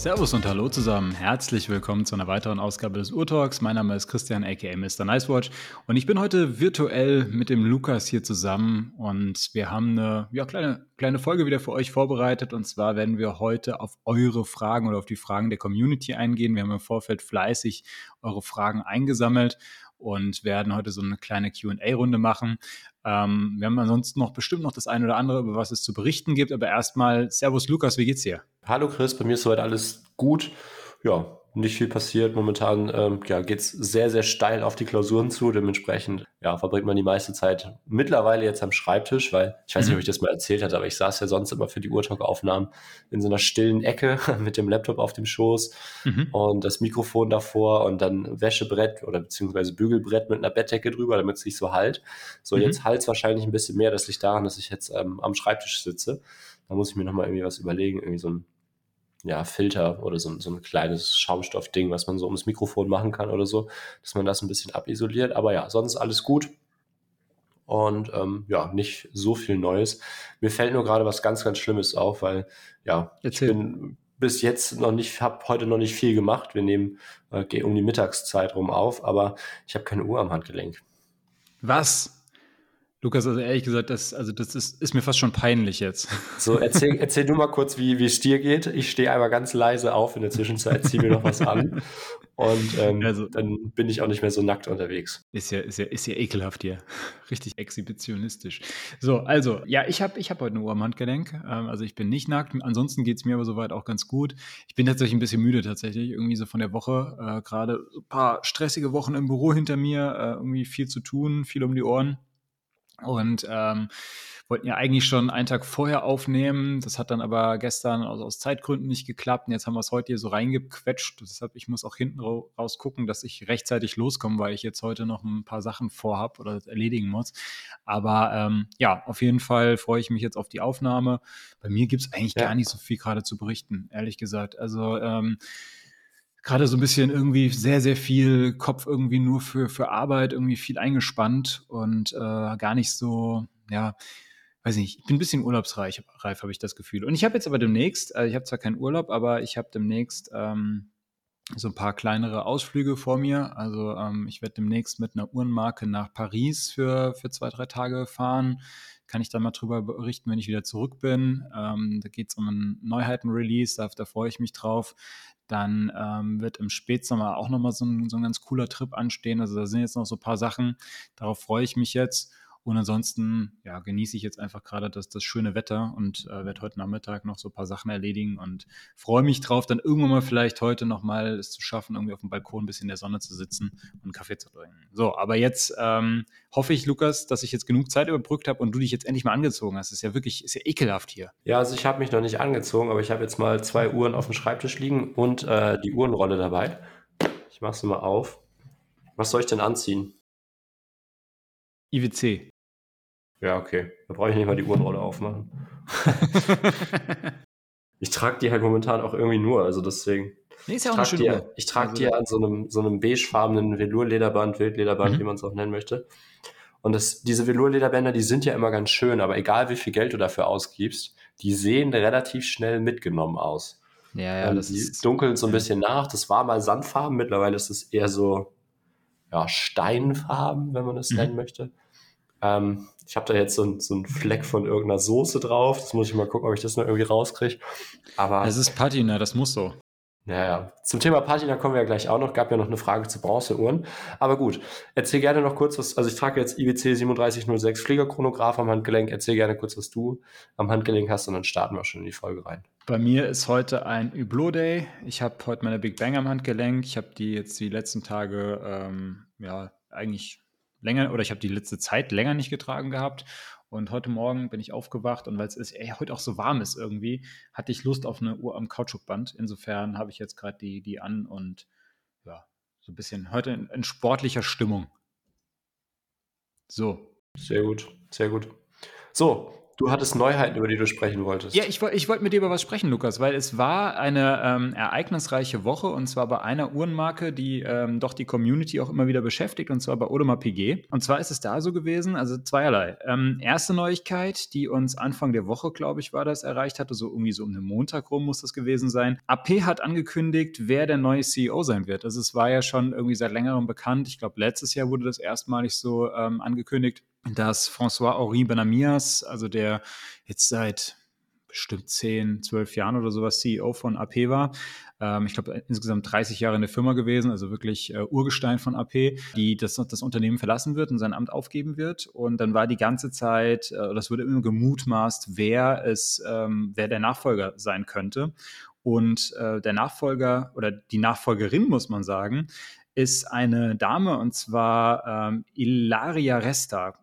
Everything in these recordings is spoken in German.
Servus und hallo zusammen. Herzlich willkommen zu einer weiteren Ausgabe des Urtalks. Mein Name ist Christian, aka Mr. Nicewatch. Und ich bin heute virtuell mit dem Lukas hier zusammen. Und wir haben eine ja, kleine, kleine Folge wieder für euch vorbereitet. Und zwar werden wir heute auf eure Fragen oder auf die Fragen der Community eingehen. Wir haben im Vorfeld fleißig eure Fragen eingesammelt und werden heute so eine kleine QA-Runde machen. Ähm, wir haben ansonsten noch bestimmt noch das eine oder andere, über was es zu berichten gibt. Aber erstmal, Servus Lukas, wie geht's dir? Hallo Chris, bei mir ist soweit alles gut. Ja, nicht viel passiert. Momentan ähm, ja, geht es sehr, sehr steil auf die Klausuren zu. Dementsprechend ja, verbringt man die meiste Zeit mittlerweile jetzt am Schreibtisch, weil ich weiß nicht, ob mhm. ich das mal erzählt hatte, aber ich saß ja sonst immer für die Urtalk-Aufnahmen in so einer stillen Ecke mit dem Laptop auf dem Schoß mhm. und das Mikrofon davor und dann Wäschebrett oder beziehungsweise Bügelbrett mit einer Bettdecke drüber, damit es nicht so halt. So, mhm. jetzt halt es wahrscheinlich ein bisschen mehr. Das liegt daran, dass ich jetzt ähm, am Schreibtisch sitze. Da muss ich mir nochmal irgendwie was überlegen, irgendwie so ein ja, Filter oder so, so ein kleines Schaumstoffding, was man so ums Mikrofon machen kann oder so, dass man das ein bisschen abisoliert. Aber ja, sonst alles gut. Und ähm, ja, nicht so viel Neues. Mir fällt nur gerade was ganz, ganz Schlimmes auf, weil ja, Erzähl. ich bin bis jetzt noch nicht, habe heute noch nicht viel gemacht. Wir nehmen äh, um die Mittagszeit rum auf, aber ich habe keine Uhr am Handgelenk. Was? Lukas, also ehrlich gesagt, das, also das ist, ist mir fast schon peinlich jetzt. So, erzähl, erzähl du mal kurz, wie, wie es dir geht. Ich stehe einmal ganz leise auf in der Zwischenzeit, ziehe mir noch was an und ähm, also, dann bin ich auch nicht mehr so nackt unterwegs. Ist ja, ist ja, ist ja ekelhaft hier. Richtig exhibitionistisch. So, also, ja, ich habe ich hab heute eine Uhr am Handgelenk. Ähm, also ich bin nicht nackt. Ansonsten geht es mir aber soweit auch ganz gut. Ich bin tatsächlich ein bisschen müde tatsächlich, irgendwie so von der Woche. Äh, Gerade ein paar stressige Wochen im Büro hinter mir, äh, irgendwie viel zu tun, viel um die Ohren. Und ähm, wollten ja eigentlich schon einen Tag vorher aufnehmen. Das hat dann aber gestern also aus Zeitgründen nicht geklappt. Und jetzt haben wir es heute hier so reingequetscht. Deshalb, ich muss auch hinten raus gucken, dass ich rechtzeitig loskomme, weil ich jetzt heute noch ein paar Sachen vorhab oder erledigen muss. Aber ähm, ja, auf jeden Fall freue ich mich jetzt auf die Aufnahme. Bei mir gibt es eigentlich ja. gar nicht so viel gerade zu berichten, ehrlich gesagt. Also ähm, gerade so ein bisschen irgendwie sehr, sehr viel Kopf irgendwie nur für, für Arbeit, irgendwie viel eingespannt und äh, gar nicht so, ja, weiß nicht, ich bin ein bisschen urlaubsreif, reif, habe ich das Gefühl. Und ich habe jetzt aber demnächst, also ich habe zwar keinen Urlaub, aber ich habe demnächst ähm, so ein paar kleinere Ausflüge vor mir. Also ähm, ich werde demnächst mit einer Uhrenmarke nach Paris für, für zwei, drei Tage fahren. Kann ich dann mal drüber berichten, wenn ich wieder zurück bin. Ähm, da geht es um einen Neuheiten-Release, da, da freue ich mich drauf. Dann ähm, wird im Spätsommer auch nochmal so ein, so ein ganz cooler Trip anstehen. Also da sind jetzt noch so ein paar Sachen, darauf freue ich mich jetzt. Und ansonsten ja, genieße ich jetzt einfach gerade das, das schöne Wetter und äh, werde heute Nachmittag noch so ein paar Sachen erledigen und freue mich drauf, dann irgendwann mal vielleicht heute nochmal es zu schaffen, irgendwie auf dem Balkon ein bisschen in der Sonne zu sitzen und einen Kaffee zu trinken. So, aber jetzt ähm, hoffe ich, Lukas, dass ich jetzt genug Zeit überbrückt habe und du dich jetzt endlich mal angezogen hast. Das ist ja wirklich, ist ja ekelhaft hier. Ja, also ich habe mich noch nicht angezogen, aber ich habe jetzt mal zwei Uhren auf dem Schreibtisch liegen und äh, die Uhrenrolle dabei. Ich mache sie mal auf. Was soll ich denn anziehen? IWC. Ja, okay. Da brauche ich nicht mal die Uhrenrolle aufmachen. ich trage die halt momentan auch irgendwie nur, also deswegen. Nee, ist ja auch eine schöne die, Uhr. Ich trage also, die an so einem, so einem beigefarbenen Velour-Lederband, Wildlederband, mhm. wie man es auch nennen möchte. Und das, diese Velour-Lederbänder, die sind ja immer ganz schön, aber egal wie viel Geld du dafür ausgibst, die sehen relativ schnell mitgenommen aus. Ja, ja, das die ist, dunkeln so ein bisschen nach. Das war mal Sandfarben, mittlerweile ist es eher so ja, Steinfarben, wenn man es mhm. nennen möchte. Ähm, ich habe da jetzt so, ein, so einen Fleck von irgendeiner Soße drauf. Das muss ich mal gucken, ob ich das noch irgendwie rauskriege. Aber. Es ist Patina, das muss so. Naja, zum Thema Patina kommen wir ja gleich auch noch. Gab ja noch eine Frage zu Bronzeuhren. Aber gut, erzähl gerne noch kurz was. Also ich trage jetzt IWC 3706 Fliegerchronograph am Handgelenk. Erzähl gerne kurz, was du am Handgelenk hast und dann starten wir schon in die Folge rein. Bei mir ist heute ein Hublot Day. Ich habe heute meine Big Bang am Handgelenk. Ich habe die jetzt die letzten Tage ähm, ja eigentlich länger oder ich habe die letzte Zeit länger nicht getragen gehabt. Und heute Morgen bin ich aufgewacht und weil es heute auch so warm ist irgendwie, hatte ich Lust auf eine Uhr am Kautschukband. Insofern habe ich jetzt gerade die, die an und ja, so ein bisschen heute in, in sportlicher Stimmung. So. Sehr gut, sehr gut. So, du hattest Neuheiten, über die du sprechen wolltest. Ja, ich, ich wollte mit dir über was sprechen, Lukas, weil es war eine ähm, ereignisreiche Woche und zwar bei einer Uhrenmarke, die ähm, doch die Community auch immer wieder beschäftigt und zwar bei Audemars Piguet. Und zwar ist es da so gewesen, also zweierlei. Ähm, erste Neuigkeit, die uns Anfang der Woche, glaube ich, war das, erreicht hatte, so irgendwie so um den Montag rum muss das gewesen sein. AP hat angekündigt, wer der neue CEO sein wird. Also es war ja schon irgendwie seit längerem bekannt. Ich glaube, letztes Jahr wurde das erstmalig so ähm, angekündigt dass François-Henri Benamias, also der jetzt seit bestimmt 10, 12 Jahren oder sowas CEO von AP war. Ähm, ich glaube, insgesamt 30 Jahre in der Firma gewesen, also wirklich äh, Urgestein von AP, die das, das Unternehmen verlassen wird und sein Amt aufgeben wird. Und dann war die ganze Zeit, äh, das wurde immer gemutmaßt, wer es, ähm, wer der Nachfolger sein könnte. Und äh, der Nachfolger oder die Nachfolgerin, muss man sagen, ist eine Dame und zwar ähm, Ilaria Resta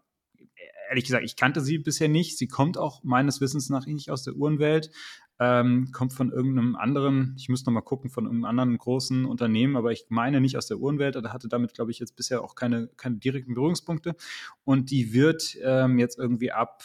ehrlich gesagt, ich kannte sie bisher nicht. Sie kommt auch meines Wissens nach nicht aus der Uhrenwelt. Ähm, kommt von irgendeinem anderen, ich müsste noch mal gucken, von irgendeinem anderen großen Unternehmen, aber ich meine nicht aus der Uhrenwelt oder hatte damit, glaube ich, jetzt bisher auch keine, keine direkten Berührungspunkte. Und die wird ähm, jetzt irgendwie ab,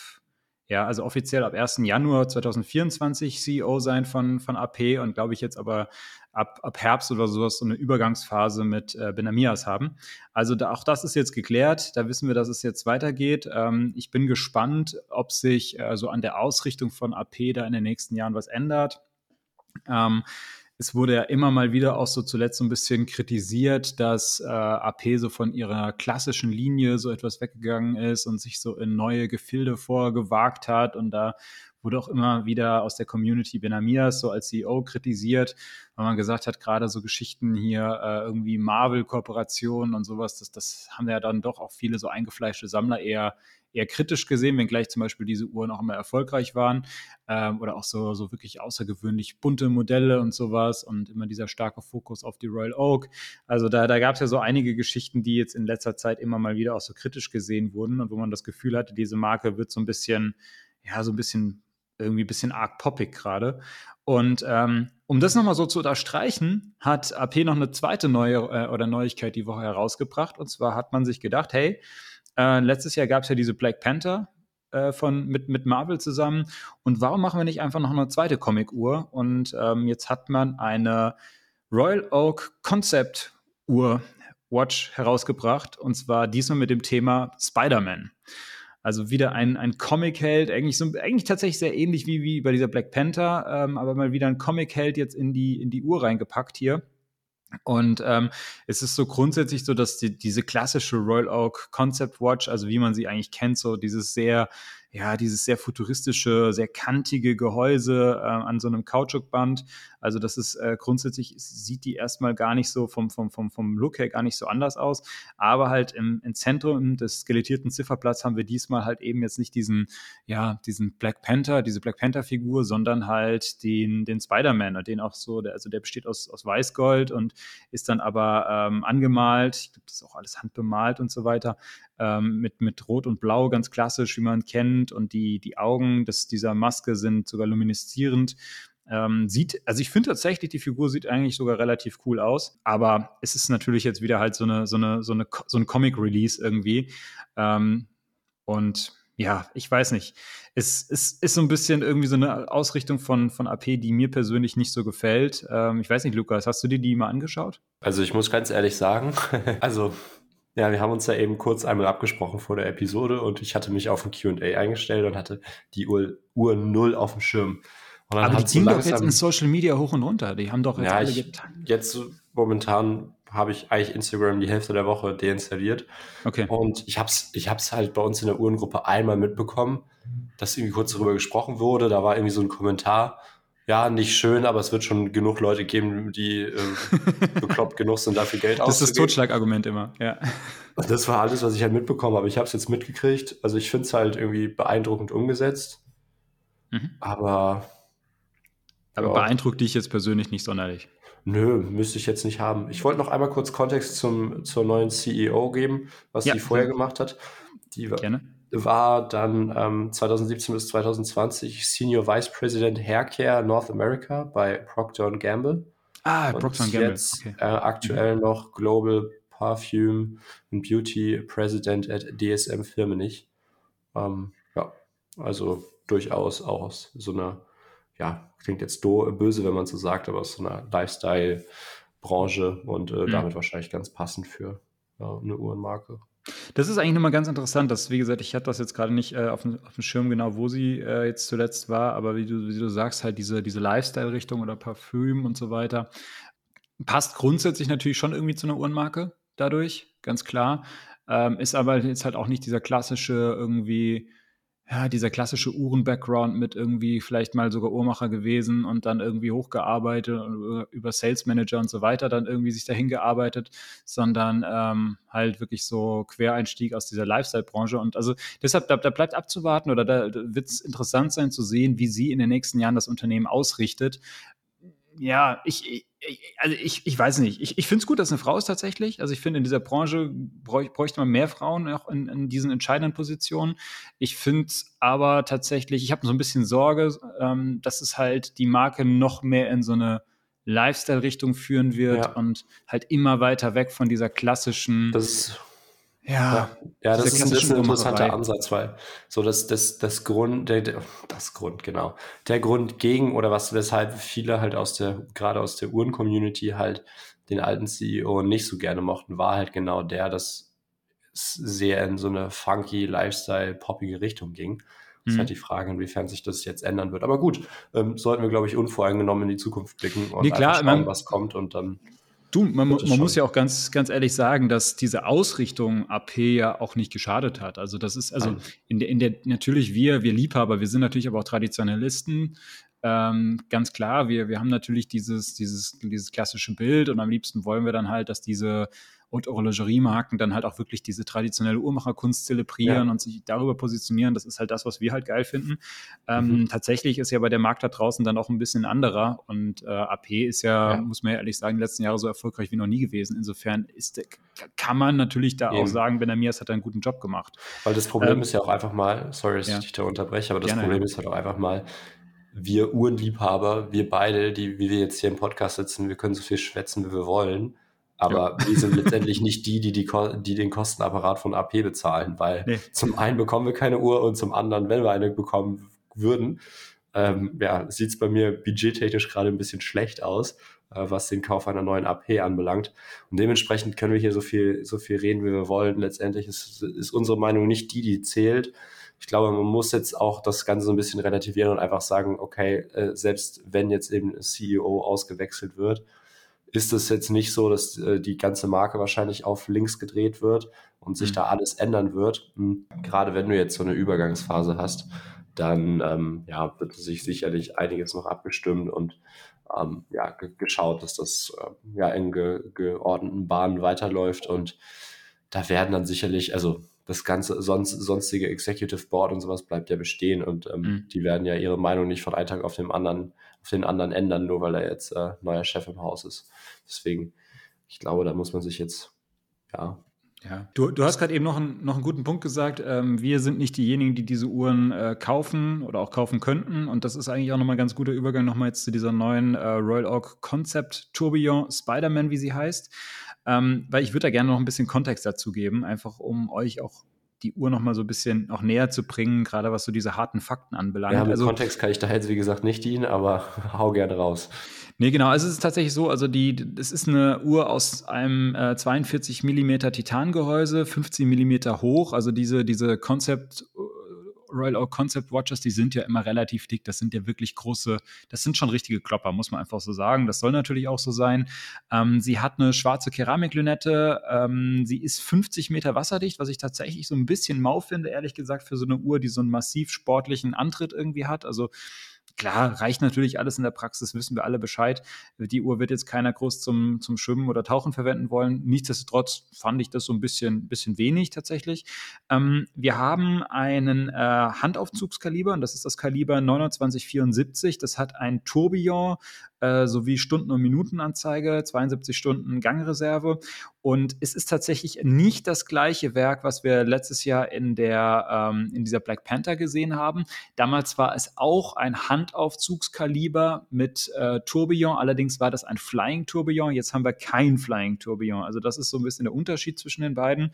ja, also offiziell ab 1. Januar 2024 CEO sein von, von AP und glaube ich jetzt aber ab, ab Herbst oder sowas so eine Übergangsphase mit äh, Benamias haben. Also da, auch das ist jetzt geklärt. Da wissen wir, dass es jetzt weitergeht. Ähm, ich bin gespannt, ob sich äh, so an der Ausrichtung von AP da in den nächsten Jahren was ändert. Ähm, es wurde ja immer mal wieder auch so zuletzt so ein bisschen kritisiert, dass äh, AP so von ihrer klassischen Linie so etwas weggegangen ist und sich so in neue Gefilde vorgewagt hat. Und da wurde auch immer wieder aus der Community Benamias so als CEO kritisiert, weil man gesagt hat, gerade so Geschichten hier, äh, irgendwie Marvel-Kooperationen und sowas, das, das haben ja dann doch auch viele so eingefleischte Sammler eher eher kritisch gesehen, wenngleich zum Beispiel diese Uhren auch immer erfolgreich waren ähm, oder auch so, so wirklich außergewöhnlich bunte Modelle und sowas und immer dieser starke Fokus auf die Royal Oak. Also da, da gab es ja so einige Geschichten, die jetzt in letzter Zeit immer mal wieder auch so kritisch gesehen wurden und wo man das Gefühl hatte, diese Marke wird so ein bisschen, ja, so ein bisschen irgendwie ein bisschen arg poppig gerade. Und ähm, um das nochmal so zu unterstreichen, hat AP noch eine zweite neue äh, oder Neuigkeit die Woche herausgebracht. Und zwar hat man sich gedacht, hey, äh, letztes Jahr gab es ja diese Black Panther äh, von, mit, mit Marvel zusammen. Und warum machen wir nicht einfach noch eine zweite Comic-Uhr? Und ähm, jetzt hat man eine Royal Oak Concept Uhr Watch herausgebracht. Und zwar diesmal mit dem Thema Spider-Man. Also wieder ein, ein Comic-Held, eigentlich, so, eigentlich tatsächlich sehr ähnlich wie, wie bei dieser Black Panther, ähm, aber mal wieder ein Comic-Held jetzt in die, in die Uhr reingepackt hier. Und ähm, es ist so grundsätzlich so, dass die, diese klassische Royal Oak Concept Watch, also wie man sie eigentlich kennt, so dieses sehr ja, dieses sehr futuristische, sehr kantige Gehäuse äh, an so einem Kautschukband. Also das ist äh, grundsätzlich, sieht die erstmal gar nicht so vom, vom, vom, vom Look her gar nicht so anders aus. Aber halt im, im Zentrum des skelettierten Zifferblatts haben wir diesmal halt eben jetzt nicht diesen, ja, diesen Black Panther, diese Black Panther-Figur, sondern halt den, den Spider-Man den auch so, der, also der besteht aus, aus Weißgold und ist dann aber ähm, angemalt. Ich glaube, das ist auch alles handbemalt und so weiter ähm, mit, mit Rot und Blau, ganz klassisch, wie man kennt. Und die, die Augen des, dieser Maske sind sogar lumineszierend. Ähm, sieht, also ich finde tatsächlich, die Figur sieht eigentlich sogar relativ cool aus, aber es ist natürlich jetzt wieder halt so eine, so eine, so eine, so ein Comic-Release irgendwie. Ähm, und ja, ich weiß nicht. Es, es ist so ein bisschen irgendwie so eine Ausrichtung von, von AP, die mir persönlich nicht so gefällt. Ähm, ich weiß nicht, Lukas, hast du dir die mal angeschaut? Also ich muss ganz ehrlich sagen, also ja, wir haben uns ja eben kurz einmal abgesprochen vor der Episode und ich hatte mich auf ein Q&A eingestellt und hatte die Uhr, Uhr null auf dem Schirm. Aber die ziehen so doch jetzt in Social Media hoch und runter. Die haben doch jetzt ja, alle ich, Jetzt momentan habe ich eigentlich Instagram die Hälfte der Woche deinstalliert. Okay. Und ich habe es ich hab's halt bei uns in der Uhrengruppe einmal mitbekommen, dass irgendwie kurz darüber gesprochen wurde. Da war irgendwie so ein Kommentar ja, nicht schön, aber es wird schon genug Leute geben, die äh, bekloppt genug sind, dafür Geld auszugeben. Das ist das Totschlagargument immer, ja. Das war alles, was ich halt mitbekommen habe. Ich habe es jetzt mitgekriegt. Also ich finde es halt irgendwie beeindruckend umgesetzt. Mhm. Aber. Aber ja. beeindruckt dich jetzt persönlich nicht sonderlich. Nö, müsste ich jetzt nicht haben. Ich wollte noch einmal kurz Kontext zum, zur neuen CEO geben, was ja, sie vorher ja. gemacht hat. Die Gerne war dann ähm, 2017 bis 2020 Senior Vice President Haircare North America bei Procter Gamble. Ah, Procter Gamble. Jetzt okay. äh, aktuell mhm. noch Global Perfume and Beauty President at DSM Firmenich. Ähm, ja, also durchaus auch aus so einer, ja, klingt jetzt do, böse, wenn man so sagt, aber aus so einer Lifestyle-Branche und äh, mhm. damit wahrscheinlich ganz passend für ja, eine Uhrenmarke. Das ist eigentlich nochmal ganz interessant, dass, wie gesagt, ich hatte das jetzt gerade nicht äh, auf, dem, auf, dem, Schirm genau, wo sie äh, jetzt zuletzt war, aber wie du, wie du sagst, halt diese, diese Lifestyle-Richtung oder Parfüm und so weiter, passt grundsätzlich natürlich schon irgendwie zu einer Uhrenmarke dadurch, ganz klar. Ähm, ist aber jetzt halt auch nicht dieser klassische irgendwie ja, dieser klassische Uhren-Background mit irgendwie vielleicht mal sogar Uhrmacher gewesen und dann irgendwie hochgearbeitet und über Sales Manager und so weiter dann irgendwie sich dahin gearbeitet, sondern ähm, halt wirklich so Quereinstieg aus dieser Lifestyle-Branche. Und also deshalb, da, da bleibt abzuwarten oder da, da wird es interessant sein zu sehen, wie sie in den nächsten Jahren das Unternehmen ausrichtet. Ja, ich, also ich, ich weiß nicht. Ich, ich finde es gut, dass eine Frau ist tatsächlich. Also ich finde, in dieser Branche bräuch, bräuchte man mehr Frauen auch in, in diesen entscheidenden Positionen. Ich finde aber tatsächlich, ich habe so ein bisschen Sorge, ähm, dass es halt die Marke noch mehr in so eine Lifestyle-Richtung führen wird ja. und halt immer weiter weg von dieser klassischen. Das ja, ja, das, ist, das ist ein interessanter Ansatz, weil so das, das, das Grund, der, der, das Grund, genau. Der Grund gegen oder was, weshalb viele halt aus der, gerade aus der Uhren-Community halt den alten CEO nicht so gerne mochten, war halt genau der, dass es sehr in so eine funky, Lifestyle, poppige Richtung ging. Das ist halt mhm. die Frage, inwiefern sich das jetzt ändern wird. Aber gut, ähm, sollten wir, glaube ich, unvoreingenommen in die Zukunft blicken und nee, klar, schauen, man, was kommt und dann. Du, man, man muss ja auch ganz, ganz ehrlich sagen, dass diese Ausrichtung AP ja auch nicht geschadet hat. Also das ist, also in der, in der, natürlich wir, wir Liebhaber, wir sind natürlich aber auch Traditionalisten. Ähm, ganz klar, wir, wir haben natürlich dieses, dieses, dieses klassische Bild und am liebsten wollen wir dann halt, dass diese und Horlogeriemarken dann halt auch wirklich diese traditionelle Uhrmacherkunst zelebrieren ja. und sich darüber positionieren. Das ist halt das, was wir halt geil finden. Ähm, mhm. Tatsächlich ist ja bei der Markt da draußen dann auch ein bisschen anderer und äh, AP ist ja, ja, muss man ja ehrlich sagen, in den letzten Jahren so erfolgreich wie noch nie gewesen. Insofern ist, kann man natürlich da Eben. auch sagen, Ben Amias hat einen guten Job gemacht. Weil das Problem ähm, ist ja auch einfach mal, sorry, dass ja. ich dich da unterbreche, aber das Gerne. Problem ist halt auch einfach mal, wir Uhrenliebhaber, wir beide, die, wie wir jetzt hier im Podcast sitzen, wir können so viel schwätzen, wie wir wollen. Aber ja. wir sind letztendlich nicht die, die, die, die, den Kostenapparat von AP bezahlen, weil nee. zum einen bekommen wir keine Uhr und zum anderen, wenn wir eine bekommen würden, ähm, ja, sieht es bei mir budgettechnisch gerade ein bisschen schlecht aus, äh, was den Kauf einer neuen AP anbelangt. Und dementsprechend können wir hier so viel, so viel reden, wie wir wollen. Letztendlich ist, ist unsere Meinung nicht die, die zählt. Ich glaube, man muss jetzt auch das Ganze so ein bisschen relativieren und einfach sagen, okay, äh, selbst wenn jetzt eben CEO ausgewechselt wird, ist es jetzt nicht so, dass äh, die ganze Marke wahrscheinlich auf links gedreht wird und sich mhm. da alles ändern wird. Mhm. Gerade wenn du jetzt so eine Übergangsphase hast, dann ähm, ja, wird sich sicherlich einiges noch abgestimmt und ähm, ja, geschaut, dass das äh, ja in ge geordneten Bahnen weiterläuft und da werden dann sicherlich, also das ganze sonst, sonstige Executive Board und sowas bleibt ja bestehen und ähm, mhm. die werden ja ihre Meinung nicht von einem Tag auf den anderen, auf den anderen ändern, nur weil er jetzt äh, neuer Chef im Haus ist. Deswegen, ich glaube, da muss man sich jetzt, ja. Ja, du, du hast gerade eben noch, ein, noch einen guten Punkt gesagt. Ähm, wir sind nicht diejenigen, die diese Uhren äh, kaufen oder auch kaufen könnten. Und das ist eigentlich auch nochmal ein ganz guter Übergang nochmal jetzt zu dieser neuen äh, Royal Oak Concept Tourbillon Spider-Man, wie sie heißt. Ähm, weil ich würde da gerne noch ein bisschen Kontext dazu geben, einfach um euch auch die Uhr noch mal so ein bisschen auch näher zu bringen, gerade was so diese harten Fakten anbelangt. Ja, mit also, Kontext kann ich da jetzt, wie gesagt, nicht dienen, aber hau gerne raus. Nee, genau. Also es ist tatsächlich so, also die, das ist eine Uhr aus einem äh, 42 mm Titangehäuse, 15 mm hoch. Also diese, diese Concept Royal Oak Concept Watches, die sind ja immer relativ dick. Das sind ja wirklich große, das sind schon richtige Klopper, muss man einfach so sagen. Das soll natürlich auch so sein. Ähm, sie hat eine schwarze Keramiklünette. Ähm, sie ist 50 Meter wasserdicht, was ich tatsächlich so ein bisschen mau finde, ehrlich gesagt, für so eine Uhr, die so einen massiv sportlichen Antritt irgendwie hat. Also Klar, reicht natürlich alles in der Praxis, wissen wir alle Bescheid. Die Uhr wird jetzt keiner groß zum, zum Schwimmen oder Tauchen verwenden wollen. Nichtsdestotrotz fand ich das so ein bisschen, bisschen wenig tatsächlich. Ähm, wir haben einen äh, Handaufzugskaliber und das ist das Kaliber 2974. Das hat ein Tourbillon äh, sowie Stunden- und Minutenanzeige, 72 Stunden Gangreserve. Und es ist tatsächlich nicht das gleiche Werk, was wir letztes Jahr in, der, ähm, in dieser Black Panther gesehen haben. Damals war es auch ein Handaufzugskaliber mit äh, Tourbillon, allerdings war das ein Flying Tourbillon. Jetzt haben wir kein Flying Tourbillon. Also das ist so ein bisschen der Unterschied zwischen den beiden.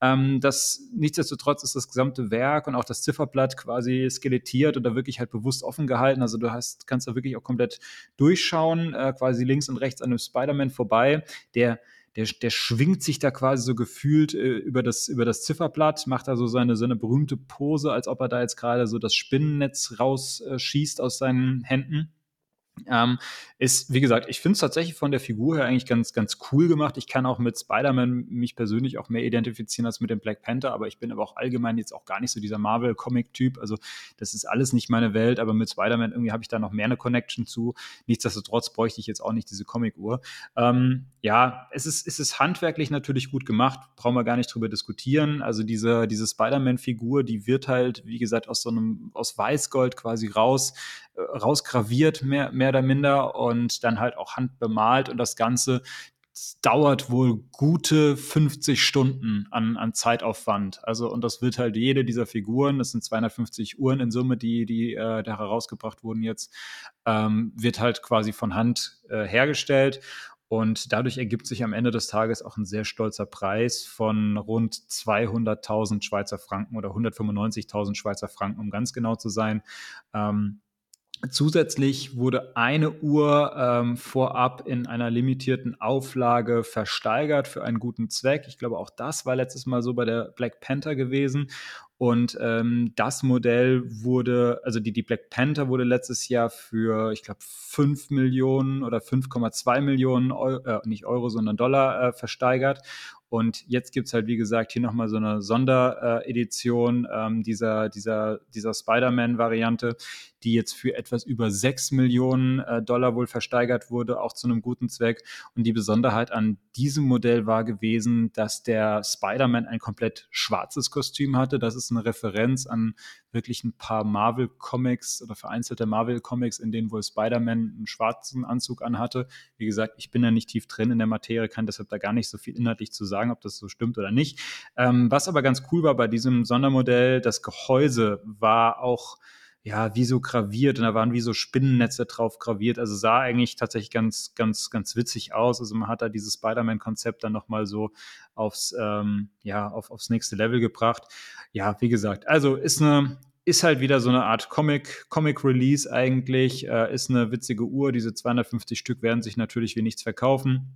Ähm, das, nichtsdestotrotz ist das gesamte Werk und auch das Zifferblatt quasi skelettiert oder wirklich halt bewusst offen gehalten. Also du hast, kannst da wirklich auch komplett durchschauen, äh, quasi links und rechts an dem Spider-Man vorbei, der der, der schwingt sich da quasi so gefühlt äh, über, das, über das Zifferblatt, macht da so seine, seine berühmte Pose, als ob er da jetzt gerade so das Spinnennetz rausschießt äh, aus seinen Händen. Ähm, ist, wie gesagt, ich finde es tatsächlich von der Figur her eigentlich ganz, ganz cool gemacht. Ich kann auch mit Spider-Man mich persönlich auch mehr identifizieren als mit dem Black Panther, aber ich bin aber auch allgemein jetzt auch gar nicht so dieser Marvel-Comic-Typ. Also, das ist alles nicht meine Welt, aber mit Spider-Man irgendwie habe ich da noch mehr eine Connection zu. Nichtsdestotrotz bräuchte ich jetzt auch nicht diese Comic-Uhr. Ähm, ja, es ist, es ist handwerklich natürlich gut gemacht, brauchen wir gar nicht drüber diskutieren. Also, diese, diese Spider-Man-Figur, die wird halt, wie gesagt, aus so einem, aus Weißgold quasi raus, rausgraviert, mehr, mehr oder minder und dann halt auch handbemalt und das Ganze dauert wohl gute 50 Stunden an, an Zeitaufwand. Also, und das wird halt jede dieser Figuren, das sind 250 Uhren in Summe, die, die äh, da herausgebracht wurden jetzt, ähm, wird halt quasi von Hand äh, hergestellt. Und dadurch ergibt sich am Ende des Tages auch ein sehr stolzer Preis von rund 200.000 Schweizer Franken oder 195.000 Schweizer Franken, um ganz genau zu sein. Ähm, Zusätzlich wurde eine Uhr ähm, vorab in einer limitierten Auflage versteigert für einen guten Zweck. Ich glaube, auch das war letztes Mal so bei der Black Panther gewesen. Und ähm, das Modell wurde, also die, die Black Panther wurde letztes Jahr für, ich glaube, 5 Millionen oder 5,2 Millionen Euro, äh, nicht Euro, sondern Dollar äh, versteigert. Und jetzt gibt's halt, wie gesagt, hier nochmal so eine Sonderedition ähm, dieser, dieser, dieser Spider-Man-Variante, die jetzt für etwas über 6 Millionen äh, Dollar wohl versteigert wurde, auch zu einem guten Zweck. Und die Besonderheit an diesem Modell war gewesen, dass der Spider-Man ein komplett schwarzes Kostüm hatte. Das ist eine Referenz an wirklich ein paar Marvel-Comics oder vereinzelte Marvel-Comics, in denen wohl Spider-Man einen schwarzen Anzug anhatte. Wie gesagt, ich bin da nicht tief drin in der Materie, kann deshalb da gar nicht so viel inhaltlich zu sagen, ob das so stimmt oder nicht. Ähm, was aber ganz cool war bei diesem Sondermodell, das Gehäuse war auch ja, wie so graviert und da waren wie so Spinnennetze drauf graviert. Also sah eigentlich tatsächlich ganz, ganz, ganz witzig aus. Also man hat da dieses Spider-Man-Konzept dann nochmal so aufs, ähm, ja, auf, aufs nächste Level gebracht. Ja, wie gesagt, also ist eine, ist halt wieder so eine Art Comic, Comic Release eigentlich, äh, ist eine witzige Uhr. Diese 250 Stück werden sich natürlich wie nichts verkaufen.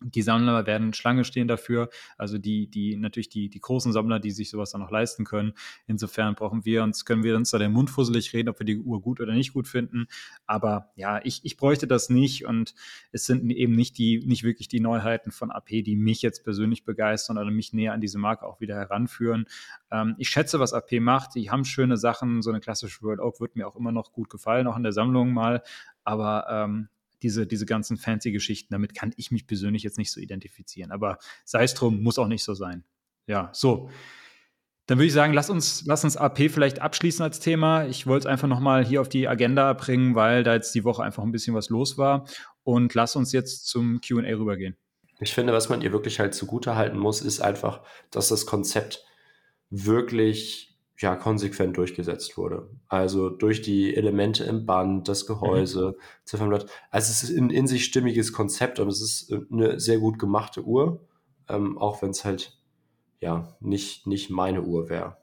Die Sammler werden Schlange stehen dafür, also die, die natürlich die, die großen Sammler, die sich sowas dann noch leisten können. Insofern brauchen wir uns, können wir uns da den Mund fusselig reden, ob wir die Uhr gut oder nicht gut finden. Aber ja, ich, ich bräuchte das nicht und es sind eben nicht die, nicht wirklich die Neuheiten von AP, die mich jetzt persönlich begeistern oder mich näher an diese Marke auch wieder heranführen. Ähm, ich schätze, was AP macht. Die haben schöne Sachen. So eine klassische World Oak wird mir auch immer noch gut gefallen, auch in der Sammlung mal. Aber ähm, diese, diese ganzen fancy Geschichten. Damit kann ich mich persönlich jetzt nicht so identifizieren. Aber sei es drum, muss auch nicht so sein. Ja, so. Dann würde ich sagen, lass uns, lass uns AP vielleicht abschließen als Thema. Ich wollte es einfach nochmal hier auf die Agenda bringen, weil da jetzt die Woche einfach ein bisschen was los war. Und lass uns jetzt zum QA rübergehen. Ich finde, was man ihr wirklich halt zugute halten muss, ist einfach, dass das Konzept wirklich ja, konsequent durchgesetzt wurde. Also durch die Elemente im Band, das Gehäuse, mhm. Ziffernblatt. Also es ist ein in sich stimmiges Konzept und es ist eine sehr gut gemachte Uhr, ähm, auch wenn es halt ja nicht, nicht meine Uhr wäre.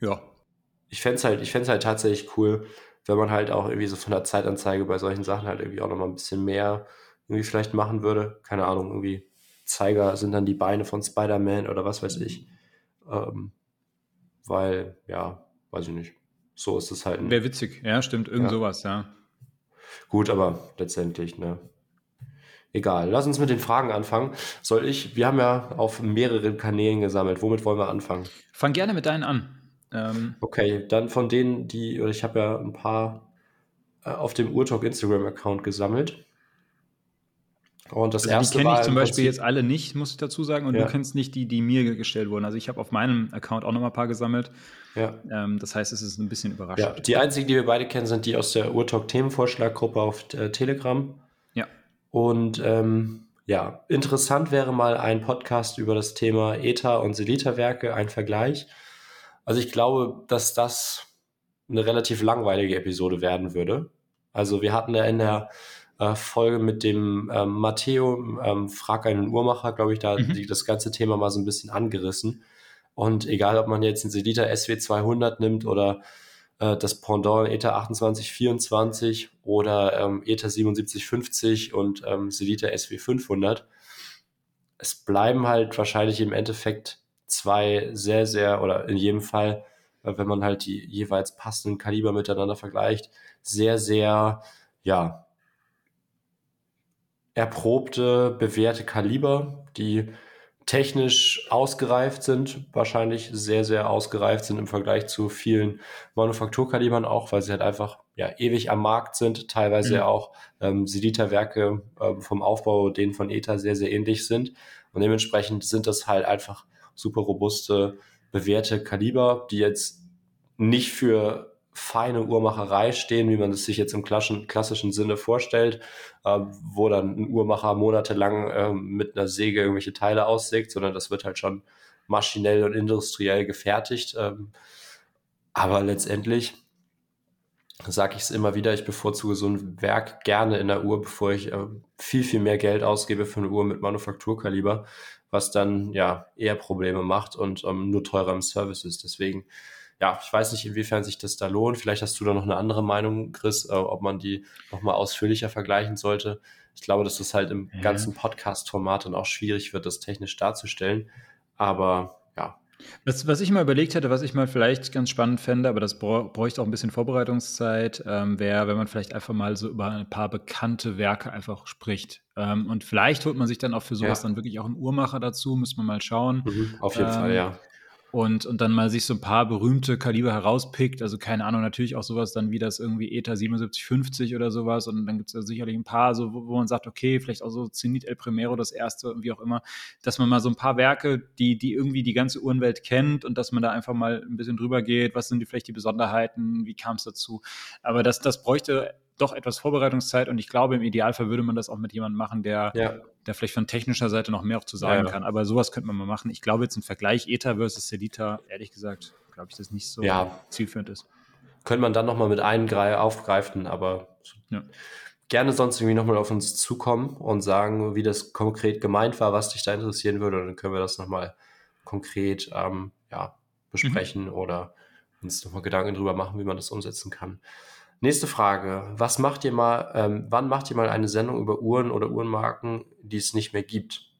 Ja. Ich fände es halt, ich halt tatsächlich cool, wenn man halt auch irgendwie so von der Zeitanzeige bei solchen Sachen halt irgendwie auch nochmal ein bisschen mehr irgendwie vielleicht machen würde. Keine Ahnung, irgendwie Zeiger sind dann die Beine von Spider-Man oder was weiß ich. Ähm, weil, ja, weiß ich nicht. So ist es halt. Wäre witzig, ja, stimmt, irgend ja. sowas, ja. Gut, aber letztendlich, ne? Egal. Lass uns mit den Fragen anfangen. Soll ich? Wir haben ja auf mehreren Kanälen gesammelt. Womit wollen wir anfangen? Fang gerne mit deinen an. Ähm, okay, dann von denen, die, ich habe ja ein paar äh, auf dem Urtalk Instagram-Account gesammelt. Und das also erste die kenne ich zum Beispiel jetzt alle nicht, muss ich dazu sagen. Und ja. du kennst nicht die, die mir gestellt wurden. Also ich habe auf meinem Account auch noch mal ein paar gesammelt. Ja. Ähm, das heißt, es ist ein bisschen überraschend. Ja, die einzigen, die wir beide kennen, sind die aus der Urtalk Themenvorschlaggruppe auf äh, Telegram. Ja. Und ähm, ja, interessant wäre mal ein Podcast über das Thema ETA und Selita-Werke, ein Vergleich. Also ich glaube, dass das eine relativ langweilige Episode werden würde. Also wir hatten ja in der äh, Folge mit dem ähm, Matteo, ähm, Frag einen Uhrmacher, glaube ich, da mhm. das ganze Thema mal so ein bisschen angerissen. Und egal, ob man jetzt einen Selita SW200 nimmt oder äh, das Pendant ETA 2824 oder ähm, ETA 7750 und ähm, Selita SW500, es bleiben halt wahrscheinlich im Endeffekt zwei sehr, sehr, oder in jedem Fall, äh, wenn man halt die jeweils passenden Kaliber miteinander vergleicht, sehr, sehr, ja, erprobte, bewährte Kaliber, die technisch ausgereift sind, wahrscheinlich sehr, sehr ausgereift sind im Vergleich zu vielen Manufakturkalibern auch, weil sie halt einfach ja, ewig am Markt sind, teilweise mhm. auch ähm, Sedita-Werke ähm, vom Aufbau denen von ETA sehr, sehr ähnlich sind. Und dementsprechend sind das halt einfach super robuste, bewährte Kaliber, die jetzt nicht für feine Uhrmacherei stehen, wie man es sich jetzt im klassischen, Sinne vorstellt, äh, wo dann ein Uhrmacher monatelang äh, mit einer Säge irgendwelche Teile aussägt, sondern das wird halt schon maschinell und industriell gefertigt. Ähm, aber letztendlich sage ich es immer wieder, ich bevorzuge so ein Werk gerne in der Uhr, bevor ich äh, viel, viel mehr Geld ausgebe für eine Uhr mit Manufakturkaliber, was dann ja eher Probleme macht und ähm, nur teurer im Service ist. Deswegen ja, ich weiß nicht, inwiefern sich das da lohnt. Vielleicht hast du da noch eine andere Meinung, Chris, äh, ob man die nochmal ausführlicher vergleichen sollte. Ich glaube, dass das halt im ja. ganzen Podcast-Format dann auch schwierig wird, das technisch darzustellen. Aber ja. Was, was ich mal überlegt hätte, was ich mal vielleicht ganz spannend fände, aber das bräuchte auch ein bisschen Vorbereitungszeit, ähm, wäre, wenn man vielleicht einfach mal so über ein paar bekannte Werke einfach spricht. Ähm, und vielleicht holt man sich dann auch für sowas ja. dann wirklich auch einen Uhrmacher dazu, muss man mal schauen. Mhm, auf jeden ähm, Fall, ja und, und dann mal sich so ein paar berühmte Kaliber herauspickt. Also keine Ahnung, natürlich auch sowas dann wie das irgendwie ETA 7750 oder sowas. Und dann gibt es ja sicherlich ein paar, so, wo, wo, man sagt, okay, vielleicht auch so Zenit El Primero, das erste, wie auch immer, dass man mal so ein paar Werke, die, die irgendwie die ganze Uhrenwelt kennt und dass man da einfach mal ein bisschen drüber geht, was sind die vielleicht die Besonderheiten, wie kam es dazu. Aber das, das bräuchte doch etwas Vorbereitungszeit und ich glaube, im Idealfall würde man das auch mit jemandem machen, der, ja. der vielleicht von technischer Seite noch mehr auch zu sagen ja, kann. Aber sowas könnte man mal machen. Ich glaube jetzt im Vergleich ETA versus Celita, ehrlich gesagt, glaube ich, dass nicht so zielführend ist. Könnte man dann nochmal mit einem aufgreifen, aber gerne sonst irgendwie nochmal auf uns zukommen und sagen, wie das konkret gemeint war, was dich da interessieren würde. Und dann können wir das nochmal konkret ähm, ja, besprechen mhm. oder uns nochmal Gedanken drüber machen, wie man das umsetzen kann. Nächste Frage. Was macht ihr mal, ähm, wann macht ihr mal eine Sendung über Uhren oder Uhrenmarken, die es nicht mehr gibt?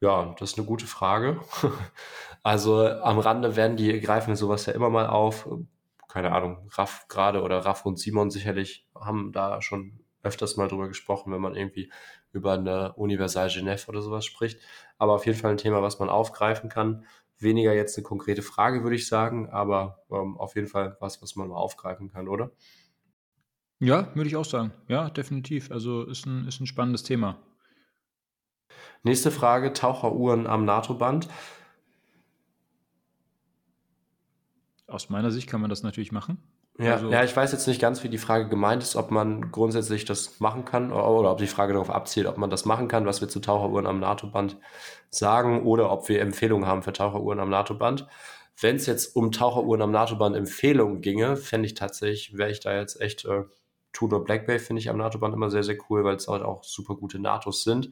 Ja, das ist eine gute Frage. also am Rande werden die, greifen sowas ja immer mal auf. Keine Ahnung, Raff gerade oder Raff und Simon sicherlich haben da schon öfters mal drüber gesprochen, wenn man irgendwie über eine Universal Genève oder sowas spricht. Aber auf jeden Fall ein Thema, was man aufgreifen kann weniger jetzt eine konkrete Frage, würde ich sagen, aber ähm, auf jeden Fall was, was man mal aufgreifen kann, oder? Ja, würde ich auch sagen. Ja, definitiv. Also ist ein, ist ein spannendes Thema. Nächste Frage: Taucheruhren am NATO-Band. Aus meiner Sicht kann man das natürlich machen. Ja, also, ja, ich weiß jetzt nicht ganz, wie die Frage gemeint ist, ob man grundsätzlich das machen kann oder, oder ob die Frage darauf abzielt, ob man das machen kann, was wir zu Taucheruhren am NATO-Band sagen, oder ob wir Empfehlungen haben für Taucheruhren am NATO-Band. Wenn es jetzt um Taucheruhren am NATO-Band Empfehlungen ginge, fände ich tatsächlich, wäre ich da jetzt echt, äh, Tudor Black Bay finde ich am NATO-Band immer sehr, sehr cool, weil es halt auch super gute NATOs sind.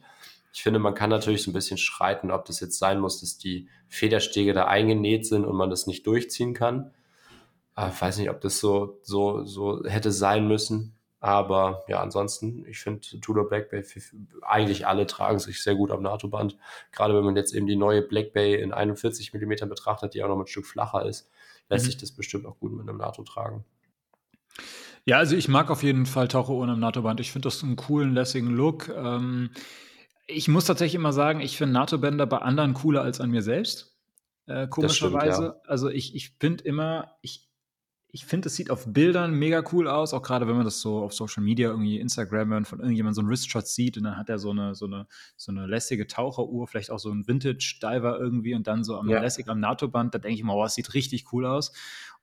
Ich finde, man kann natürlich so ein bisschen schreiten, ob das jetzt sein muss, dass die Federstege da eingenäht sind und man das nicht durchziehen kann. Ich äh, weiß nicht, ob das so, so, so hätte sein müssen. Aber ja, ansonsten, ich finde Tudor Black Bay, eigentlich alle tragen sich sehr gut am NATO-Band. Gerade wenn man jetzt eben die neue Black Bay in 41 mm betrachtet, die auch noch ein Stück flacher ist, lässt mhm. sich das bestimmt auch gut mit einem NATO tragen. Ja, also ich mag auf jeden Fall Taucheruhren am NATO-Band. Ich finde das einen coolen, lässigen Look. Ähm, ich muss tatsächlich immer sagen, ich finde NATO-Bänder bei anderen cooler als an mir selbst. Äh, komischerweise. Ja. Also ich, ich finde immer, ich, ich finde, es sieht auf Bildern mega cool aus, auch gerade wenn man das so auf Social Media, irgendwie Instagram und von irgendjemandem so einen Wristshot sieht und dann hat er so eine, so eine, so eine lässige Taucheruhr, vielleicht auch so ein Vintage-Diver irgendwie und dann so am ja. lässig am NATO-Band, da denke ich mal, wow, es sieht richtig cool aus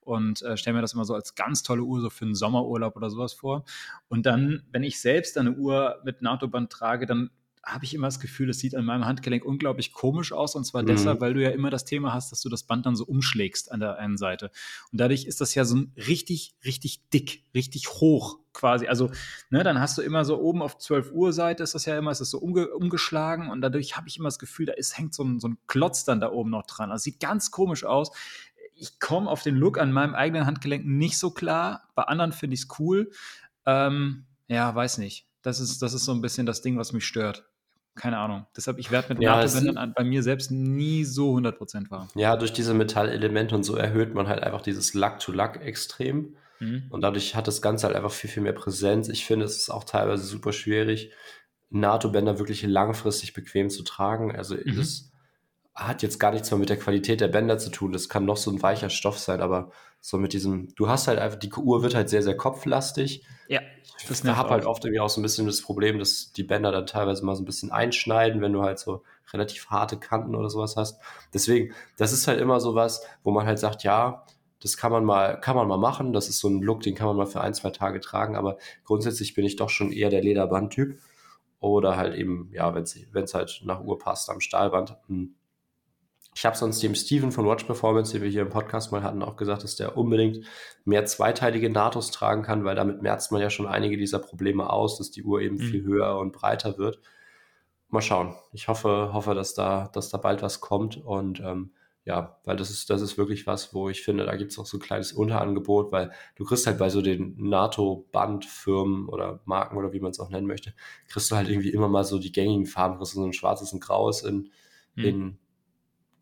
und äh, stelle mir das immer so als ganz tolle Uhr so für einen Sommerurlaub oder sowas vor. Und dann, wenn ich selbst eine Uhr mit NATO-Band trage, dann habe ich immer das Gefühl, es sieht an meinem Handgelenk unglaublich komisch aus. Und zwar mhm. deshalb, weil du ja immer das Thema hast, dass du das Band dann so umschlägst an der einen Seite. Und dadurch ist das ja so richtig, richtig dick, richtig hoch quasi, also ne, dann hast du immer so oben auf 12 Uhr Seite ist das ja immer, ist das so umge umgeschlagen und dadurch habe ich immer das Gefühl, da ist, hängt so ein, so ein Klotz dann da oben noch dran. Das sieht ganz komisch aus. Ich komme auf den Look an meinem eigenen Handgelenk nicht so klar. Bei anderen finde ich es cool. Ähm, ja, weiß nicht. Das ist, das ist so ein bisschen das Ding, was mich stört keine Ahnung. Deshalb, ich werde mit ja, NATO-Bändern bei mir selbst nie so 100% warm. Ja, durch diese Metallelemente und so erhöht man halt einfach dieses Lack-to-Lack extrem. Mhm. Und dadurch hat das Ganze halt einfach viel, viel mehr Präsenz. Ich finde, es ist auch teilweise super schwierig, NATO-Bänder wirklich langfristig bequem zu tragen. Also mhm. das hat jetzt gar nichts mehr mit der Qualität der Bänder zu tun. Das kann noch so ein weicher Stoff sein, aber so mit diesem, du hast halt einfach, die Uhr wird halt sehr, sehr kopflastig. Ja. Das ich habe halt oft irgendwie auch so ein bisschen das Problem, dass die Bänder dann teilweise mal so ein bisschen einschneiden, wenn du halt so relativ harte Kanten oder sowas hast. Deswegen, das ist halt immer so was, wo man halt sagt, ja, das kann man mal, kann man mal machen. Das ist so ein Look, den kann man mal für ein, zwei Tage tragen. Aber grundsätzlich bin ich doch schon eher der Lederband-Typ. Oder halt eben, ja, wenn es halt nach Uhr passt, am Stahlband. Hm. Ich habe sonst dem Steven von Watch Performance, den wir hier im Podcast mal hatten, auch gesagt, dass der unbedingt mehr zweiteilige NATOs tragen kann, weil damit merzt man ja schon einige dieser Probleme aus, dass die Uhr eben mhm. viel höher und breiter wird. Mal schauen. Ich hoffe, hoffe, dass da, dass da bald was kommt und ähm, ja, weil das ist, das ist wirklich was, wo ich finde, da gibt es auch so ein kleines Unterangebot, weil du kriegst halt bei so den NATO-Bandfirmen oder Marken oder wie man es auch nennen möchte, kriegst du halt irgendwie immer mal so die gängigen Farben, kriegst du so ein schwarzes und graues in, mhm. in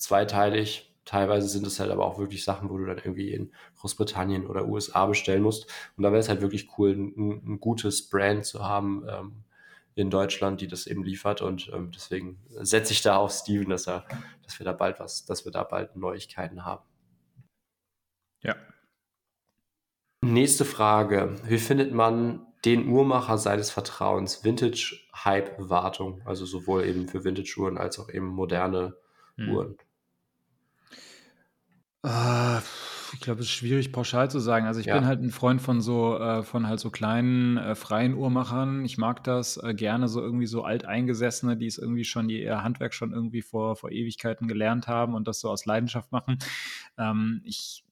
zweiteilig. Teilweise sind es halt aber auch wirklich Sachen, wo du dann irgendwie in Großbritannien oder USA bestellen musst. Und da wäre es halt wirklich cool, ein, ein, gutes Brand zu haben ähm, in Deutschland, die das eben liefert. Und ähm, deswegen setze ich da auf Steven, dass er, dass wir da bald was, dass wir da bald Neuigkeiten haben. Ja. Nächste Frage. Wie findet man den Uhrmacher seines Vertrauens? Vintage-Hype-Wartung, also sowohl eben für Vintage-Uhren als auch eben moderne hm. Uhren. Äh, ich glaube, es ist schwierig pauschal zu sagen. Also ich ja. bin halt ein Freund von so, äh, von halt so kleinen, äh, freien Uhrmachern. Ich mag das äh, gerne so irgendwie so alteingesessene, die es irgendwie schon, die ihr Handwerk schon irgendwie vor, vor Ewigkeiten gelernt haben und das so aus Leidenschaft machen. Ähm, ich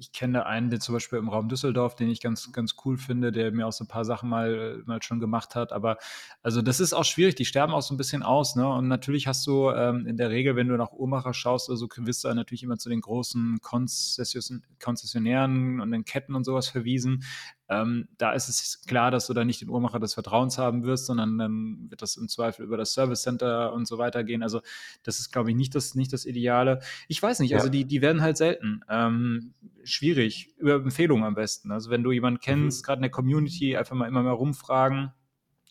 ich kenne einen, der zum Beispiel im Raum Düsseldorf, den ich ganz, ganz cool finde, der mir auch so ein paar Sachen mal, mal schon gemacht hat. Aber also das ist auch schwierig, die sterben auch so ein bisschen aus. Ne? Und natürlich hast du ähm, in der Regel, wenn du nach Uhrmacher schaust, also du natürlich immer zu den großen Konzessionären und den Ketten und sowas verwiesen. Ähm, da ist es klar, dass du da nicht den Uhrmacher des Vertrauens haben wirst, sondern dann wird das im Zweifel über das Service Center und so weiter gehen. Also das ist, glaube ich, nicht das, nicht das Ideale. Ich weiß nicht, also ja. die, die werden halt selten. Ähm, schwierig, über Empfehlungen am besten. Also wenn du jemanden kennst, mhm. gerade in der Community, einfach mal immer mal rumfragen.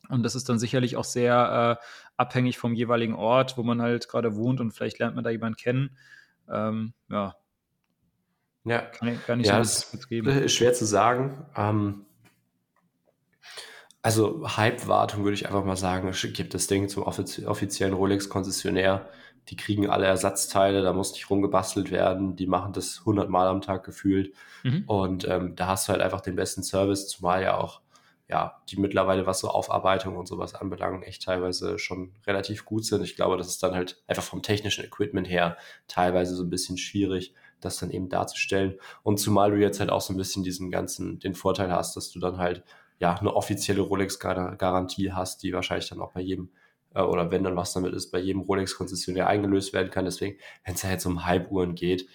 Und das ist dann sicherlich auch sehr äh, abhängig vom jeweiligen Ort, wo man halt gerade wohnt und vielleicht lernt man da jemanden kennen. Ähm, ja, ja, kann, kann ich ja, so ist geben. schwer zu sagen. Ähm, also Hype-Wartung würde ich einfach mal sagen, gibt das Ding zum offiz offiziellen Rolex-Konzessionär. Die kriegen alle Ersatzteile, da muss nicht rumgebastelt werden. Die machen das 100 Mal am Tag gefühlt. Mhm. Und ähm, da hast du halt einfach den besten Service, zumal ja auch ja, die mittlerweile, was so Aufarbeitung und sowas anbelangt, echt teilweise schon relativ gut sind. Ich glaube, das ist dann halt einfach vom technischen Equipment her teilweise so ein bisschen schwierig das dann eben darzustellen. Und zumal du jetzt halt auch so ein bisschen diesen ganzen, den Vorteil hast, dass du dann halt ja eine offizielle Rolex-Garantie hast, die wahrscheinlich dann auch bei jedem äh, oder wenn dann was damit ist, bei jedem Rolex-Konzessionär eingelöst werden kann. Deswegen, wenn es halt um Halbuhren geht,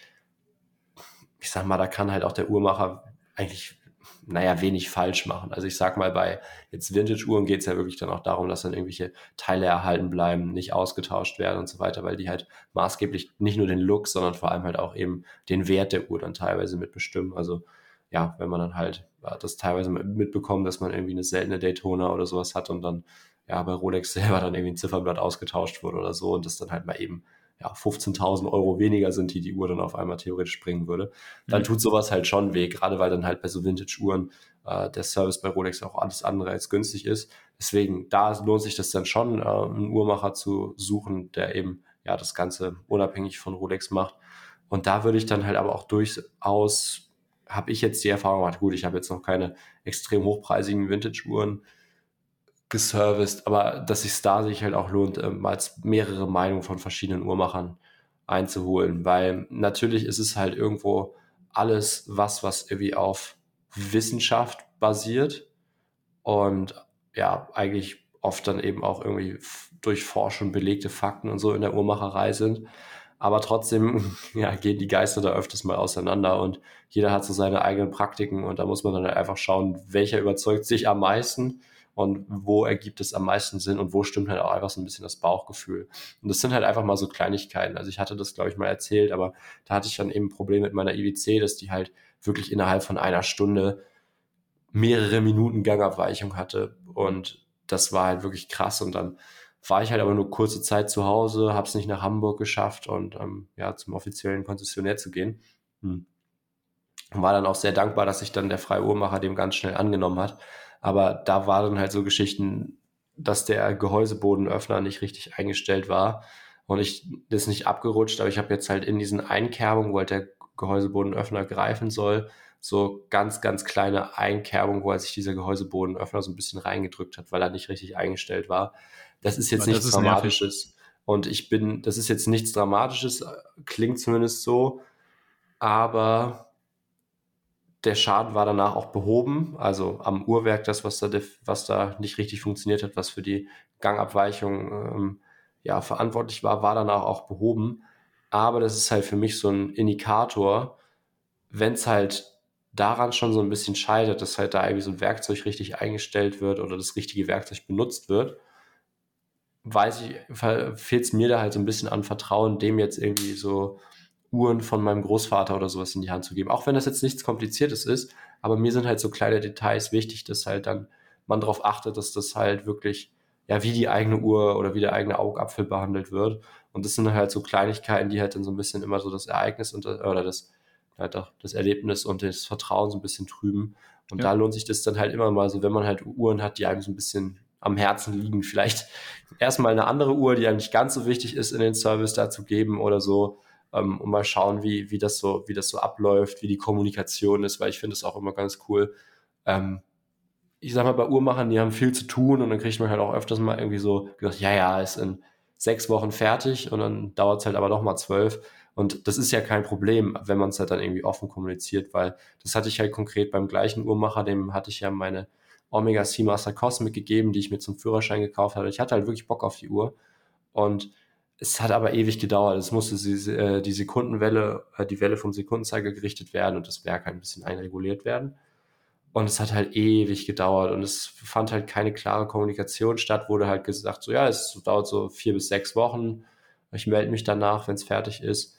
ich sag mal, da kann halt auch der Uhrmacher eigentlich naja, wenig falsch machen. Also ich sag mal, bei jetzt Vintage-Uhren geht es ja wirklich dann auch darum, dass dann irgendwelche Teile erhalten bleiben, nicht ausgetauscht werden und so weiter, weil die halt maßgeblich nicht nur den Look, sondern vor allem halt auch eben den Wert der Uhr dann teilweise mitbestimmen. Also ja, wenn man dann halt das teilweise mitbekommt, dass man irgendwie eine seltene Daytona oder sowas hat und dann ja bei Rolex selber dann irgendwie ein Zifferblatt ausgetauscht wurde oder so und das dann halt mal eben ja, 15.000 Euro weniger sind, die die Uhr dann auf einmal theoretisch bringen würde, dann mhm. tut sowas halt schon weh, gerade weil dann halt bei so Vintage-Uhren äh, der Service bei Rolex auch alles andere als günstig ist. Deswegen, da lohnt sich das dann schon, äh, einen Uhrmacher zu suchen, der eben ja das Ganze unabhängig von Rolex macht. Und da würde ich dann halt aber auch durchaus, habe ich jetzt die Erfahrung gemacht, gut, ich habe jetzt noch keine extrem hochpreisigen Vintage-Uhren geserviced, aber dass sich da sich halt auch lohnt, ähm, mal mehrere Meinungen von verschiedenen Uhrmachern einzuholen, weil natürlich ist es halt irgendwo alles was, was irgendwie auf Wissenschaft basiert und ja, eigentlich oft dann eben auch irgendwie durch Forschung belegte Fakten und so in der Uhrmacherei sind. Aber trotzdem ja, gehen die Geister da öfters mal auseinander und jeder hat so seine eigenen Praktiken und da muss man dann halt einfach schauen, welcher überzeugt sich am meisten und wo ergibt es am meisten Sinn und wo stimmt halt auch einfach so ein bisschen das Bauchgefühl. Und das sind halt einfach mal so Kleinigkeiten. Also ich hatte das, glaube ich, mal erzählt, aber da hatte ich dann eben ein Problem mit meiner IWC, dass die halt wirklich innerhalb von einer Stunde mehrere Minuten Gangabweichung hatte und das war halt wirklich krass und dann war ich halt aber nur kurze Zeit zu Hause, habe es nicht nach Hamburg geschafft und ähm, ja, zum offiziellen Konzessionär zu gehen. Hm. Und war dann auch sehr dankbar, dass sich dann der freie Uhrmacher dem ganz schnell angenommen hat. Aber da waren dann halt so Geschichten, dass der Gehäusebodenöffner nicht richtig eingestellt war und ich das nicht abgerutscht, aber ich habe jetzt halt in diesen Einkerbungen, wo halt der Gehäusebodenöffner greifen soll, so ganz, ganz kleine Einkerbung, wo er sich dieser Gehäusebodenöffner so ein bisschen reingedrückt hat, weil er nicht richtig eingestellt war. Das ist jetzt Aber nichts Dramatisches. Nervig. Und ich bin, das ist jetzt nichts Dramatisches, klingt zumindest so, aber der Schaden war danach auch behoben. Also am Uhrwerk, das, was da, was da nicht richtig funktioniert hat, was für die Gangabweichung ähm, ja, verantwortlich war, war danach auch behoben. Aber das ist halt für mich so ein Indikator, wenn es halt daran schon so ein bisschen scheitert, dass halt da irgendwie so ein Werkzeug richtig eingestellt wird oder das richtige Werkzeug benutzt wird, weiß ich, fehlt es mir da halt so ein bisschen an Vertrauen, dem jetzt irgendwie so Uhren von meinem Großvater oder sowas in die Hand zu geben. Auch wenn das jetzt nichts Kompliziertes ist, aber mir sind halt so kleine Details wichtig, dass halt dann man darauf achtet, dass das halt wirklich, ja, wie die eigene Uhr oder wie der eigene Augapfel behandelt wird. Und das sind halt so Kleinigkeiten, die halt dann so ein bisschen immer so das Ereignis unter, oder das, halt auch das Erlebnis und das Vertrauen so ein bisschen trüben. Und ja. da lohnt sich das dann halt immer mal so, wenn man halt Uhren hat, die einem so ein bisschen am Herzen liegen. Vielleicht erstmal eine andere Uhr, die einem nicht ganz so wichtig ist, in den Service dazu geben oder so. Ähm, und mal schauen, wie, wie, das so, wie das so abläuft, wie die Kommunikation ist, weil ich finde es auch immer ganz cool. Ähm, ich sag mal, bei Uhrmachern, die haben viel zu tun und dann kriegt man halt auch öfters mal irgendwie so gesagt, ja, ja, ist in sechs Wochen fertig und dann dauert es halt aber noch mal zwölf. Und das ist ja kein Problem, wenn man es halt dann irgendwie offen kommuniziert, weil das hatte ich halt konkret beim gleichen Uhrmacher, dem hatte ich ja meine Omega Seamaster Cosmic gegeben, die ich mir zum Führerschein gekauft hatte. Ich hatte halt wirklich Bock auf die Uhr und es hat aber ewig gedauert. Es musste die, äh, die Sekundenwelle, äh, die Welle vom Sekundenzeiger gerichtet werden und das Werk halt ein bisschen einreguliert werden. Und es hat halt ewig gedauert und es fand halt keine klare Kommunikation statt. Wurde halt gesagt, so ja, es dauert so vier bis sechs Wochen. Ich melde mich danach, wenn es fertig ist.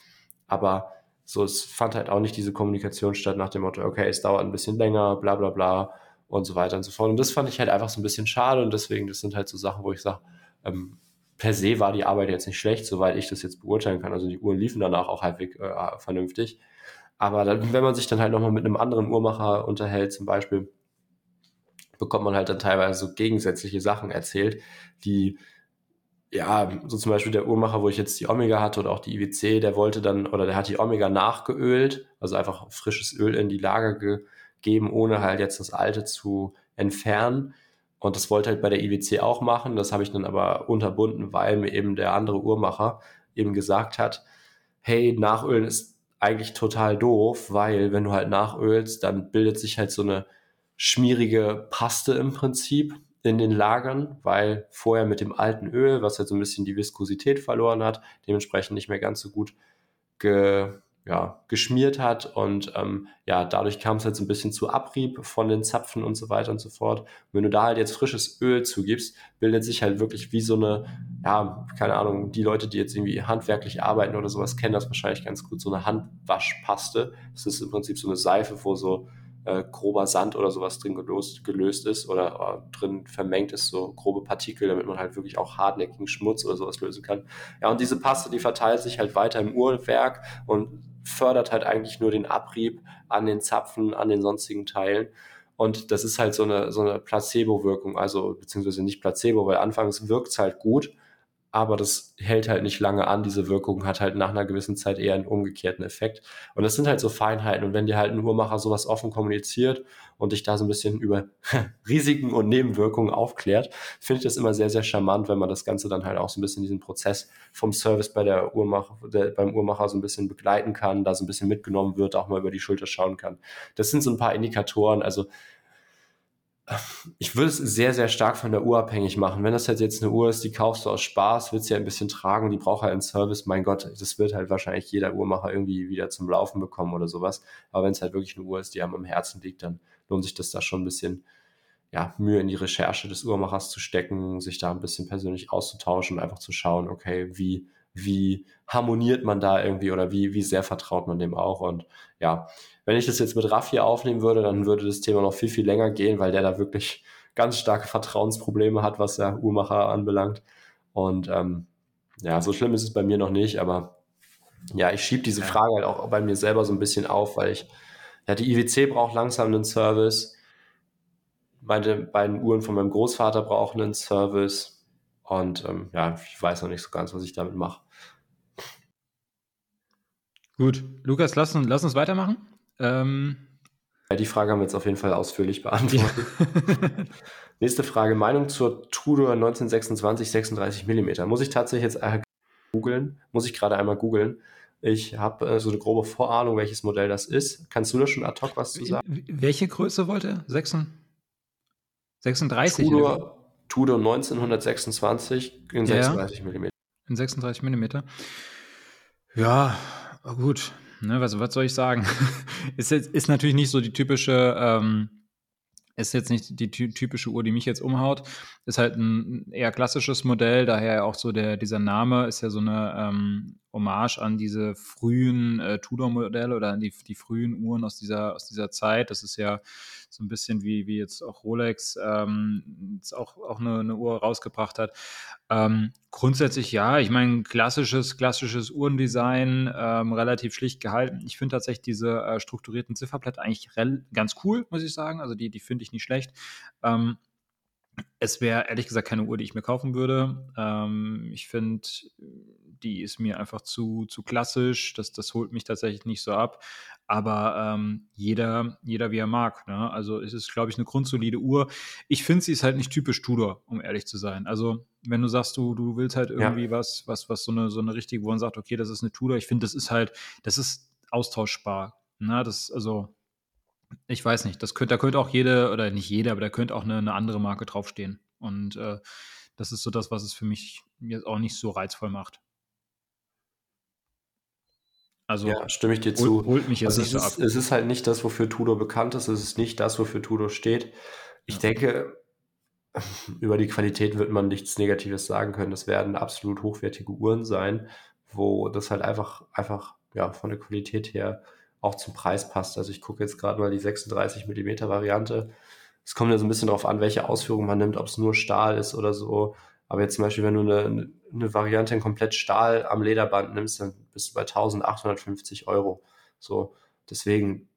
Aber so, es fand halt auch nicht diese Kommunikation statt nach dem Motto, okay, es dauert ein bisschen länger, bla bla bla und so weiter und so fort. Und das fand ich halt einfach so ein bisschen schade und deswegen, das sind halt so Sachen, wo ich sage, ähm, per se war die Arbeit jetzt nicht schlecht, soweit ich das jetzt beurteilen kann. Also die Uhren liefen danach auch halbwegs äh, vernünftig. Aber dann, wenn man sich dann halt nochmal mit einem anderen Uhrmacher unterhält, zum Beispiel, bekommt man halt dann teilweise so gegensätzliche Sachen erzählt, die ja, so zum Beispiel der Uhrmacher, wo ich jetzt die Omega hatte oder auch die IWC, der wollte dann, oder der hat die Omega nachgeölt, also einfach frisches Öl in die Lager gegeben, ohne halt jetzt das alte zu entfernen. Und das wollte halt bei der IWC auch machen. Das habe ich dann aber unterbunden, weil mir eben der andere Uhrmacher eben gesagt hat, hey, Nachölen ist eigentlich total doof, weil wenn du halt nachölst, dann bildet sich halt so eine schmierige Paste im Prinzip in den Lagern, weil vorher mit dem alten Öl, was halt so ein bisschen die Viskosität verloren hat, dementsprechend nicht mehr ganz so gut ge, ja, geschmiert hat und ähm, ja, dadurch kam es halt so ein bisschen zu Abrieb von den Zapfen und so weiter und so fort. Und wenn du da halt jetzt frisches Öl zugibst, bildet sich halt wirklich wie so eine, ja, keine Ahnung, die Leute, die jetzt irgendwie handwerklich arbeiten oder sowas, kennen das wahrscheinlich ganz gut, so eine Handwaschpaste. Das ist im Prinzip so eine Seife, wo so äh, grober Sand oder sowas drin gelöst, gelöst ist oder äh, drin vermengt ist, so grobe Partikel, damit man halt wirklich auch hartnäckigen Schmutz oder sowas lösen kann. Ja, und diese Paste, die verteilt sich halt weiter im Uhrwerk und fördert halt eigentlich nur den Abrieb an den Zapfen, an den sonstigen Teilen. Und das ist halt so eine, so eine Placebo-Wirkung, also beziehungsweise nicht Placebo, weil anfangs wirkt es halt gut, aber das hält halt nicht lange an. Diese Wirkung hat halt nach einer gewissen Zeit eher einen umgekehrten Effekt. Und das sind halt so Feinheiten. Und wenn dir halt ein Uhrmacher sowas offen kommuniziert und dich da so ein bisschen über Risiken und Nebenwirkungen aufklärt, finde ich das immer sehr, sehr charmant, wenn man das Ganze dann halt auch so ein bisschen diesen Prozess vom Service bei der Uhrmacher, der, beim Uhrmacher so ein bisschen begleiten kann, da so ein bisschen mitgenommen wird, auch mal über die Schulter schauen kann. Das sind so ein paar Indikatoren. Also ich würde es sehr, sehr stark von der Uhr abhängig machen. Wenn das halt jetzt eine Uhr ist, die kaufst du aus Spaß, willst sie ja ein bisschen tragen, die braucht halt einen Service, mein Gott, das wird halt wahrscheinlich jeder Uhrmacher irgendwie wieder zum Laufen bekommen oder sowas. Aber wenn es halt wirklich eine Uhr ist, die einem am Herzen liegt, dann lohnt sich das da schon ein bisschen ja, Mühe in die Recherche des Uhrmachers zu stecken, sich da ein bisschen persönlich auszutauschen und einfach zu schauen, okay, wie, wie harmoniert man da irgendwie oder wie, wie sehr vertraut man dem auch. Und ja, wenn ich das jetzt mit Raff hier aufnehmen würde, dann würde das Thema noch viel, viel länger gehen, weil der da wirklich ganz starke Vertrauensprobleme hat, was der Uhrmacher anbelangt. Und ähm, ja, so schlimm ist es bei mir noch nicht, aber ja, ich schiebe diese Frage halt auch bei mir selber so ein bisschen auf, weil ich, ja, die IWC braucht langsam einen Service. Meine beiden Uhren von meinem Großvater brauchen einen Service. Und ähm, ja, ich weiß noch nicht so ganz, was ich damit mache. Gut, Lukas, lass, lass uns weitermachen. Ähm, ja, die Frage haben wir jetzt auf jeden Fall ausführlich beantwortet. Nächste Frage: Meinung zur Tudor 1926 36 mm. Muss ich tatsächlich jetzt googeln? Muss ich gerade einmal googeln? Ich habe äh, so eine grobe Vorahnung, welches Modell das ist. Kannst du da schon ad hoc was zu sagen? Welche Größe wollte? 36? 36 Tudor, Tudor 1926 in 36 ja, mm. In 36 mm. Ja, gut. Ne, was, was soll ich sagen? ist, jetzt, ist natürlich nicht so die typische, ähm, ist jetzt nicht die typische Uhr, die mich jetzt umhaut. Ist halt ein eher klassisches Modell, daher auch so der, dieser Name ist ja so eine ähm, Hommage an diese frühen äh, Tudor-Modelle oder an die, die frühen Uhren aus dieser, aus dieser Zeit. Das ist ja so ein bisschen wie, wie jetzt auch Rolex ähm, jetzt auch, auch eine, eine Uhr rausgebracht hat. Ähm, grundsätzlich ja, ich meine, klassisches, klassisches Uhrendesign, ähm, relativ schlicht gehalten. Ich finde tatsächlich diese äh, strukturierten Zifferblätter eigentlich ganz cool, muss ich sagen. Also die, die finde ich nicht schlecht. Ähm, es wäre ehrlich gesagt keine Uhr, die ich mir kaufen würde. Ähm, ich finde, die ist mir einfach zu, zu klassisch. Das, das holt mich tatsächlich nicht so ab. Aber ähm, jeder, jeder wie er mag. Ne? Also es ist, glaube ich, eine grundsolide Uhr. Ich finde, sie ist halt nicht typisch Tudor, um ehrlich zu sein. Also wenn du sagst, du, du willst halt irgendwie ja. was, was, was so eine, so eine richtige, wo man sagt, okay, das ist eine Tudor. Ich finde, das ist halt, das ist austauschbar. Ne? Das, also ich weiß nicht, das könnte, da könnte auch jede, oder nicht jede, aber da könnte auch eine, eine andere Marke draufstehen. Und äh, das ist so das, was es für mich jetzt auch nicht so reizvoll macht. Also ja, stimme ich dir zu. Holt mich jetzt also nicht so ab. Es ist halt nicht das, wofür Tudor bekannt ist. Es ist nicht das, wofür Tudor steht. Ich ja. denke, über die Qualität wird man nichts Negatives sagen können. Das werden absolut hochwertige Uhren sein, wo das halt einfach, einfach ja, von der Qualität her auch zum Preis passt. Also ich gucke jetzt gerade mal die 36 mm Variante. Es kommt ja so ein bisschen darauf an, welche Ausführung man nimmt, ob es nur Stahl ist oder so. Aber jetzt zum Beispiel, wenn du eine, eine Variante in komplett Stahl am Lederband nimmst, dann bist du bei 1850 Euro. So, deswegen,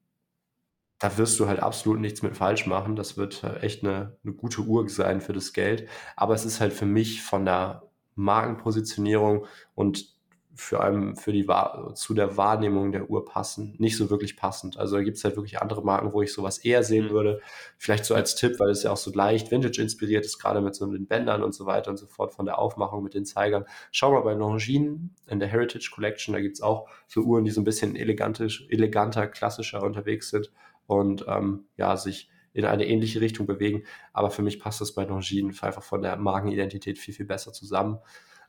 da wirst du halt absolut nichts mit falsch machen. Das wird echt eine, eine gute Uhr sein für das Geld. Aber es ist halt für mich von der Markenpositionierung und für einem, für die zu der Wahrnehmung der Uhr passen, nicht so wirklich passend. Also da gibt es halt wirklich andere Marken, wo ich sowas eher sehen mhm. würde. Vielleicht so als Tipp, weil es ja auch so leicht Vintage inspiriert ist, gerade mit so den Bändern und so weiter und so fort von der Aufmachung mit den Zeigern. Schau mal bei Longines in der Heritage Collection, da gibt es auch so Uhren, die so ein bisschen eleganter, klassischer unterwegs sind und ähm, ja, sich in eine ähnliche Richtung bewegen. Aber für mich passt das bei Longines einfach von der Markenidentität viel, viel besser zusammen.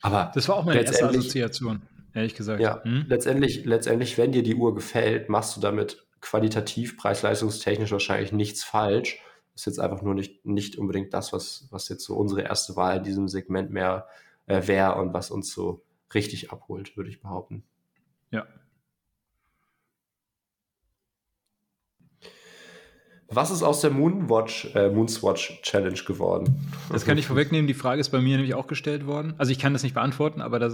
Aber das war auch meine erste Assoziation ehrlich gesagt. Ja, hm? letztendlich, letztendlich, wenn dir die Uhr gefällt, machst du damit qualitativ, preis-leistungstechnisch wahrscheinlich nichts falsch. Ist jetzt einfach nur nicht, nicht unbedingt das, was, was jetzt so unsere erste Wahl in diesem Segment mehr äh, wäre und was uns so richtig abholt, würde ich behaupten. Ja, Was ist aus der Moonwatch, äh, Moonswatch Challenge geworden? Das kann ich vorwegnehmen. Die Frage ist bei mir nämlich auch gestellt worden. Also ich kann das nicht beantworten, aber da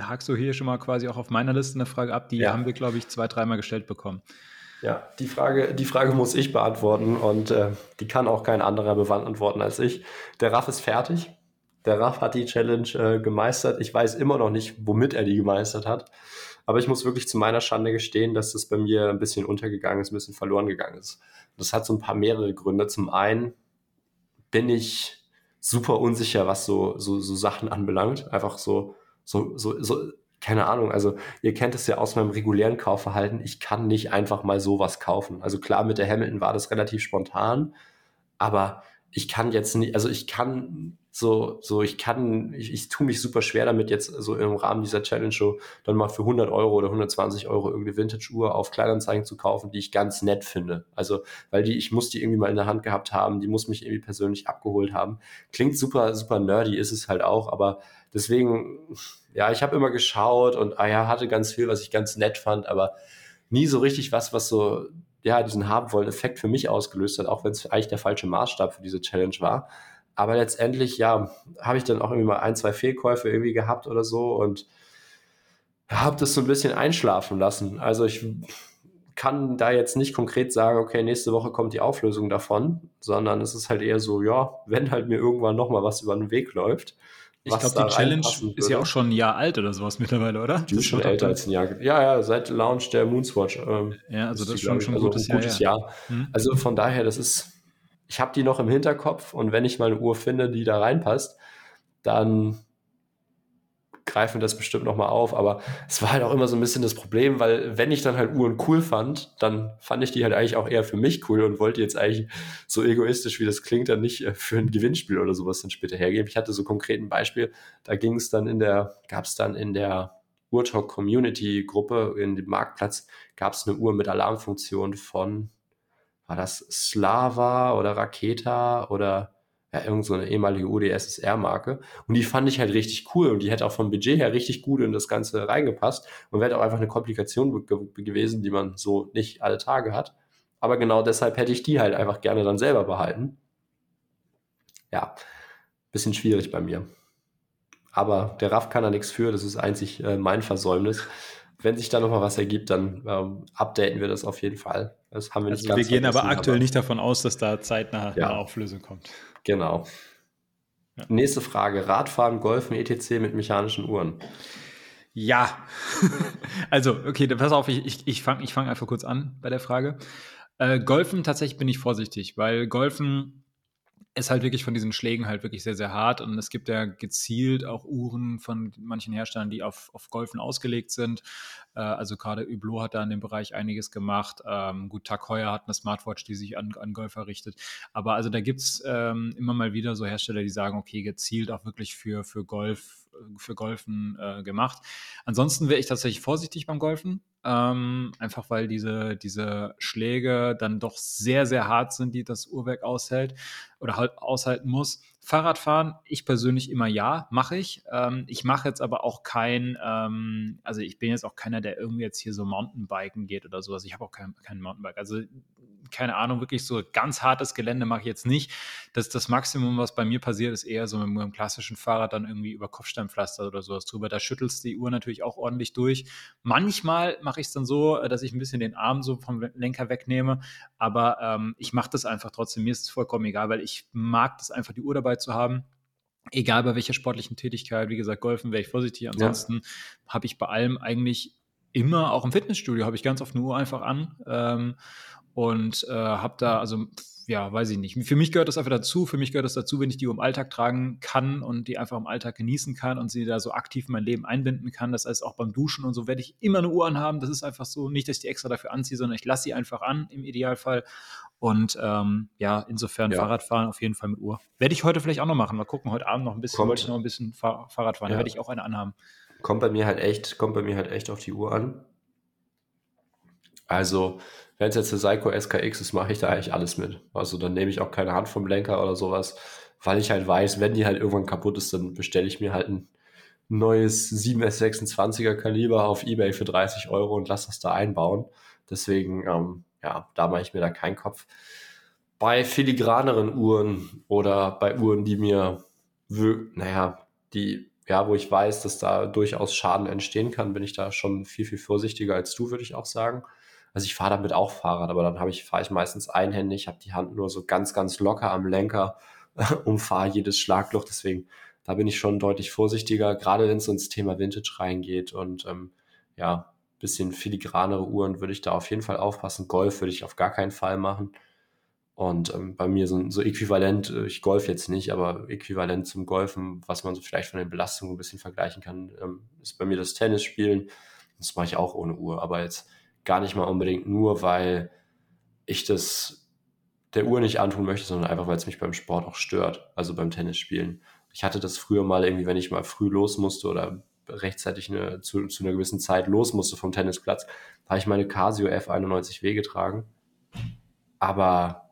hakst du hier schon mal quasi auch auf meiner Liste eine Frage ab. Die ja. haben wir, glaube ich, zwei, dreimal gestellt bekommen. Ja, die Frage, die Frage muss ich beantworten und äh, die kann auch kein anderer beantworten als ich. Der Raff ist fertig. Der Raff hat die Challenge äh, gemeistert. Ich weiß immer noch nicht, womit er die gemeistert hat. Aber ich muss wirklich zu meiner Schande gestehen, dass das bei mir ein bisschen untergegangen ist, ein bisschen verloren gegangen ist. Das hat so ein paar mehrere Gründe. Zum einen bin ich super unsicher, was so, so, so Sachen anbelangt. Einfach so, so, so, so, keine Ahnung. Also, ihr kennt es ja aus meinem regulären Kaufverhalten. Ich kann nicht einfach mal sowas kaufen. Also, klar, mit der Hamilton war das relativ spontan, aber ich kann jetzt nicht, also ich kann so, so ich kann, ich, ich tue mich super schwer damit, jetzt so im Rahmen dieser Challenge-Show dann mal für 100 Euro oder 120 Euro irgendeine Vintage-Uhr auf Kleinanzeigen zu kaufen, die ich ganz nett finde. Also, weil die, ich muss die irgendwie mal in der Hand gehabt haben, die muss mich irgendwie persönlich abgeholt haben. Klingt super, super nerdy, ist es halt auch, aber deswegen, ja, ich habe immer geschaut und, ah ja, hatte ganz viel, was ich ganz nett fand, aber nie so richtig was, was so ja, diesen haben wollen Effekt für mich ausgelöst hat, auch wenn es eigentlich der falsche Maßstab für diese Challenge war. Aber letztendlich, ja, habe ich dann auch irgendwie mal ein, zwei Fehlkäufe irgendwie gehabt oder so und habe das so ein bisschen einschlafen lassen. Also ich kann da jetzt nicht konkret sagen, okay, nächste Woche kommt die Auflösung davon, sondern es ist halt eher so, ja, wenn halt mir irgendwann nochmal was über den Weg läuft. Ich glaube, die Challenge ist ja auch schon ein Jahr alt oder sowas mittlerweile, oder? Die ist schon älter als ein Jahr. Ja, ja, seit Launch der Moonswatch. Ähm, ja, also das ist schon, schon ein also gutes, ein gutes Jahr. Jahr. Mhm. Also von daher, das ist, ich habe die noch im Hinterkopf und wenn ich mal eine Uhr finde, die da reinpasst, dann greifen das bestimmt nochmal auf. Aber es war halt auch immer so ein bisschen das Problem, weil wenn ich dann halt Uhren cool fand, dann fand ich die halt eigentlich auch eher für mich cool und wollte jetzt eigentlich so egoistisch, wie das klingt, dann nicht äh, für ein Gewinnspiel oder sowas dann später hergeben. Ich hatte so konkret ein Beispiel, da ging es dann in der, gab es dann in der Uhrtalk Community Gruppe in dem Marktplatz, gab es eine Uhr mit Alarmfunktion von war das Slava oder Raketa oder ja, irgend so ehemalige UdSSR-Marke. Und die fand ich halt richtig cool und die hätte auch vom Budget her richtig gut in das Ganze reingepasst und wäre auch einfach eine Komplikation gewesen, die man so nicht alle Tage hat. Aber genau deshalb hätte ich die halt einfach gerne dann selber behalten. Ja, bisschen schwierig bei mir. Aber der Raff kann da nichts für, das ist einzig äh, mein Versäumnis wenn sich da nochmal was ergibt, dann ähm, updaten wir das auf jeden Fall. Das haben wir also nicht wir gehen aber aktuell aber nicht davon aus, dass da zeitnah ja. eine Auflösung kommt. Genau. Ja. Nächste Frage. Radfahren, Golfen, etc. mit mechanischen Uhren. Ja. also, okay, pass auf, ich, ich, ich fange ich fang einfach kurz an bei der Frage. Äh, Golfen, tatsächlich bin ich vorsichtig, weil Golfen ist halt wirklich von diesen Schlägen halt wirklich sehr, sehr hart. Und es gibt ja gezielt auch Uhren von manchen Herstellern, die auf, auf Golfen ausgelegt sind. Äh, also gerade Hublot hat da in dem Bereich einiges gemacht. Ähm, gut, Tag Heuer hat eine Smartwatch, die sich an, an Golfer richtet. Aber also da gibt's ähm, immer mal wieder so Hersteller, die sagen, okay, gezielt auch wirklich für, für Golf für Golfen äh, gemacht. Ansonsten wäre ich tatsächlich vorsichtig beim Golfen, ähm, einfach weil diese, diese Schläge dann doch sehr, sehr hart sind, die das Uhrwerk aushält oder halt aushalten muss. Fahrradfahren, ich persönlich immer ja, mache ich. Ähm, ich mache jetzt aber auch kein, ähm, also ich bin jetzt auch keiner, der irgendwie jetzt hier so Mountainbiken geht oder sowas. Ich habe auch kein, kein Mountainbike. Also keine Ahnung, wirklich so ganz hartes Gelände mache ich jetzt nicht. Das, das Maximum, was bei mir passiert, ist eher so mit einem klassischen Fahrrad dann irgendwie über Kopfsteinpflaster oder sowas drüber. Da schüttelst die Uhr natürlich auch ordentlich durch. Manchmal mache ich es dann so, dass ich ein bisschen den Arm so vom Lenker wegnehme, aber ähm, ich mache das einfach trotzdem. Mir ist es vollkommen egal, weil ich mag das einfach, die Uhr dabei zu haben egal bei welcher sportlichen Tätigkeit, wie gesagt, Golfen wäre ich vorsichtig. Ansonsten ja. habe ich bei allem eigentlich immer, auch im Fitnessstudio, habe ich ganz oft eine Uhr einfach an. Ähm, und äh, habe da, also ja, weiß ich nicht. Für mich gehört das einfach dazu. Für mich gehört das dazu, wenn ich die im Alltag tragen kann und die einfach im Alltag genießen kann und sie da so aktiv in mein Leben einbinden kann. Das heißt, auch beim Duschen und so werde ich immer eine Uhr anhaben. Das ist einfach so. Nicht, dass ich die extra dafür anziehe, sondern ich lasse sie einfach an im Idealfall. Und ähm, ja, insofern ja. Fahrradfahren auf jeden Fall mit Uhr. Werde ich heute vielleicht auch noch machen. Mal gucken, heute Abend noch ein bisschen, kommt, wollte ich noch ein bisschen Fahr Fahrrad fahren. Ja. Da werde ich auch eine anhaben. Kommt bei mir halt echt, kommt bei mir halt echt auf die Uhr an. Also, wenn es jetzt eine Seiko SKX ist, mache ich da eigentlich alles mit. Also dann nehme ich auch keine Hand vom Lenker oder sowas, weil ich halt weiß, wenn die halt irgendwann kaputt ist, dann bestelle ich mir halt ein neues 7S26er Kaliber auf Ebay für 30 Euro und lasse das da einbauen. Deswegen, ähm, ja, da mache ich mir da keinen Kopf. Bei filigraneren Uhren oder bei Uhren, die mir, naja, die, ja, wo ich weiß, dass da durchaus Schaden entstehen kann, bin ich da schon viel, viel vorsichtiger als du, würde ich auch sagen. Also ich fahre damit auch Fahrrad, aber dann habe ich, fahre ich meistens einhändig, habe die Hand nur so ganz, ganz locker am Lenker und fahre jedes Schlagloch. Deswegen da bin ich schon deutlich vorsichtiger, gerade wenn es ins Thema Vintage reingeht und ähm, ja, bisschen filigranere Uhren würde ich da auf jeden Fall aufpassen. Golf würde ich auf gar keinen Fall machen. Und ähm, bei mir so, so äquivalent, äh, ich golf jetzt nicht, aber äquivalent zum Golfen, was man so vielleicht von den Belastungen ein bisschen vergleichen kann, ähm, ist bei mir das Tennisspielen. Das mache ich auch ohne Uhr, aber jetzt gar nicht mal unbedingt nur, weil ich das der Uhr nicht antun möchte, sondern einfach, weil es mich beim Sport auch stört, also beim Tennisspielen. Ich hatte das früher mal irgendwie, wenn ich mal früh los musste oder rechtzeitig eine, zu, zu einer gewissen Zeit los musste vom Tennisplatz, habe ich meine Casio F91W getragen. Aber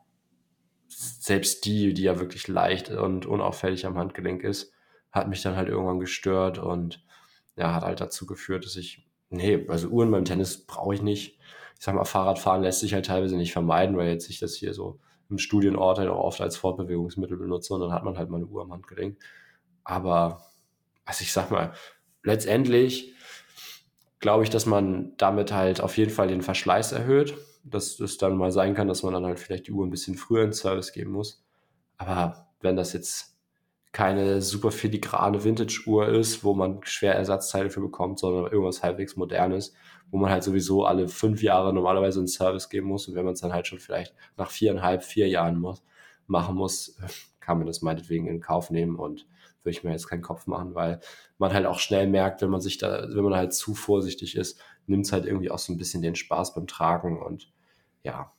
selbst die, die ja wirklich leicht und unauffällig am Handgelenk ist, hat mich dann halt irgendwann gestört und ja, hat halt dazu geführt, dass ich, nee, also Uhren beim Tennis brauche ich nicht. Ich sag mal, Fahrradfahren lässt sich halt teilweise nicht vermeiden, weil jetzt ich das hier so im Studienort halt auch oft als Fortbewegungsmittel benutze und dann hat man halt mal eine Uhr am Handgelenk. Aber, also ich sag mal, letztendlich glaube ich, dass man damit halt auf jeden Fall den Verschleiß erhöht. Dass es dann mal sein kann, dass man dann halt vielleicht die Uhr ein bisschen früher in Service geben muss. Aber wenn das jetzt keine super filigrane Vintage-Uhr ist, wo man schwer Ersatzteile für bekommt, sondern irgendwas halbwegs modernes, wo man halt sowieso alle fünf Jahre normalerweise in Service geben muss. Und wenn man es dann halt schon vielleicht nach viereinhalb, vier Jahren muss, machen muss, kann man das meinetwegen in Kauf nehmen und würde ich mir jetzt keinen Kopf machen, weil man halt auch schnell merkt, wenn man sich da, wenn man halt zu vorsichtig ist, nimmt es halt irgendwie auch so ein bisschen den Spaß beim Tragen und ja.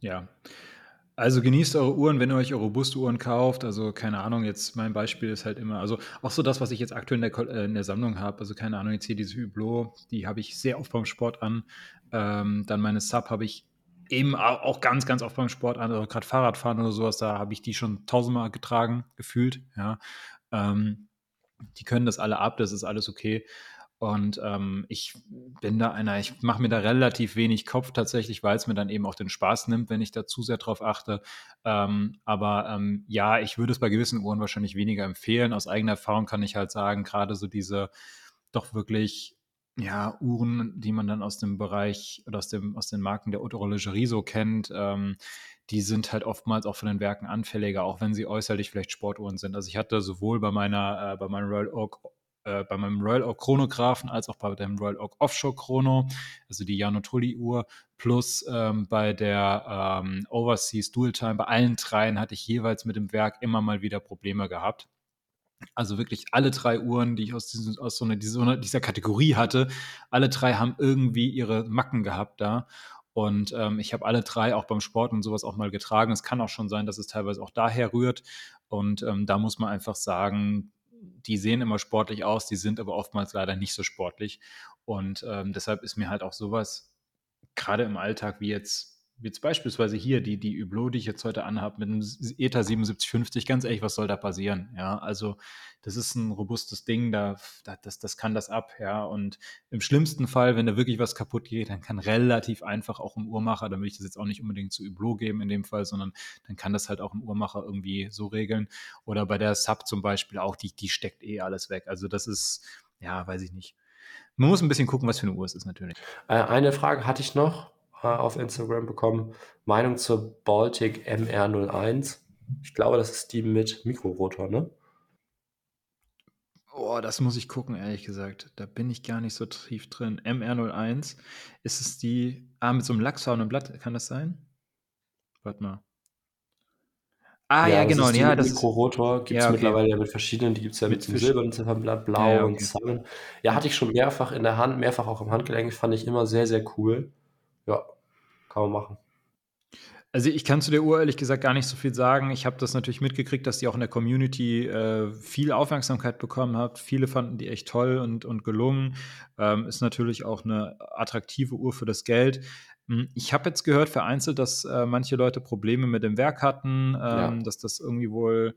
Ja. Also genießt eure Uhren, wenn ihr euch eure robuste Uhren kauft. Also keine Ahnung, jetzt mein Beispiel ist halt immer, also auch so das, was ich jetzt aktuell in der, äh, in der Sammlung habe. Also keine Ahnung, jetzt hier diese Hublot, die habe ich sehr oft beim Sport an. Ähm, dann meine Sub habe ich eben auch ganz, ganz oft beim Sport an, also gerade Fahrradfahren oder sowas, da habe ich die schon tausendmal getragen, gefühlt, ja. Ähm, die können das alle ab, das ist alles okay. Und ähm, ich bin da einer, ich mache mir da relativ wenig Kopf tatsächlich, weil es mir dann eben auch den Spaß nimmt, wenn ich da zu sehr drauf achte. Ähm, aber ähm, ja, ich würde es bei gewissen Uhren wahrscheinlich weniger empfehlen. Aus eigener Erfahrung kann ich halt sagen, gerade so diese doch wirklich ja, Uhren, die man dann aus dem Bereich oder aus, dem, aus den Marken der Haute so kennt, ähm, die sind halt oftmals auch von den Werken anfälliger, auch wenn sie äußerlich vielleicht Sportuhren sind. Also ich hatte sowohl bei meiner, äh, bei meinem Royal Oak, äh, bei meinem Royal Oak Chronographen als auch bei dem Royal Oak Offshore Chrono, also die Jano Tully Uhr, plus ähm, bei der ähm, Overseas Dual Time, bei allen dreien hatte ich jeweils mit dem Werk immer mal wieder Probleme gehabt. Also wirklich alle drei Uhren, die ich aus, diesen, aus so einer, dieser Kategorie hatte, alle drei haben irgendwie ihre Macken gehabt da. Und ähm, ich habe alle drei auch beim Sport und sowas auch mal getragen. Es kann auch schon sein, dass es teilweise auch daher rührt. Und ähm, da muss man einfach sagen, die sehen immer sportlich aus, die sind aber oftmals leider nicht so sportlich. Und ähm, deshalb ist mir halt auch sowas, gerade im Alltag wie jetzt jetzt beispielsweise hier die, die Hublot, die ich jetzt heute anhabe, mit einem ETA 7750, ganz ehrlich, was soll da passieren? Ja, also das ist ein robustes Ding, da, das, das kann das ab, ja. Und im schlimmsten Fall, wenn da wirklich was kaputt geht, dann kann relativ einfach auch ein Uhrmacher, dann will ich das jetzt auch nicht unbedingt zu Hublot geben in dem Fall, sondern dann kann das halt auch ein Uhrmacher irgendwie so regeln. Oder bei der Sub zum Beispiel auch, die, die steckt eh alles weg. Also das ist, ja, weiß ich nicht. Man muss ein bisschen gucken, was für eine Uhr es ist natürlich. Äh, eine Frage hatte ich noch auf Instagram bekommen. Meinung zur Baltic MR01. Ich glaube, das ist die mit Mikrorotor, ne? Oh, das muss ich gucken, ehrlich gesagt. Da bin ich gar nicht so tief drin. MR01, ist es die, ah, mit so einem lachsfarbenen Blatt, kann das sein? Warte mal. Ah, ja, ja genau. Das ja, das Mikrorotor gibt es ja, okay. mittlerweile ja mit verschiedenen. Die gibt es ja mit, mit dem silbernen Ziffernblatt, blau ja, okay. und Zusammen. Ja, hatte ich schon mehrfach in der Hand, mehrfach auch im Handgelenk. Fand ich immer sehr, sehr cool. Ja, kann man machen. Also ich kann zu der Uhr ehrlich gesagt gar nicht so viel sagen. Ich habe das natürlich mitgekriegt, dass die auch in der Community äh, viel Aufmerksamkeit bekommen hat. Viele fanden die echt toll und, und gelungen. Ähm, ist natürlich auch eine attraktive Uhr für das Geld. Hm, ich habe jetzt gehört vereinzelt, dass äh, manche Leute Probleme mit dem Werk hatten, ähm, ja. dass das irgendwie wohl,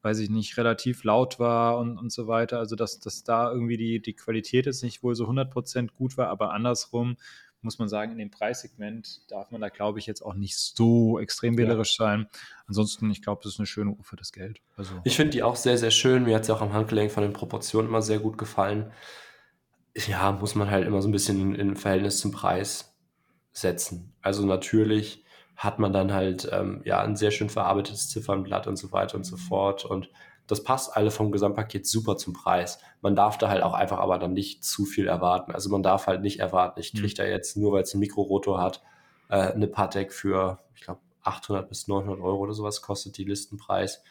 weiß ich nicht, relativ laut war und, und so weiter. Also dass, dass da irgendwie die, die Qualität jetzt nicht wohl so 100% gut war, aber andersrum muss man sagen, in dem Preissegment darf man da, glaube ich, jetzt auch nicht so extrem wählerisch ja. sein. Ansonsten, ich glaube, das ist eine schöne Uhr für das Geld. Also. Ich finde die auch sehr, sehr schön. Mir hat sie auch am Handgelenk von den Proportionen immer sehr gut gefallen. Ja, muss man halt immer so ein bisschen in, Verhältnis zum Preis setzen. Also natürlich hat man dann halt ähm, ja ein sehr schön verarbeitetes Ziffernblatt und so weiter und so fort. Und das passt alle vom Gesamtpaket super zum Preis. Man darf da halt auch einfach aber dann nicht zu viel erwarten. Also man darf halt nicht erwarten, ich kriege mhm. da jetzt, nur weil es einen Mikrorotor hat, äh, eine Patek für, ich glaube, 800 bis 900 Euro oder sowas kostet die Listenpreis.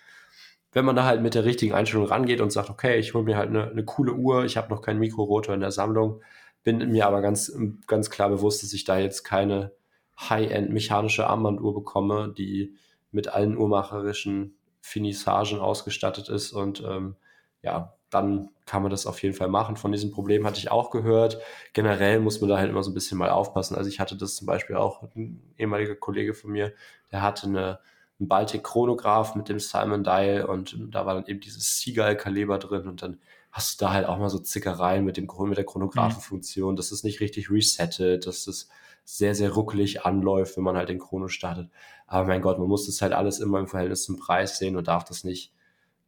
Wenn man da halt mit der richtigen Einstellung rangeht und sagt, okay, ich hole mir halt eine, eine coole Uhr, ich habe noch keinen Mikrorotor in der Sammlung, bin mir aber ganz, ganz klar bewusst, dass ich da jetzt keine High-End mechanische Armbanduhr bekomme, die mit allen uhrmacherischen Finissagen ausgestattet ist und ähm, ja, dann kann man das auf jeden Fall machen. Von diesem Problem hatte ich auch gehört. Generell muss man da halt immer so ein bisschen mal aufpassen. Also ich hatte das zum Beispiel auch, ein ehemaliger Kollege von mir, der hatte eine, einen Baltic Chronograph mit dem Simon Dial und da war dann eben dieses Seagull-Kaliber drin und dann hast du da halt auch mal so Zickereien mit, dem, mit der Chronographenfunktion, dass es nicht richtig resettet, dass es sehr, sehr ruckelig anläuft, wenn man halt den Chrono startet. Aber mein Gott, man muss das halt alles immer im Verhältnis zum Preis sehen und darf das nicht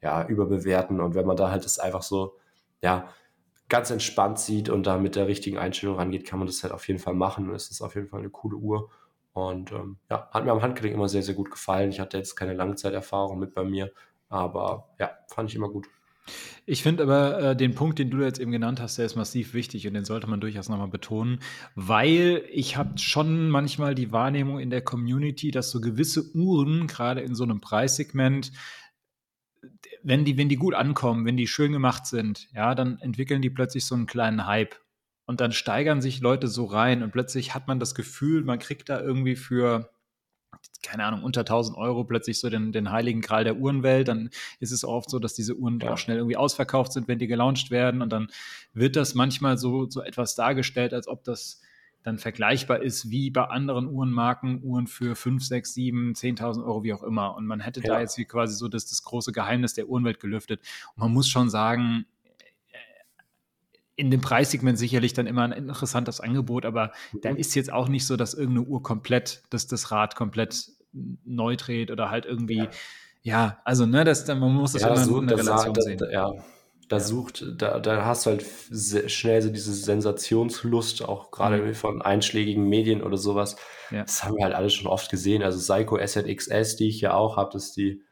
ja, überbewerten. Und wenn man da halt das einfach so, ja, ganz entspannt sieht und da mit der richtigen Einstellung rangeht, kann man das halt auf jeden Fall machen. Und es ist auf jeden Fall eine coole Uhr. Und ähm, ja, hat mir am Handgelenk immer sehr, sehr gut gefallen. Ich hatte jetzt keine Langzeiterfahrung mit bei mir, aber ja, fand ich immer gut. Ich finde aber äh, den Punkt, den du jetzt eben genannt hast, der ist massiv wichtig und den sollte man durchaus nochmal betonen, weil ich habe schon manchmal die Wahrnehmung in der Community, dass so gewisse Uhren, gerade in so einem Preissegment, wenn die, wenn die gut ankommen, wenn die schön gemacht sind, ja, dann entwickeln die plötzlich so einen kleinen Hype. Und dann steigern sich Leute so rein und plötzlich hat man das Gefühl, man kriegt da irgendwie für keine Ahnung, unter 1000 Euro plötzlich so den, den heiligen Gral der Uhrenwelt, dann ist es oft so, dass diese Uhren ja. auch schnell irgendwie ausverkauft sind, wenn die gelauncht werden und dann wird das manchmal so, so etwas dargestellt, als ob das dann vergleichbar ist wie bei anderen Uhrenmarken, Uhren für 5, 6, 7, 10.000 Euro, wie auch immer. Und man hätte ja. da jetzt wie quasi so das, das große Geheimnis der Uhrenwelt gelüftet. Und man muss schon sagen, in dem Preissegment sicherlich dann immer ein interessantes Angebot, aber mhm. da ist jetzt auch nicht so, dass irgendeine Uhr komplett, dass das Rad komplett neu dreht oder halt irgendwie, ja, ja also ne, das, man muss das ja, immer so, in der Relation da, sehen. Ja, da sucht, da, da hast du halt schnell so diese Sensationslust, auch gerade mhm. von einschlägigen Medien oder sowas. Ja. Das haben wir halt alle schon oft gesehen. Also Psycho SZXS, die ich ja auch habe, das ist die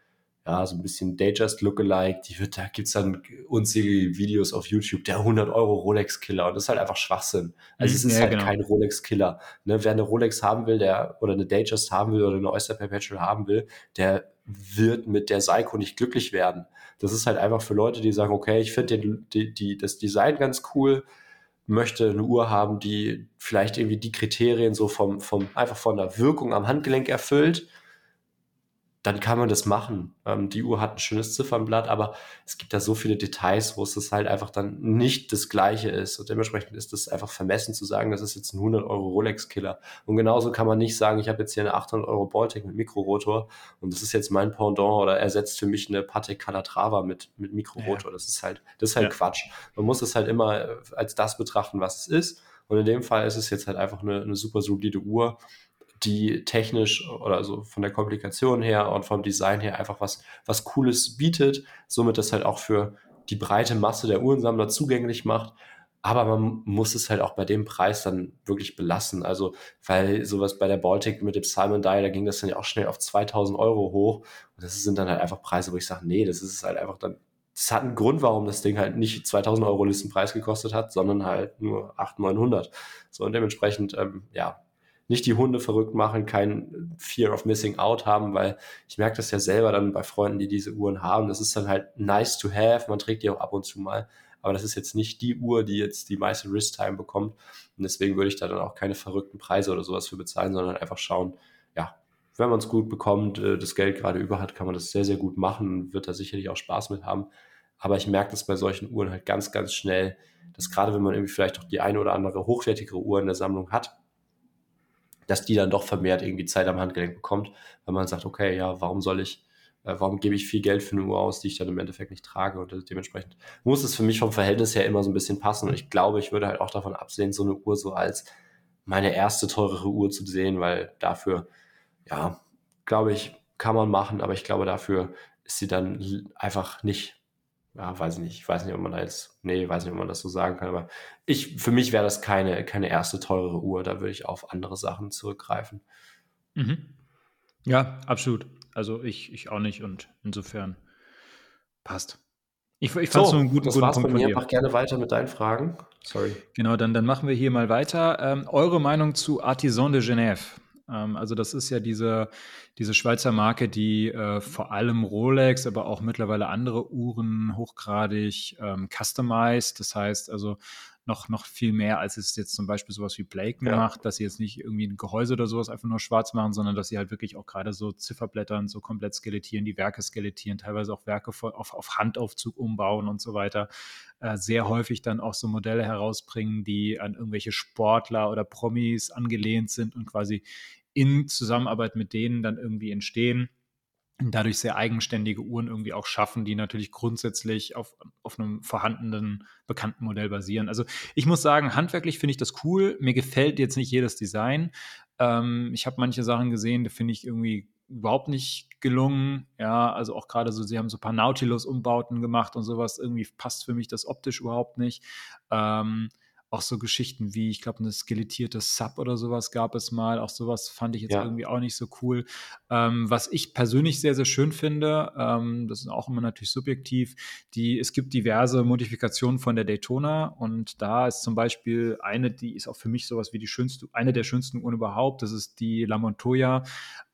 ja, so ein bisschen Datejust Lookalike, die wird, da gibt's dann unzählige Videos auf YouTube, der 100 Euro Rolex-Killer und das ist halt einfach Schwachsinn. Also es ist ja, halt genau. kein Rolex-Killer. Ne, wer eine Rolex haben will, der, oder eine Datejust haben will oder eine Oyster Perpetual haben will, der wird mit der Seiko nicht glücklich werden. Das ist halt einfach für Leute, die sagen, okay, ich finde die, die, das Design ganz cool, möchte eine Uhr haben, die vielleicht irgendwie die Kriterien so vom, vom, einfach von der Wirkung am Handgelenk erfüllt dann kann man das machen. Ähm, die Uhr hat ein schönes Ziffernblatt, aber es gibt da so viele Details, wo es das halt einfach dann nicht das Gleiche ist. Und dementsprechend ist das einfach vermessen zu sagen, das ist jetzt ein 100 Euro Rolex-Killer. Und genauso kann man nicht sagen, ich habe jetzt hier eine 800 Euro Baltic mit Mikrorotor und das ist jetzt mein Pendant oder ersetzt für mich eine Patek Calatrava mit, mit Mikrorotor. Ja. Das ist halt, das ist halt ja. Quatsch. Man muss es halt immer als das betrachten, was es ist. Und in dem Fall ist es jetzt halt einfach eine, eine super solide Uhr, die technisch oder so von der Komplikation her und vom Design her einfach was, was Cooles bietet, somit das halt auch für die breite Masse der Uhrensammler zugänglich macht. Aber man muss es halt auch bei dem Preis dann wirklich belassen. Also, weil sowas bei der Baltic mit dem Simon Dial, da ging das dann ja auch schnell auf 2000 Euro hoch. Und das sind dann halt einfach Preise, wo ich sage, nee, das ist halt einfach dann, das hat einen Grund, warum das Ding halt nicht 2000 Euro Listenpreis gekostet hat, sondern halt nur 800, 900. So, und dementsprechend, ähm, ja, nicht die Hunde verrückt machen, kein Fear of Missing Out haben, weil ich merke das ja selber dann bei Freunden, die diese Uhren haben. Das ist dann halt nice to have, man trägt die auch ab und zu mal. Aber das ist jetzt nicht die Uhr, die jetzt die meiste Wrist-Time bekommt. Und deswegen würde ich da dann auch keine verrückten Preise oder sowas für bezahlen, sondern einfach schauen, ja, wenn man es gut bekommt, äh, das Geld gerade über hat, kann man das sehr, sehr gut machen, wird da sicherlich auch Spaß mit haben. Aber ich merke das bei solchen Uhren halt ganz, ganz schnell, dass gerade wenn man irgendwie vielleicht auch die eine oder andere hochwertigere Uhr in der Sammlung hat, dass die dann doch vermehrt irgendwie Zeit am Handgelenk bekommt, weil man sagt, okay, ja, warum soll ich, äh, warum gebe ich viel Geld für eine Uhr aus, die ich dann im Endeffekt nicht trage? Und dementsprechend muss es für mich vom Verhältnis her immer so ein bisschen passen. Und ich glaube, ich würde halt auch davon absehen, so eine Uhr so als meine erste teurere Uhr zu sehen, weil dafür, ja, glaube ich, kann man machen, aber ich glaube, dafür ist sie dann einfach nicht ja, weiß ich nicht, ich weiß nicht, ob man da jetzt, nee, weiß nicht, ob man das so sagen kann, aber ich, für mich wäre das keine, keine erste teurere Uhr, da würde ich auf andere Sachen zurückgreifen. Mhm. Ja, absolut. Also ich, ich auch nicht und insofern Passt. Ich, ich fand so, einen guten, das guten war's Punkt bei mir. Mach gerne weiter mit deinen Fragen. Sorry. Genau, dann, dann machen wir hier mal weiter. Ähm, eure Meinung zu Artisan de Genève? Ähm, also das ist ja diese, diese Schweizer Marke, die äh, vor allem Rolex, aber auch mittlerweile andere Uhren hochgradig ähm, customized. Das heißt also noch, noch viel mehr, als es jetzt zum Beispiel sowas wie Blake ja. macht, dass sie jetzt nicht irgendwie ein Gehäuse oder sowas einfach nur schwarz machen, sondern dass sie halt wirklich auch gerade so Zifferblättern so komplett skelettieren, die Werke skelettieren, teilweise auch Werke auf, auf Handaufzug umbauen und so weiter. Äh, sehr häufig dann auch so Modelle herausbringen, die an irgendwelche Sportler oder Promis angelehnt sind und quasi in Zusammenarbeit mit denen dann irgendwie entstehen dadurch sehr eigenständige Uhren irgendwie auch schaffen, die natürlich grundsätzlich auf, auf einem vorhandenen, bekannten Modell basieren. Also ich muss sagen, handwerklich finde ich das cool. Mir gefällt jetzt nicht jedes Design. Ähm, ich habe manche Sachen gesehen, die finde ich irgendwie überhaupt nicht gelungen. Ja, also auch gerade so, sie haben so ein paar Nautilus-Umbauten gemacht und sowas. Irgendwie passt für mich das optisch überhaupt nicht. Ähm, auch so Geschichten wie, ich glaube, eine skelettierte Sub oder sowas gab es mal. Auch sowas fand ich jetzt ja. irgendwie auch nicht so cool. Ähm, was ich persönlich sehr, sehr schön finde, ähm, das ist auch immer natürlich subjektiv, die, es gibt diverse Modifikationen von der Daytona und da ist zum Beispiel eine, die ist auch für mich sowas wie die schönste, eine der schönsten Uhren überhaupt. Das ist die La Montoya.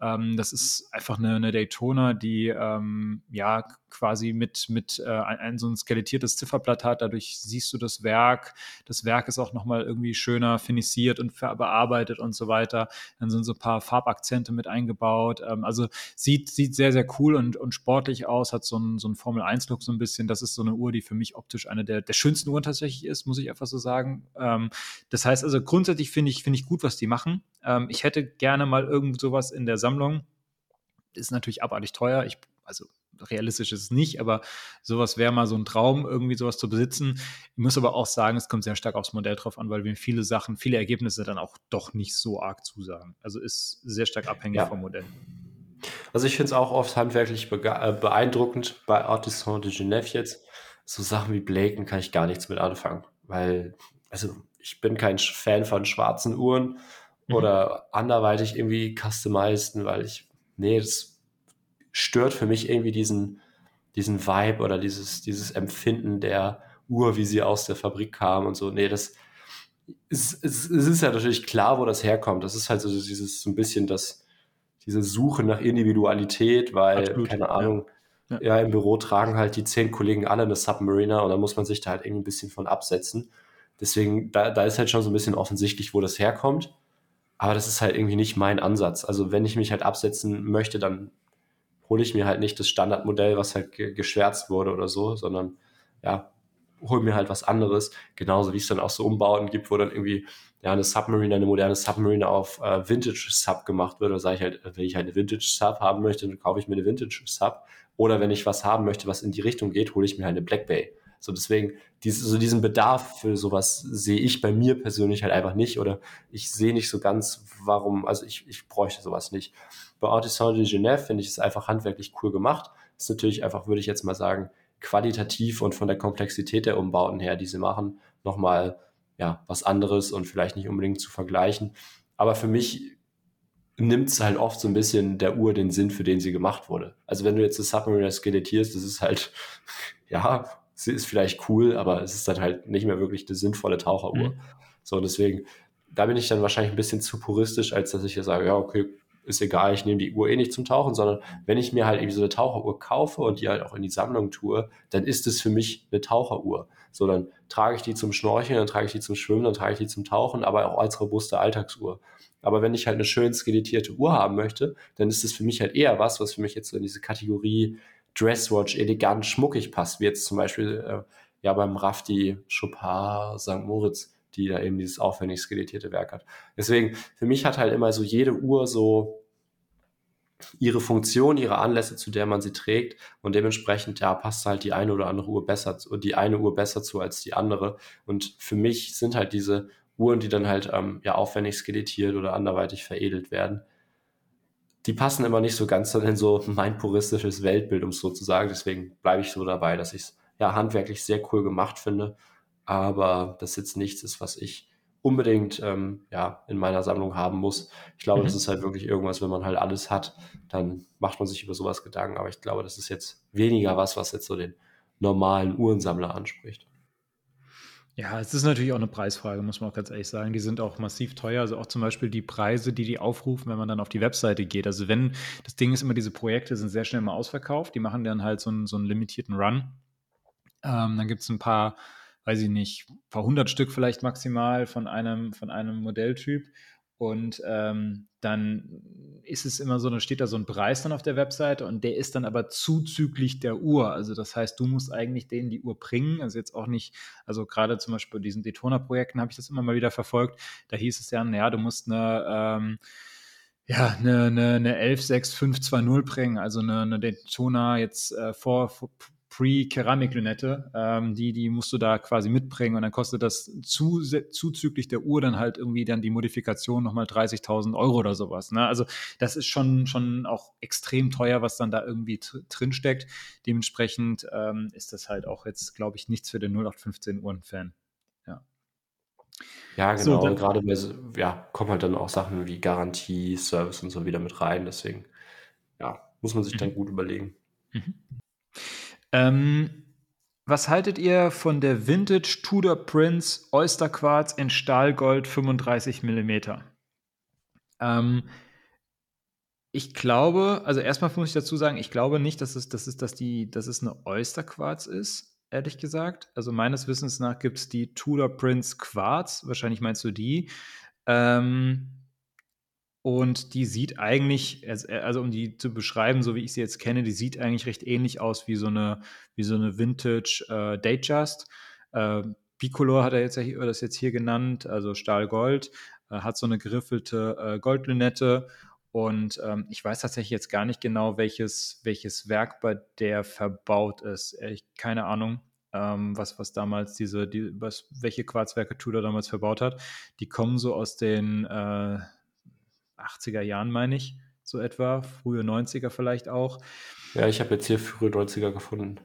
Ähm, das ist einfach eine, eine Daytona, die ähm, ja quasi mit, mit äh, ein, so ein skelettiertes Zifferblatt hat. Dadurch siehst du das Werk. Das Werk ist auch nochmal irgendwie schöner finisiert und bearbeitet und so weiter. Dann sind so ein paar Farbakzente mit eingebaut. Ähm, also sieht, sieht sehr, sehr cool und, und sportlich aus, hat so ein, so ein Formel-1-Look so ein bisschen. Das ist so eine Uhr, die für mich optisch eine der, der schönsten Uhren tatsächlich ist, muss ich einfach so sagen. Ähm, das heißt also grundsätzlich finde ich, finde ich gut, was die machen. Ähm, ich hätte gerne mal irgend sowas in der Sammlung. Ist natürlich abartig teuer. Ich, also realistisch ist es nicht, aber sowas wäre mal so ein Traum, irgendwie sowas zu besitzen. Ich muss aber auch sagen, es kommt sehr stark aufs Modell drauf an, weil wir viele Sachen, viele Ergebnisse dann auch doch nicht so arg zusagen. Also ist sehr stark abhängig ja. vom Modell. Also ich finde es auch oft handwerklich äh, beeindruckend bei Artisan de Genève jetzt. So Sachen wie Blaken kann ich gar nichts mit anfangen, weil, also ich bin kein Fan von schwarzen Uhren mhm. oder anderweitig irgendwie customized, weil ich, nee, das stört für mich irgendwie diesen, diesen Vibe oder dieses, dieses Empfinden der Uhr, wie sie aus der Fabrik kam und so. Nee, das es, es, es ist ja natürlich klar, wo das herkommt. Das ist halt so dieses so ein bisschen das, diese Suche nach Individualität, weil, Absolut, keine Ahnung, ja. Ja. ja. im Büro tragen halt die zehn Kollegen alle eine Submariner und da muss man sich da halt irgendwie ein bisschen von absetzen. Deswegen, da, da ist halt schon so ein bisschen offensichtlich, wo das herkommt. Aber das ist halt irgendwie nicht mein Ansatz. Also wenn ich mich halt absetzen möchte, dann hole ich mir halt nicht das Standardmodell, was halt ge geschwärzt wurde oder so, sondern ja, hole mir halt was anderes. Genauso wie es dann auch so Umbauten gibt, wo dann irgendwie ja eine Submarine, eine moderne Submarine auf äh, Vintage Sub gemacht wird. Da sage ich halt, wenn ich halt eine Vintage Sub haben möchte, dann kaufe ich mir eine Vintage Sub. Oder wenn ich was haben möchte, was in die Richtung geht, hole ich mir halt eine Black Bay. So deswegen, diese, so diesen Bedarf für sowas sehe ich bei mir persönlich halt einfach nicht. Oder ich sehe nicht so ganz, warum, also ich, ich bräuchte sowas nicht. Bei Artisan de Genève finde ich es einfach handwerklich cool gemacht. Ist natürlich einfach, würde ich jetzt mal sagen, qualitativ und von der Komplexität der Umbauten her, die sie machen, nochmal ja, was anderes und vielleicht nicht unbedingt zu vergleichen. Aber für mich nimmt es halt oft so ein bisschen der Uhr den Sinn, für den sie gemacht wurde. Also wenn du jetzt das Submariner skelettierst, das ist halt, ja, sie ist vielleicht cool, aber es ist dann halt nicht mehr wirklich eine sinnvolle Taucheruhr. Mhm. So, deswegen, da bin ich dann wahrscheinlich ein bisschen zu puristisch, als dass ich ja sage, ja, okay, ist egal, ich nehme die Uhr eh nicht zum Tauchen, sondern wenn ich mir halt irgendwie so eine Taucheruhr kaufe und die halt auch in die Sammlung tue, dann ist es für mich eine Taucheruhr. So, dann trage ich die zum Schnorcheln, dann trage ich die zum Schwimmen, dann trage ich die zum Tauchen, aber auch als robuste Alltagsuhr. Aber wenn ich halt eine schön skelettierte Uhr haben möchte, dann ist es für mich halt eher was, was für mich jetzt so in diese Kategorie Dresswatch elegant, schmuckig passt, wie jetzt zum Beispiel äh, ja beim Rafti Chopin St. Moritz die da eben dieses aufwendig skelettierte Werk hat. Deswegen, für mich hat halt immer so jede Uhr so ihre Funktion, ihre Anlässe, zu der man sie trägt. Und dementsprechend, ja, passt halt die eine oder andere Uhr besser, die eine Uhr besser zu als die andere. Und für mich sind halt diese Uhren, die dann halt ähm, ja aufwendig skelettiert oder anderweitig veredelt werden, die passen immer nicht so ganz in so mein puristisches Weltbild, um es so zu sagen. Deswegen bleibe ich so dabei, dass ich es ja handwerklich sehr cool gemacht finde. Aber das jetzt nichts ist, was ich unbedingt ähm, ja, in meiner Sammlung haben muss. Ich glaube, mhm. das ist halt wirklich irgendwas, wenn man halt alles hat, dann macht man sich über sowas Gedanken. Aber ich glaube, das ist jetzt weniger was, was jetzt so den normalen Uhrensammler anspricht. Ja, es ist natürlich auch eine Preisfrage, muss man auch ganz ehrlich sagen. Die sind auch massiv teuer. Also auch zum Beispiel die Preise, die die aufrufen, wenn man dann auf die Webseite geht. Also wenn, das Ding ist immer, diese Projekte sind sehr schnell mal ausverkauft. Die machen dann halt so einen, so einen limitierten Run. Ähm, dann gibt es ein paar weiß ich nicht, ein paar hundert Stück vielleicht maximal von einem, von einem Modelltyp. Und ähm, dann ist es immer so, dann steht da so ein Preis dann auf der Webseite und der ist dann aber zuzüglich der Uhr. Also das heißt, du musst eigentlich denen die Uhr bringen. Also jetzt auch nicht, also gerade zum Beispiel bei diesen Daytona-Projekten habe ich das immer mal wieder verfolgt. Da hieß es ja, naja, du musst eine, ähm, ja, eine, eine, eine 116520 bringen, also eine, eine Daytona jetzt äh, vor, vor Pre-Keramik-Lünette, ähm, die, die musst du da quasi mitbringen und dann kostet das zu, zuzüglich der Uhr dann halt irgendwie dann die Modifikation nochmal 30.000 Euro oder sowas. Ne? Also das ist schon, schon auch extrem teuer, was dann da irgendwie drin steckt. Dementsprechend ähm, ist das halt auch jetzt, glaube ich, nichts für den 0815 Uhren-Fan. Ja. Ja, genau. So, dann, gerade bei, ja, kommen halt dann auch Sachen wie Garantie, Service und so wieder mit rein. Deswegen, ja, muss man sich dann mhm. gut überlegen. Mhm. Ähm, was haltet ihr von der Vintage Tudor Prince Oyster Quartz in Stahlgold 35 mm? Ähm, ich glaube, also erstmal muss ich dazu sagen, ich glaube nicht, dass es, dass es, dass die, dass es eine Oyster Quarz ist, ehrlich gesagt. Also meines Wissens nach gibt es die Tudor Prince Quarz, wahrscheinlich meinst du die. Ähm, und die sieht eigentlich, äh, also um die zu beschreiben, so wie ich sie jetzt kenne, die sieht eigentlich recht ähnlich aus wie so eine, wie so eine Vintage äh, Datejust. Äh, Bicolor hat er jetzt hier, das jetzt hier genannt, also Stahlgold, äh, hat so eine geriffelte äh, Goldlünette. Und ähm, ich weiß tatsächlich jetzt gar nicht genau, welches, welches Werk bei der verbaut ist. Ehrlich, keine Ahnung, ähm, was, was damals diese, die, was, welche Quarzwerke Tudor damals verbaut hat. Die kommen so aus den äh, 80er Jahren, meine ich, so etwa, frühe 90er vielleicht auch. Ja, ich habe jetzt hier frühe 90er gefunden.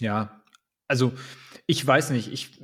Ja, also ich weiß nicht, ich,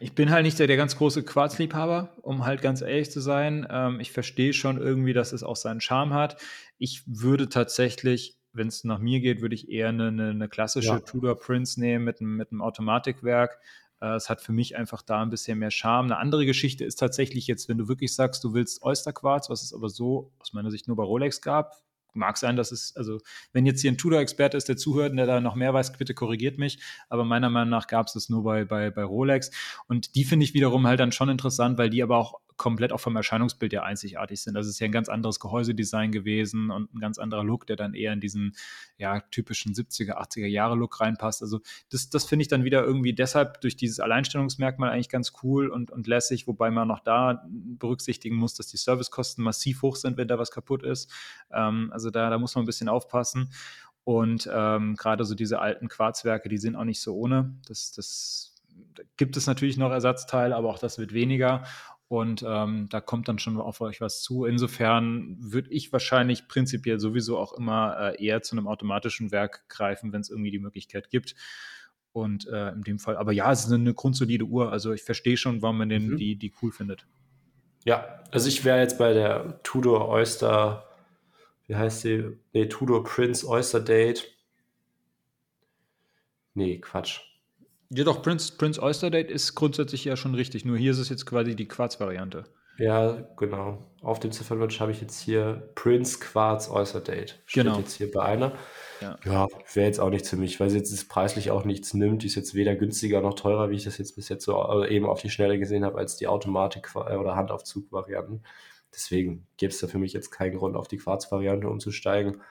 ich bin halt nicht der, der ganz große Quarzliebhaber, um halt ganz ehrlich zu sein. Ähm, ich verstehe schon irgendwie, dass es auch seinen Charme hat. Ich würde tatsächlich, wenn es nach mir geht, würde ich eher eine, eine, eine klassische ja. Tudor Prince nehmen mit, mit einem Automatikwerk. Äh, es hat für mich einfach da ein bisschen mehr Charme. Eine andere Geschichte ist tatsächlich jetzt, wenn du wirklich sagst, du willst Oysterquarz, was es aber so aus meiner Sicht nur bei Rolex gab, mag sein, dass es, also wenn jetzt hier ein Tudor-Experte ist, der zuhört und der da noch mehr weiß, bitte korrigiert mich. Aber meiner Meinung nach gab es das nur bei, bei, bei Rolex. Und die finde ich wiederum halt dann schon interessant, weil die aber auch komplett auch vom Erscheinungsbild ja einzigartig sind. Das ist ja ein ganz anderes Gehäusedesign gewesen und ein ganz anderer Look, der dann eher in diesen ja, typischen 70er, 80er Jahre Look reinpasst. Also das, das finde ich dann wieder irgendwie deshalb durch dieses Alleinstellungsmerkmal eigentlich ganz cool und, und lässig, wobei man noch da berücksichtigen muss, dass die Servicekosten massiv hoch sind, wenn da was kaputt ist. Ähm, also da, da muss man ein bisschen aufpassen. Und ähm, gerade so diese alten Quarzwerke, die sind auch nicht so ohne. Das, das gibt es natürlich noch Ersatzteile, aber auch das wird weniger. Und ähm, da kommt dann schon auf euch was zu. Insofern würde ich wahrscheinlich prinzipiell sowieso auch immer äh, eher zu einem automatischen Werk greifen, wenn es irgendwie die Möglichkeit gibt. Und äh, in dem Fall, aber ja, es ist eine grundsolide Uhr. Also ich verstehe schon, warum man den, mhm. die, die cool findet. Ja, also ich wäre jetzt bei der Tudor Oyster, wie heißt sie? Nee, Tudor Prince Oyster Date. Nee, Quatsch. Ja, doch, Prince, Prince Oyster Date ist grundsätzlich ja schon richtig. Nur hier ist es jetzt quasi die Quarz-Variante. Ja, genau. Auf dem Ziffernwunsch habe ich jetzt hier Prince Quarz Oyster Date. Steht genau. jetzt hier bei einer. Ja, ja wäre jetzt auch nichts für mich, weil sie jetzt preislich auch nichts nimmt. Die ist jetzt weder günstiger noch teurer, wie ich das jetzt bis jetzt so äh, eben auf die Schnelle gesehen habe, als die Automatik- äh, oder Handaufzug-Varianten. Deswegen gäbe es da für mich jetzt keinen Grund, auf die Quarz-Variante umzusteigen.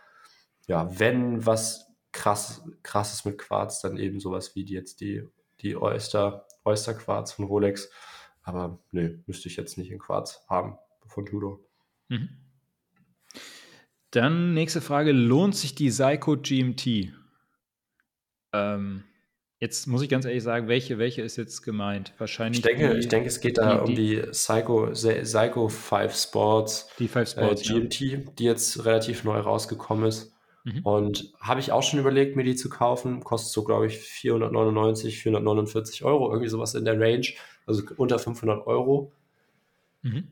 Ja, wenn was krass, krasses mit Quarz, dann eben sowas wie die jetzt die, die Oyster, Oyster Quarz von Rolex. Aber nö, müsste ich jetzt nicht in Quarz haben von Tudor. Mhm. Dann nächste Frage: Lohnt sich die Seiko GMT? Ähm, jetzt muss ich ganz ehrlich sagen, welche, welche ist jetzt gemeint? Wahrscheinlich. Ich denke, die, ich denke es geht da die, um die Psycho, Psycho 5 Sports, die 5 Sports äh, GMT, ja. die jetzt relativ neu rausgekommen ist. Mhm. Und habe ich auch schon überlegt, mir die zu kaufen. Kostet so, glaube ich, 499, 449 Euro, irgendwie sowas in der Range. Also unter 500 Euro. Mhm.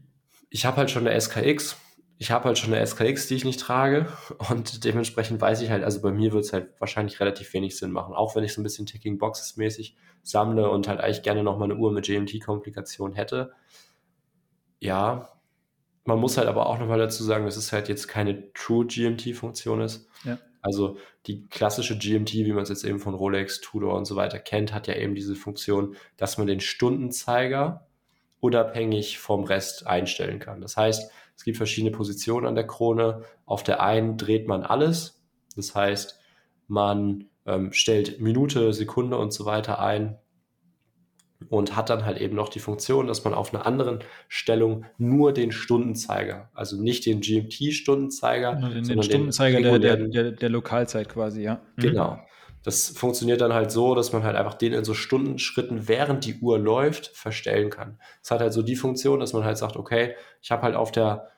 Ich habe halt schon eine SKX. Ich habe halt schon eine SKX, die ich nicht trage. Und dementsprechend weiß ich halt, also bei mir wird es halt wahrscheinlich relativ wenig Sinn machen. Auch wenn ich so ein bisschen Ticking Boxes mäßig sammle und halt eigentlich gerne nochmal eine Uhr mit GMT-Komplikation hätte. Ja, man muss halt aber auch nochmal dazu sagen, dass es halt jetzt keine True GMT-Funktion ist. Ja. Also die klassische GMT, wie man es jetzt eben von Rolex, Tudor und so weiter kennt, hat ja eben diese Funktion, dass man den Stundenzeiger unabhängig vom Rest einstellen kann. Das heißt, es gibt verschiedene Positionen an der Krone. Auf der einen dreht man alles. Das heißt, man ähm, stellt Minute, Sekunde und so weiter ein und hat dann halt eben noch die Funktion, dass man auf einer anderen Stellung nur den Stundenzeiger, also nicht den GMT-Stundenzeiger, den, sondern den Stundenzeiger den der, der, der, der, Lokalzeit quasi, ja. Mhm. Genau. Das funktioniert dann halt so, dass man halt einfach den in so Stundenschritten, während die Uhr läuft, verstellen kann. Es hat halt so die Funktion, dass man halt sagt, okay, ich habe halt auf der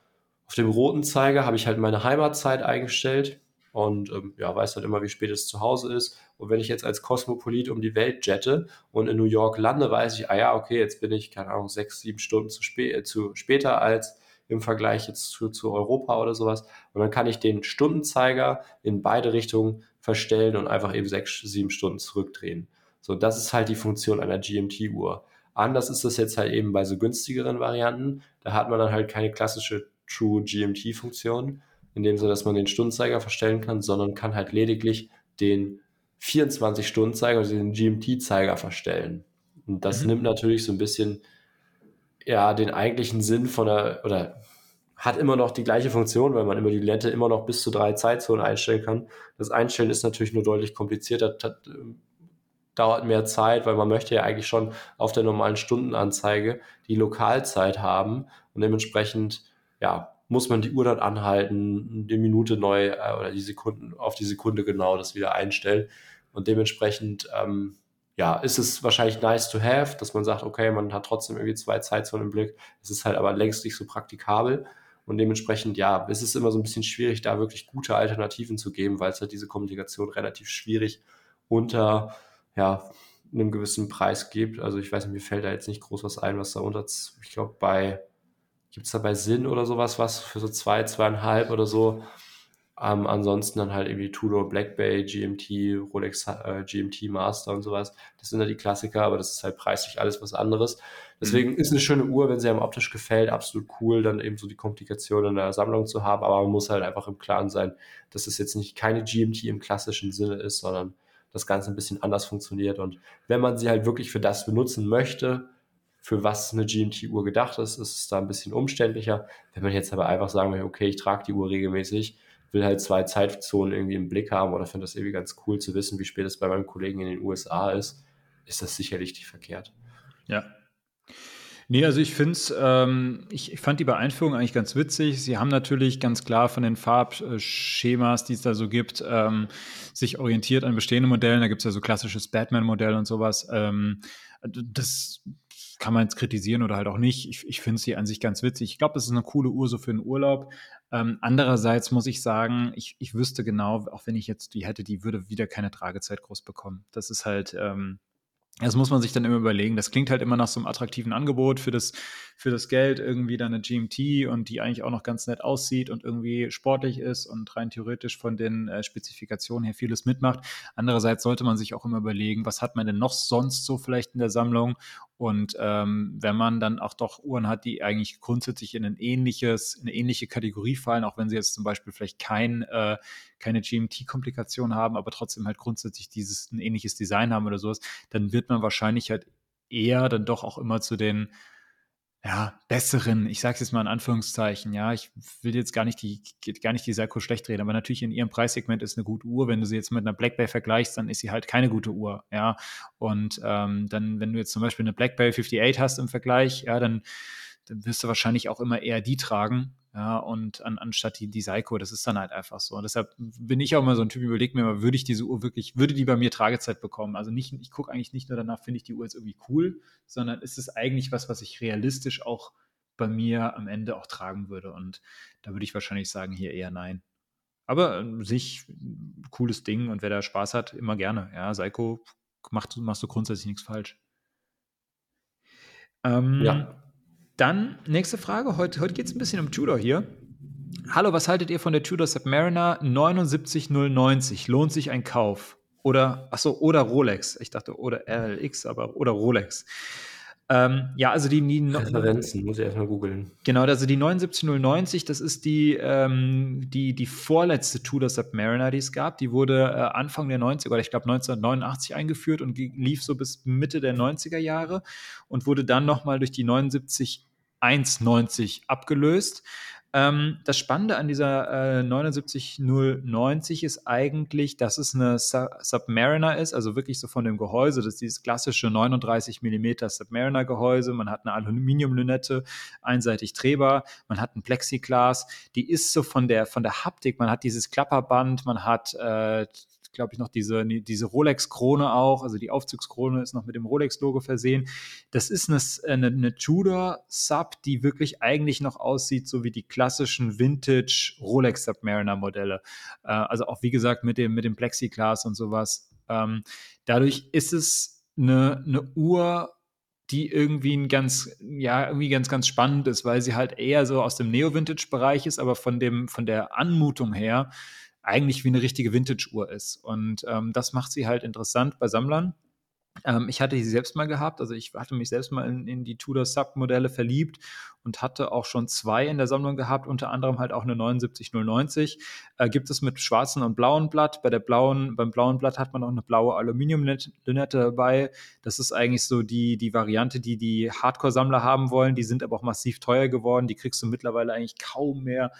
auf dem roten Zeiger habe ich halt meine Heimatzeit eingestellt und ähm, ja, weiß halt immer, wie spät es zu Hause ist. Und wenn ich jetzt als Kosmopolit um die Welt jette und in New York lande, weiß ich, ah ja, okay, jetzt bin ich, keine Ahnung, sechs, sieben Stunden zu, spä äh, zu später als im Vergleich jetzt zu, zu Europa oder sowas. Und dann kann ich den Stundenzeiger in beide Richtungen verstellen und einfach eben sechs, sieben Stunden zurückdrehen. So, das ist halt die Funktion einer GMT-Uhr. Anders ist das jetzt halt eben bei so günstigeren Varianten. Da hat man dann halt keine klassische True GMT-Funktion, in dem Sinne, dass man den Stundenzeiger verstellen kann, sondern kann halt lediglich den 24-Stunden-Zeiger, also den GMT-Zeiger verstellen. Und das mhm. nimmt natürlich so ein bisschen ja den eigentlichen Sinn von der, oder hat immer noch die gleiche Funktion, weil man immer die Lente immer noch bis zu drei Zeitzonen einstellen kann. Das Einstellen ist natürlich nur deutlich komplizierter, hat, ähm, dauert mehr Zeit, weil man möchte ja eigentlich schon auf der normalen Stundenanzeige die Lokalzeit haben und dementsprechend ja, muss man die Uhr dann anhalten, die Minute neu äh, oder die Sekunden auf die Sekunde genau das wieder einstellen. Und dementsprechend, ähm, ja, ist es wahrscheinlich nice to have, dass man sagt, okay, man hat trotzdem irgendwie zwei Zeitzonen im Blick. Es ist halt aber längst nicht so praktikabel. Und dementsprechend, ja, ist es immer so ein bisschen schwierig, da wirklich gute Alternativen zu geben, weil es halt diese Kommunikation relativ schwierig unter, ja, einem gewissen Preis gibt. Also ich weiß nicht, mir fällt da jetzt nicht groß was ein, was da unter, ich glaube, bei Gibt es da bei Sinn oder sowas was für so zwei, zweieinhalb oder so? Ähm, ansonsten dann halt irgendwie Tudor, Black Bay, GMT, Rolex äh, GMT Master und sowas. Das sind ja die Klassiker, aber das ist halt preislich alles was anderes. Deswegen mhm. ist eine schöne Uhr, wenn sie einem optisch gefällt, absolut cool, dann eben so die Komplikationen in der Sammlung zu haben. Aber man muss halt einfach im Klaren sein, dass es jetzt nicht keine GMT im klassischen Sinne ist, sondern das Ganze ein bisschen anders funktioniert. Und wenn man sie halt wirklich für das benutzen möchte, für was eine GMT-Uhr gedacht ist, ist es da ein bisschen umständlicher. Wenn man jetzt aber einfach sagen will, okay, ich trage die Uhr regelmäßig, will halt zwei Zeitzonen irgendwie im Blick haben oder finde das irgendwie ganz cool zu wissen, wie spät es bei meinem Kollegen in den USA ist, ist das sicherlich nicht verkehrt. Ja. Nee, also ich finde es, ähm, ich, ich, fand die Beeinführung eigentlich ganz witzig. Sie haben natürlich ganz klar von den Farbschemas, die es da so gibt, ähm, sich orientiert an bestehenden Modellen. Da gibt es ja so klassisches Batman-Modell und sowas. Ähm, das kann man jetzt kritisieren oder halt auch nicht. Ich, ich finde sie an sich ganz witzig. Ich glaube, das ist eine coole Uhr so für den Urlaub. Ähm, andererseits muss ich sagen, ich, ich wüsste genau, auch wenn ich jetzt die hätte, die würde wieder keine Tragezeit groß bekommen. Das ist halt, ähm, das muss man sich dann immer überlegen. Das klingt halt immer nach so einem attraktiven Angebot für das, für das Geld, irgendwie dann eine GMT und die eigentlich auch noch ganz nett aussieht und irgendwie sportlich ist und rein theoretisch von den äh, Spezifikationen her vieles mitmacht. Andererseits sollte man sich auch immer überlegen, was hat man denn noch sonst so vielleicht in der Sammlung und ähm, wenn man dann auch doch Uhren hat, die eigentlich grundsätzlich in ein ähnliches, in eine ähnliche Kategorie fallen, auch wenn sie jetzt zum Beispiel vielleicht kein, äh, keine GMT-Komplikation haben, aber trotzdem halt grundsätzlich dieses ein ähnliches Design haben oder sowas, dann wird man wahrscheinlich halt eher dann doch auch immer zu den ja, besseren, ich sage es jetzt mal in Anführungszeichen, ja, ich will jetzt gar nicht die, gar nicht die Seiko schlecht reden, aber natürlich in ihrem Preissegment ist eine gute Uhr. Wenn du sie jetzt mit einer Black Bay vergleichst, dann ist sie halt keine gute Uhr, ja. Und ähm, dann, wenn du jetzt zum Beispiel eine Black Bay 58 hast im Vergleich, ja, dann, dann wirst du wahrscheinlich auch immer eher die tragen, ja, und an, anstatt die, die Seiko, das ist dann halt einfach so. Und deshalb bin ich auch mal so ein Typ, überleg mir mal, würde ich diese Uhr wirklich, würde die bei mir Tragezeit bekommen? Also nicht, ich gucke eigentlich nicht nur danach, finde ich die Uhr jetzt irgendwie cool, sondern ist es eigentlich was, was ich realistisch auch bei mir am Ende auch tragen würde. Und da würde ich wahrscheinlich sagen, hier eher nein. Aber sich cooles Ding und wer da Spaß hat, immer gerne. Ja, Seiko macht, machst du grundsätzlich nichts falsch. Ähm, ja. Dann nächste Frage. Heute, heute geht es ein bisschen um Tudor hier. Hallo, was haltet ihr von der Tudor Submariner 79090? Lohnt sich ein Kauf? Oder, achso, oder Rolex. Ich dachte, oder RLX, aber oder Rolex. Ähm, ja, also die, die Referenzen, muss ich erstmal googeln. Genau, also die 79090, das ist die, ähm, die, die vorletzte Tudor Submariner, die es gab. Die wurde äh, Anfang der 90er, oder ich glaube 1989 eingeführt und lief so bis Mitte der 90er Jahre und wurde dann nochmal durch die 79190 abgelöst. Ähm, das Spannende an dieser äh, 79090 ist eigentlich, dass es eine Su Submariner ist, also wirklich so von dem Gehäuse, das ist dieses klassische 39 mm Submariner-Gehäuse. Man hat eine Aluminiumlünette, einseitig drehbar, man hat ein Plexiglas. Die ist so von der, von der Haptik, man hat dieses Klapperband, man hat äh, glaube ich, noch diese, diese Rolex-Krone auch. Also die Aufzugskrone ist noch mit dem Rolex-Logo versehen. Das ist eine, eine, eine Tudor-Sub, die wirklich eigentlich noch aussieht, so wie die klassischen Vintage Rolex Submariner-Modelle. Äh, also auch, wie gesagt, mit dem, mit dem Plexiglas und sowas. Ähm, dadurch ist es eine, eine Uhr, die irgendwie ein ganz, ja, irgendwie ganz, ganz spannend ist, weil sie halt eher so aus dem Neo-Vintage-Bereich ist, aber von dem, von der Anmutung her eigentlich wie eine richtige Vintage-Uhr ist. Und ähm, das macht sie halt interessant bei Sammlern. Ähm, ich hatte sie selbst mal gehabt, also ich hatte mich selbst mal in, in die Tudor Sub-Modelle verliebt und hatte auch schon zwei in der Sammlung gehabt, unter anderem halt auch eine 79090. Äh, gibt es mit schwarzen und blauen Blatt. Bei der blauen, beim blauen Blatt hat man auch eine blaue Aluminiumlünette dabei. Das ist eigentlich so die, die Variante, die die Hardcore-Sammler haben wollen. Die sind aber auch massiv teuer geworden. Die kriegst du mittlerweile eigentlich kaum mehr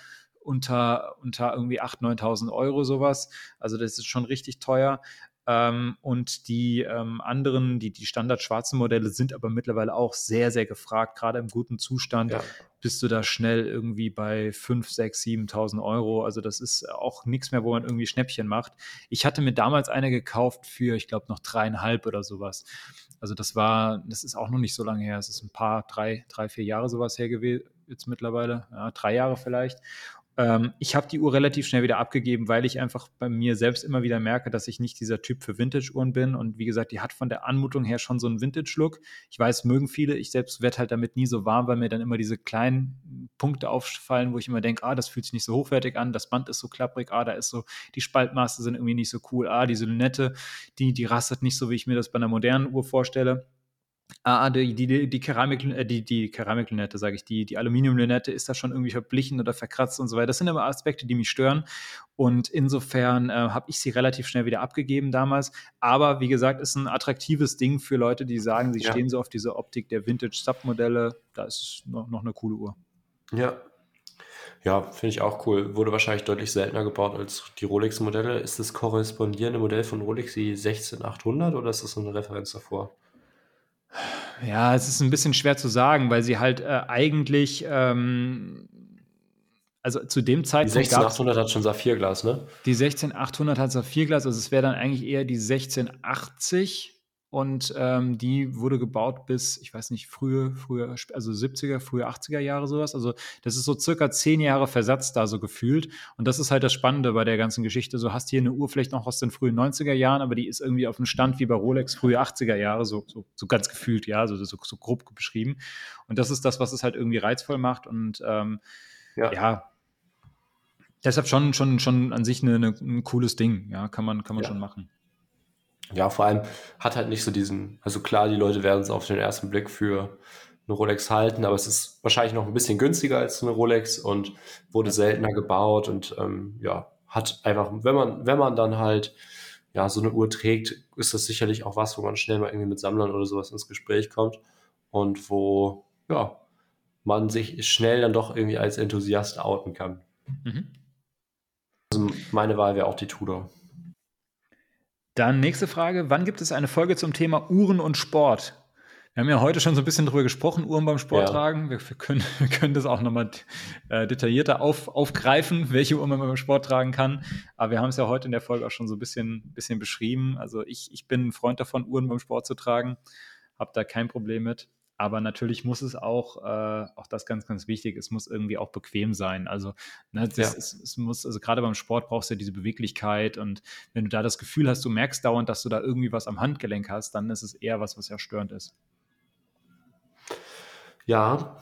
unter, unter irgendwie 8.000, 9.000 Euro sowas. Also das ist schon richtig teuer. Ähm, und die ähm, anderen, die, die standard-schwarzen Modelle sind aber mittlerweile auch sehr, sehr gefragt. Gerade im guten Zustand ja. bist du da schnell irgendwie bei 5, 6, 7.000 Euro. Also das ist auch nichts mehr, wo man irgendwie Schnäppchen macht. Ich hatte mir damals eine gekauft für, ich glaube, noch dreieinhalb oder sowas. Also das war, das ist auch noch nicht so lange her. Es ist ein paar, drei, drei, vier Jahre sowas her gewesen jetzt mittlerweile, ja, drei Jahre vielleicht. Ähm, ich habe die Uhr relativ schnell wieder abgegeben, weil ich einfach bei mir selbst immer wieder merke, dass ich nicht dieser Typ für Vintage-Uhren bin. Und wie gesagt, die hat von der Anmutung her schon so einen Vintage-Look. Ich weiß, mögen viele. Ich selbst werde halt damit nie so warm, weil mir dann immer diese kleinen Punkte auffallen, wo ich immer denke, ah, das fühlt sich nicht so hochwertig an, das Band ist so klapprig, ah, da ist so, die Spaltmaße sind irgendwie nicht so cool, ah, diese Lünette, die, die rastet nicht so, wie ich mir das bei einer modernen Uhr vorstelle. Ah, die, die, die Keramik, äh, die, die Keramiklünette, sage ich, die, die Aluminiumlünette ist da schon irgendwie verblichen oder verkratzt und so weiter. Das sind immer Aspekte, die mich stören. Und insofern äh, habe ich sie relativ schnell wieder abgegeben damals. Aber wie gesagt, ist ein attraktives Ding für Leute, die sagen, sie ja. stehen so auf diese Optik der Vintage-Submodelle. Da ist noch, noch eine coole Uhr. Ja. Ja, finde ich auch cool. Wurde wahrscheinlich deutlich seltener gebaut als die Rolex-Modelle. Ist das korrespondierende Modell von Rolex die 16800 oder ist das so eine Referenz davor? Ja, es ist ein bisschen schwer zu sagen, weil sie halt äh, eigentlich, ähm, also zu dem Zeitpunkt. Die 16800 hat schon Saphirglas, ne? Die 16800 hat Saphirglas, also es wäre dann eigentlich eher die 1680 und ähm, die wurde gebaut bis, ich weiß nicht, frühe, frühe, also 70er, frühe 80er Jahre sowas. Also das ist so circa zehn Jahre Versatz da so gefühlt. Und das ist halt das Spannende bei der ganzen Geschichte. So hast hier eine Uhr vielleicht noch aus den frühen 90er Jahren, aber die ist irgendwie auf einem Stand wie bei Rolex frühe 80er Jahre, so, so, so ganz gefühlt, ja, so, so, so grob beschrieben. Und das ist das, was es halt irgendwie reizvoll macht. Und ähm, ja. ja. deshalb schon, schon, schon an sich eine, eine, ein cooles Ding, ja, kann man, kann man ja. schon machen ja, vor allem hat halt nicht so diesen, also klar, die Leute werden es auf den ersten Blick für eine Rolex halten, aber es ist wahrscheinlich noch ein bisschen günstiger als eine Rolex und wurde seltener gebaut und ähm, ja, hat einfach, wenn man, wenn man dann halt ja so eine Uhr trägt, ist das sicherlich auch was, wo man schnell mal irgendwie mit Sammlern oder sowas ins Gespräch kommt und wo ja man sich schnell dann doch irgendwie als Enthusiast outen kann. Mhm. Also meine Wahl wäre auch die Tudor. Dann nächste Frage: Wann gibt es eine Folge zum Thema Uhren und Sport? Wir haben ja heute schon so ein bisschen drüber gesprochen, Uhren beim Sport ja. tragen. Wir, wir, können, wir, können, das auch nochmal äh, detaillierter auf, aufgreifen, welche Uhren man beim Sport tragen kann. Aber wir haben es ja heute in der Folge auch schon so ein bisschen, bisschen beschrieben. Also ich, ich bin ein Freund davon, Uhren beim Sport zu tragen. Habe da kein Problem mit. Aber natürlich muss es auch, äh, auch das ganz, ganz wichtig, es muss irgendwie auch bequem sein. Also, ne, das, ja. es, es, muss, also gerade beim Sport brauchst du ja diese Beweglichkeit und wenn du da das Gefühl hast, du merkst dauernd, dass du da irgendwie was am Handgelenk hast, dann ist es eher was, was ja störend ist. Ja,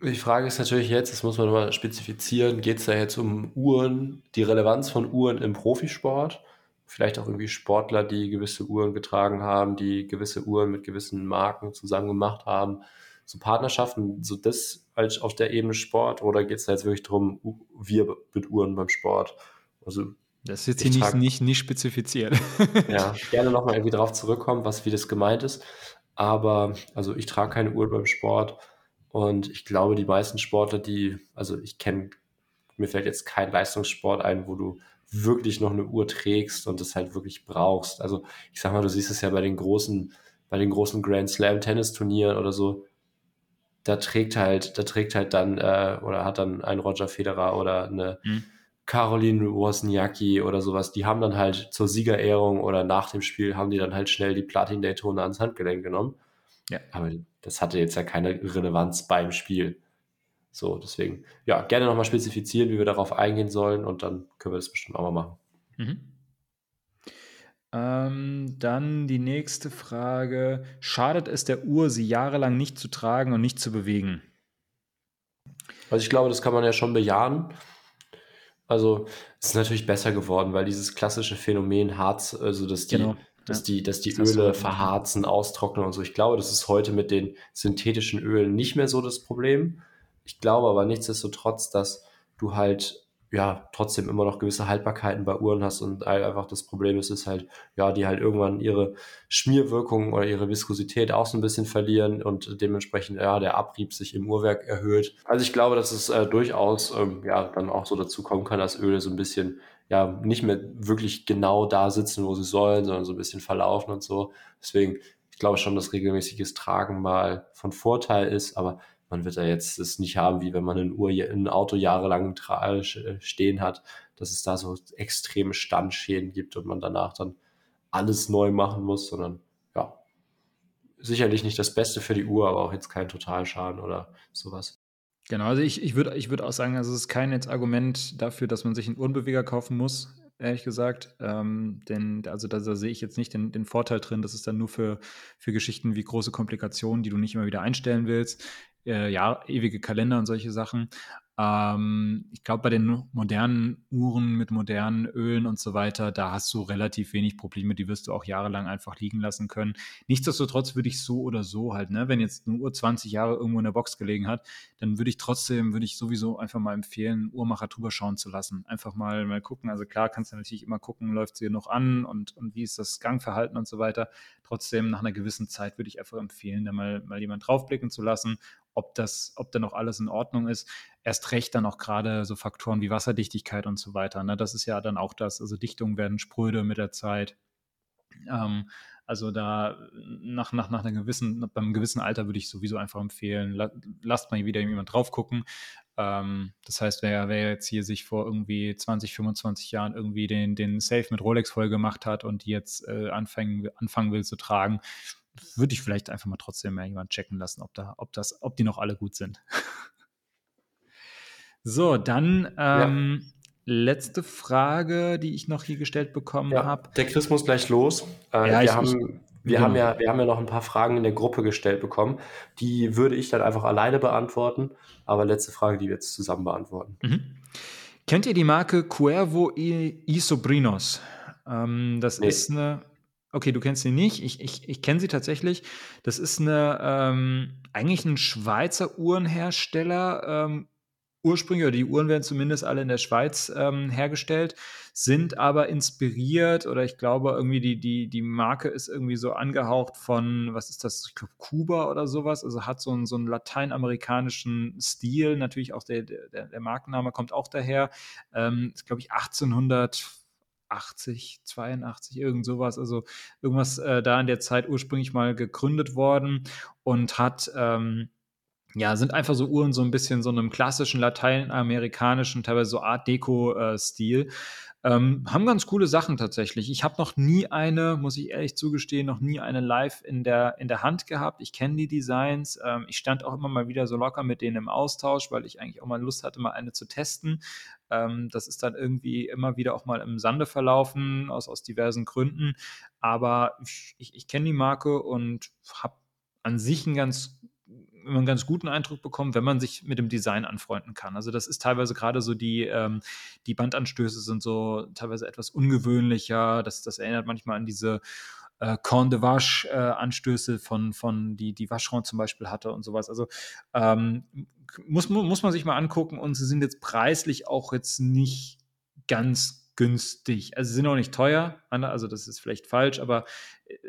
die Frage ist natürlich jetzt, das muss man nochmal spezifizieren, geht es da jetzt um Uhren, die Relevanz von Uhren im Profisport? Vielleicht auch irgendwie Sportler, die gewisse Uhren getragen haben, die gewisse Uhren mit gewissen Marken zusammen gemacht haben. So Partnerschaften, so das als auf der Ebene Sport oder geht es da jetzt wirklich darum, wir mit Uhren beim Sport? Also das ist jetzt hier nicht, nicht, nicht spezifiziert. ja, gerne nochmal irgendwie drauf zurückkommen, was wie das gemeint ist. Aber also ich trage keine Uhr beim Sport und ich glaube, die meisten Sportler, die, also ich kenne, mir fällt jetzt kein Leistungssport ein, wo du wirklich noch eine Uhr trägst und das halt wirklich brauchst. Also ich sag mal, du siehst es ja bei den großen, bei den großen Grand Slam Tennisturnieren oder so. Da trägt halt, da trägt halt dann äh, oder hat dann ein Roger Federer oder eine mhm. Caroline Wozniacki oder sowas. Die haben dann halt zur Siegerehrung oder nach dem Spiel haben die dann halt schnell die Platin Daytona ans Handgelenk genommen. Ja. Aber das hatte jetzt ja keine Relevanz beim Spiel. So, deswegen, ja, gerne nochmal spezifizieren, wie wir darauf eingehen sollen und dann können wir das bestimmt auch mal machen. Mhm. Ähm, dann die nächste Frage. Schadet es der Uhr, sie jahrelang nicht zu tragen und nicht zu bewegen? Also ich glaube, das kann man ja schon bejahen. Also es ist natürlich besser geworden, weil dieses klassische Phänomen Harz, also dass die, genau dass die, dass die das Öle verharzen, austrocknen und so. Ich glaube, das ist heute mit den synthetischen Ölen nicht mehr so das Problem. Ich glaube aber nichtsdestotrotz, dass du halt ja trotzdem immer noch gewisse Haltbarkeiten bei Uhren hast und einfach das Problem ist, ist halt, ja, die halt irgendwann ihre Schmierwirkung oder ihre Viskosität auch so ein bisschen verlieren und dementsprechend ja der Abrieb sich im Uhrwerk erhöht. Also ich glaube, dass es äh, durchaus ähm, ja dann auch so dazu kommen kann, dass Öle so ein bisschen ja nicht mehr wirklich genau da sitzen, wo sie sollen, sondern so ein bisschen verlaufen und so. Deswegen, ich glaube schon, dass regelmäßiges Tragen mal von Vorteil ist, aber man wird da jetzt es nicht haben, wie wenn man ein, Uhr, ein Auto jahrelang stehen hat, dass es da so extreme Standschäden gibt und man danach dann alles neu machen muss, sondern ja, sicherlich nicht das Beste für die Uhr, aber auch jetzt kein Totalschaden oder sowas. Genau, also ich, ich würde ich würd auch sagen, also es ist kein jetzt Argument dafür, dass man sich einen Uhrenbeweger kaufen muss, ehrlich gesagt. Ähm, denn also da, da, sehe ich jetzt nicht den, den Vorteil drin, dass es dann nur für, für Geschichten wie große Komplikationen, die du nicht immer wieder einstellen willst, äh, ja, ewige Kalender und solche Sachen. Ähm, ich glaube, bei den modernen Uhren mit modernen Ölen und so weiter, da hast du relativ wenig Probleme. Die wirst du auch jahrelang einfach liegen lassen können. Nichtsdestotrotz würde ich so oder so halt, ne, wenn jetzt eine Uhr 20 Jahre irgendwo in der Box gelegen hat, dann würde ich trotzdem, würde ich sowieso einfach mal empfehlen, Uhrmacher drüber schauen zu lassen. Einfach mal, mal gucken. Also klar kannst du natürlich immer gucken, läuft sie noch an und, und wie ist das Gangverhalten und so weiter. Trotzdem, nach einer gewissen Zeit würde ich einfach empfehlen, da mal, mal jemand draufblicken zu lassen ob das, ob da noch alles in Ordnung ist. Erst recht dann auch gerade so Faktoren wie Wasserdichtigkeit und so weiter. Ne? Das ist ja dann auch das. Also Dichtungen werden spröde mit der Zeit. Ähm, also da nach, nach, nach einer gewissen, beim gewissen Alter würde ich sowieso einfach empfehlen, la, lasst mal wieder jemand drauf gucken. Ähm, das heißt, wer, wer jetzt hier sich vor irgendwie 20, 25 Jahren irgendwie den, den Safe mit Rolex voll gemacht hat und jetzt äh, anfangen, anfangen will zu tragen, würde ich vielleicht einfach mal trotzdem mal jemand checken lassen, ob, da, ob, das, ob die noch alle gut sind. so, dann ähm, ja. letzte Frage, die ich noch hier gestellt bekommen ja, habe. Der Chris muss gleich los. Äh, ja, wir, ich, haben, wir, genau. haben ja, wir haben ja noch ein paar Fragen in der Gruppe gestellt bekommen. Die würde ich dann einfach alleine beantworten. Aber letzte Frage, die wir jetzt zusammen beantworten. Mhm. Kennt ihr die Marke Cuervo y, y Sobrinos? Ähm, das nee. ist eine Okay, du kennst sie nicht. Ich, ich, ich kenne sie tatsächlich. Das ist eine, ähm, eigentlich ein Schweizer Uhrenhersteller. Ähm, ursprünglich, oder die Uhren werden zumindest alle in der Schweiz ähm, hergestellt, sind aber inspiriert oder ich glaube irgendwie die, die, die Marke ist irgendwie so angehaucht von, was ist das, ich glaube Kuba oder sowas, also hat so einen, so einen lateinamerikanischen Stil, natürlich auch der, der, der Markenname kommt auch daher, ähm, ist glaube ich 1800 80, 82, irgend sowas. Also irgendwas äh, da in der Zeit ursprünglich mal gegründet worden und hat, ähm, ja, sind einfach so Uhren so ein bisschen so einem klassischen lateinamerikanischen, teilweise so Art Deco-Stil. Ähm, haben ganz coole Sachen tatsächlich. Ich habe noch nie eine, muss ich ehrlich zugestehen, noch nie eine live in der, in der Hand gehabt. Ich kenne die Designs. Ähm, ich stand auch immer mal wieder so locker mit denen im Austausch, weil ich eigentlich auch mal Lust hatte, mal eine zu testen. Ähm, das ist dann irgendwie immer wieder auch mal im Sande verlaufen, aus, aus diversen Gründen. Aber ich, ich, ich kenne die Marke und habe an sich einen ganz einen ganz guten Eindruck bekommen, wenn man sich mit dem Design anfreunden kann. Also das ist teilweise gerade so die, ähm, die Bandanstöße sind so teilweise etwas ungewöhnlicher. Das, das erinnert manchmal an diese äh, Corn de Vache äh, Anstöße von, von die, die Vacheron zum Beispiel hatte und sowas. Also ähm, muss, muss man sich mal angucken und sie sind jetzt preislich auch jetzt nicht ganz günstig. Also sie sind auch nicht teuer, also das ist vielleicht falsch, aber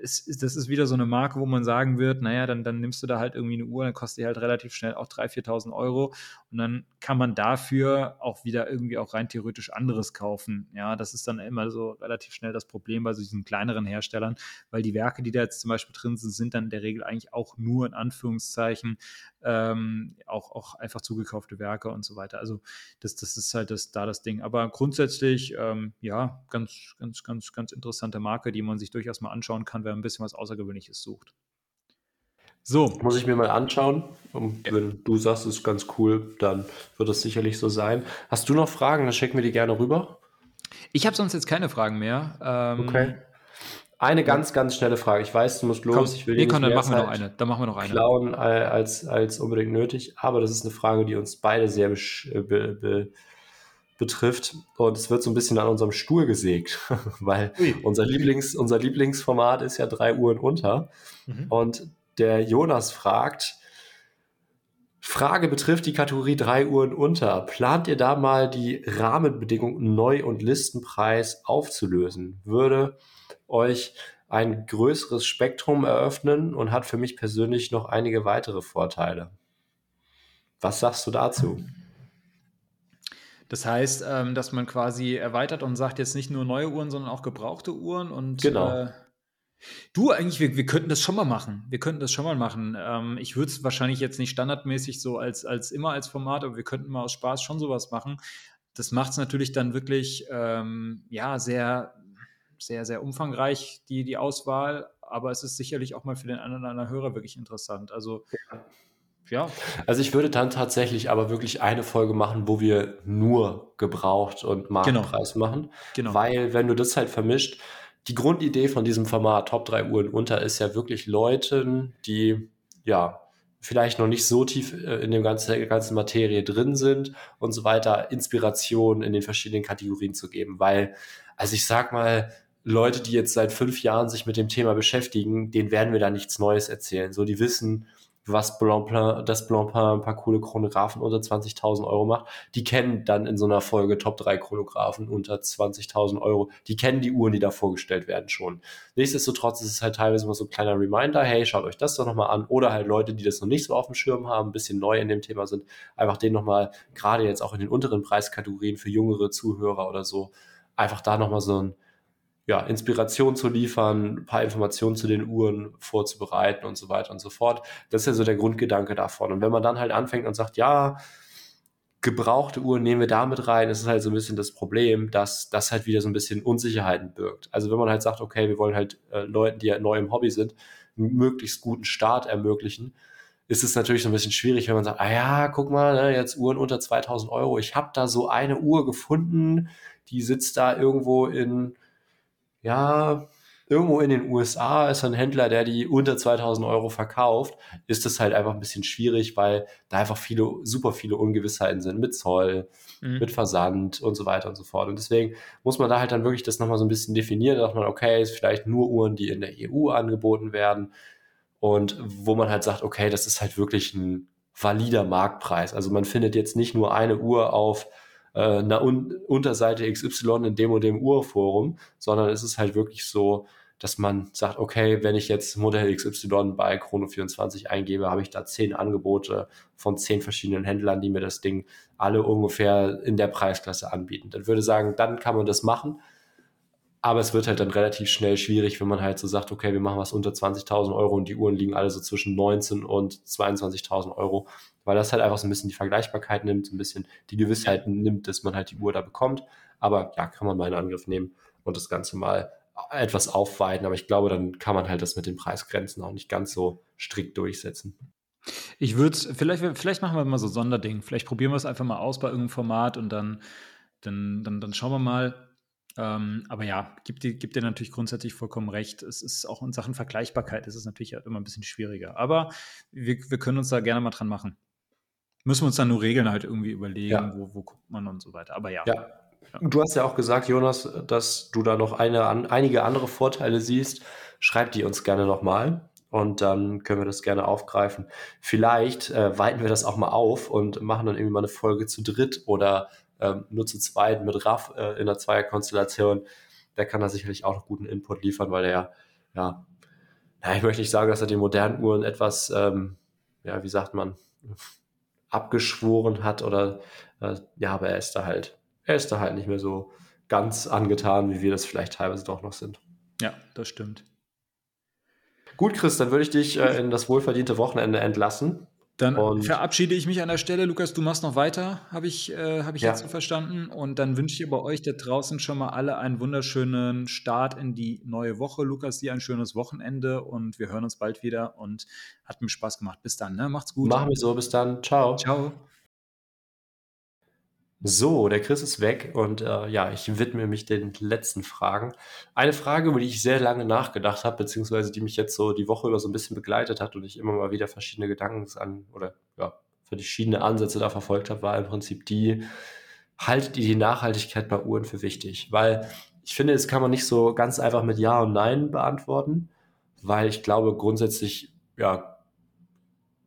es, das ist wieder so eine Marke, wo man sagen wird, naja, dann, dann nimmst du da halt irgendwie eine Uhr, dann kostet die halt relativ schnell auch 3.000, 4.000 Euro und dann kann man dafür auch wieder irgendwie auch rein theoretisch anderes kaufen. Ja, das ist dann immer so relativ schnell das Problem bei so diesen kleineren Herstellern, weil die Werke, die da jetzt zum Beispiel drin sind, sind dann in der Regel eigentlich auch nur in Anführungszeichen ähm, auch, auch einfach zugekaufte Werke und so weiter. Also das, das ist halt das, da das Ding. Aber grundsätzlich, ähm, ja, ganz, ganz, ganz, ganz interessante Marke, die man sich durchaus mal anschauen kann, wenn man ein bisschen was Außergewöhnliches sucht. So. Muss ich mir mal anschauen. Und ja. wenn du sagst, es ist ganz cool, dann wird es sicherlich so sein. Hast du noch Fragen? Dann schicken wir die gerne rüber. Ich habe sonst jetzt keine Fragen mehr. Ähm, okay. Eine ganz, ganz schnelle Frage. Ich weiß, du musst los. Komm, ich will nee, komm, dann machen wir noch eine. Dann machen wir noch eine. Klauen als, als unbedingt nötig. Aber das ist eine Frage, die uns beide sehr be, be, betrifft. Und es wird so ein bisschen an unserem Stuhl gesägt, weil unser, Lieblings, unser Lieblingsformat ist ja drei Uhren unter. Mhm. Und der Jonas fragt, Frage betrifft die Kategorie drei Uhren unter. Plant ihr da mal die Rahmenbedingungen Neu- und Listenpreis aufzulösen? Würde euch ein größeres Spektrum eröffnen und hat für mich persönlich noch einige weitere Vorteile. Was sagst du dazu? Das heißt, ähm, dass man quasi erweitert und sagt jetzt nicht nur neue Uhren, sondern auch gebrauchte Uhren und genau. Äh, du eigentlich, wir, wir könnten das schon mal machen. Wir könnten das schon mal machen. Ähm, ich würde es wahrscheinlich jetzt nicht standardmäßig so als, als immer als Format, aber wir könnten mal aus Spaß schon sowas machen. Das macht es natürlich dann wirklich ähm, ja sehr sehr, sehr umfangreich, die, die Auswahl, aber es ist sicherlich auch mal für den einen oder anderen Hörer wirklich interessant. Also, ja. Ja. Also ich würde dann tatsächlich aber wirklich eine Folge machen, wo wir nur gebraucht und. Marktpreis genau. machen. Genau. Weil, wenn du das halt vermischt, die Grundidee von diesem Format Top 3 Uhren unter ist ja wirklich Leuten, die ja vielleicht noch nicht so tief äh, in dem ganzen, ganzen Materie drin sind und so weiter, Inspiration in den verschiedenen Kategorien zu geben. Weil, also ich sag mal, Leute, die jetzt seit fünf Jahren sich mit dem Thema beschäftigen, denen werden wir da nichts Neues erzählen. So, die wissen, was Blancpain, das Blancpain ein paar coole Chronographen unter 20.000 Euro macht. Die kennen dann in so einer Folge Top 3 Chronographen unter 20.000 Euro. Die kennen die Uhren, die da vorgestellt werden schon. Nichtsdestotrotz ist es halt teilweise immer so ein kleiner Reminder, hey, schaut euch das doch nochmal an. Oder halt Leute, die das noch nicht so auf dem Schirm haben, ein bisschen neu in dem Thema sind, einfach den nochmal, gerade jetzt auch in den unteren Preiskategorien für jüngere Zuhörer oder so, einfach da nochmal so ein ja, Inspiration zu liefern, ein paar Informationen zu den Uhren vorzubereiten und so weiter und so fort. Das ist ja so der Grundgedanke davon. Und wenn man dann halt anfängt und sagt, ja, gebrauchte Uhren nehmen wir da mit rein, ist es halt so ein bisschen das Problem, dass das halt wieder so ein bisschen Unsicherheiten birgt. Also wenn man halt sagt, okay, wir wollen halt äh, Leuten, die ja neu im Hobby sind, einen möglichst guten Start ermöglichen, ist es natürlich so ein bisschen schwierig, wenn man sagt, ah ja, guck mal, ne, jetzt Uhren unter 2000 Euro. Ich habe da so eine Uhr gefunden, die sitzt da irgendwo in ja, irgendwo in den USA ist ein Händler, der die unter 2000 Euro verkauft, ist das halt einfach ein bisschen schwierig, weil da einfach viele, super viele Ungewissheiten sind mit Zoll, mhm. mit Versand und so weiter und so fort. Und deswegen muss man da halt dann wirklich das nochmal so ein bisschen definieren, dass man, okay, ist vielleicht nur Uhren, die in der EU angeboten werden und wo man halt sagt, okay, das ist halt wirklich ein valider Marktpreis. Also man findet jetzt nicht nur eine Uhr auf äh, einer Un Unterseite XY in dem und dem Urforum, sondern es ist halt wirklich so, dass man sagt, okay, wenn ich jetzt Modell XY bei Chrono24 eingebe, habe ich da zehn Angebote von zehn verschiedenen Händlern, die mir das Ding alle ungefähr in der Preisklasse anbieten. Dann würde ich sagen, dann kann man das machen. Aber es wird halt dann relativ schnell schwierig, wenn man halt so sagt, okay, wir machen was unter 20.000 Euro und die Uhren liegen alle so zwischen 19 und 22.000 Euro, weil das halt einfach so ein bisschen die Vergleichbarkeit nimmt, so ein bisschen die Gewissheit nimmt, dass man halt die Uhr da bekommt. Aber ja, kann man mal in Angriff nehmen und das Ganze mal etwas aufweiten. Aber ich glaube, dann kann man halt das mit den Preisgrenzen auch nicht ganz so strikt durchsetzen. Ich würde vielleicht, vielleicht machen wir mal so ein Sonderding. Vielleicht probieren wir es einfach mal aus bei irgendeinem Format und dann, dann, dann, dann schauen wir mal, ähm, aber ja, gibt dir, gibt dir natürlich grundsätzlich vollkommen recht. Es ist auch in Sachen Vergleichbarkeit, ist es natürlich halt immer ein bisschen schwieriger. Aber wir, wir können uns da gerne mal dran machen. Müssen wir uns dann nur Regeln halt irgendwie überlegen, ja. wo, wo guckt man und so weiter. Aber ja. ja. Du hast ja auch gesagt, Jonas, dass du da noch eine, an, einige andere Vorteile siehst. Schreib die uns gerne nochmal und dann können wir das gerne aufgreifen. Vielleicht äh, weiten wir das auch mal auf und machen dann irgendwie mal eine Folge zu dritt oder ähm, nur zu zweit mit Raff äh, in der Zweierkonstellation, der kann da sicherlich auch noch guten Input liefern, weil er ja, na, ich möchte nicht sagen, dass er den modernen Uhren etwas, ähm, ja, wie sagt man, abgeschworen hat oder äh, ja, aber er ist da halt, er ist da halt nicht mehr so ganz angetan, wie wir das vielleicht teilweise doch noch sind. Ja, das stimmt. Gut, Chris, dann würde ich dich äh, in das wohlverdiente Wochenende entlassen. Dann und verabschiede ich mich an der Stelle. Lukas, du machst noch weiter, habe ich, äh, hab ich ja. jetzt so verstanden. Und dann wünsche ich bei euch da draußen schon mal alle einen wunderschönen Start in die neue Woche. Lukas, dir ein schönes Wochenende und wir hören uns bald wieder und hat mir Spaß gemacht. Bis dann, ne? Macht's gut. Machen wir so, bis dann. Ciao. Ciao. So, der Chris ist weg und äh, ja, ich widme mich den letzten Fragen. Eine Frage, über die ich sehr lange nachgedacht habe, beziehungsweise die mich jetzt so die Woche über so ein bisschen begleitet hat und ich immer mal wieder verschiedene Gedanken an oder ja, verschiedene Ansätze da verfolgt habe, war im Prinzip die, haltet ihr die Nachhaltigkeit bei Uhren für wichtig? Weil ich finde, das kann man nicht so ganz einfach mit Ja und Nein beantworten, weil ich glaube grundsätzlich, ja,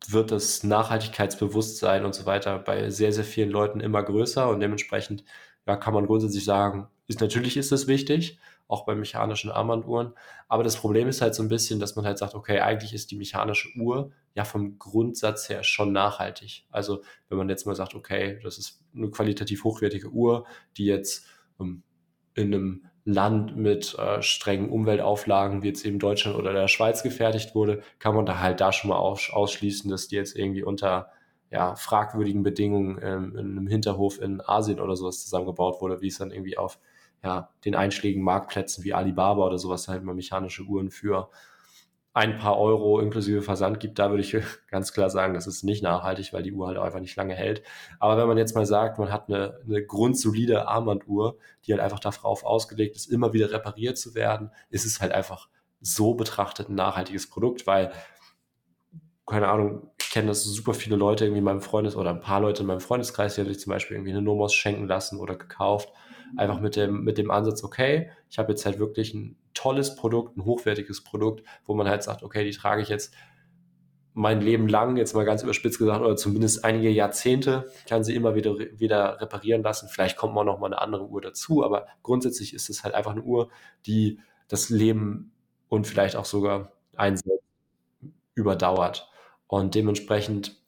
wird das Nachhaltigkeitsbewusstsein und so weiter bei sehr, sehr vielen Leuten immer größer und dementsprechend ja, kann man grundsätzlich sagen, ist natürlich ist das wichtig, auch bei mechanischen Armbanduhren. Aber das Problem ist halt so ein bisschen, dass man halt sagt, okay, eigentlich ist die mechanische Uhr ja vom Grundsatz her schon nachhaltig. Also wenn man jetzt mal sagt, okay, das ist eine qualitativ hochwertige Uhr, die jetzt um, in einem Land mit äh, strengen Umweltauflagen, wie jetzt eben Deutschland oder der Schweiz gefertigt wurde, kann man da halt da schon mal aus, ausschließen, dass die jetzt irgendwie unter ja, fragwürdigen Bedingungen ähm, in einem Hinterhof in Asien oder sowas zusammengebaut wurde, wie es dann irgendwie auf ja, den einschlägigen Marktplätzen wie Alibaba oder sowas halt mal mechanische Uhren für ein paar Euro inklusive Versand gibt, da würde ich ganz klar sagen, das ist nicht nachhaltig, weil die Uhr halt einfach nicht lange hält. Aber wenn man jetzt mal sagt, man hat eine, eine grundsolide Armbanduhr, die halt einfach darauf ausgelegt ist, immer wieder repariert zu werden, ist es halt einfach so betrachtet ein nachhaltiges Produkt, weil, keine Ahnung, ich kenne das super viele Leute irgendwie in meinem Freundes- oder ein paar Leute in meinem Freundeskreis, die haben sich zum Beispiel irgendwie eine Nomos schenken lassen oder gekauft Einfach mit dem, mit dem Ansatz, okay, ich habe jetzt halt wirklich ein tolles Produkt, ein hochwertiges Produkt, wo man halt sagt, okay, die trage ich jetzt mein Leben lang, jetzt mal ganz überspitzt gesagt, oder zumindest einige Jahrzehnte, kann sie immer wieder, wieder reparieren lassen. Vielleicht kommt mal noch mal eine andere Uhr dazu, aber grundsätzlich ist es halt einfach eine Uhr, die das Leben und vielleicht auch sogar ein überdauert. Und dementsprechend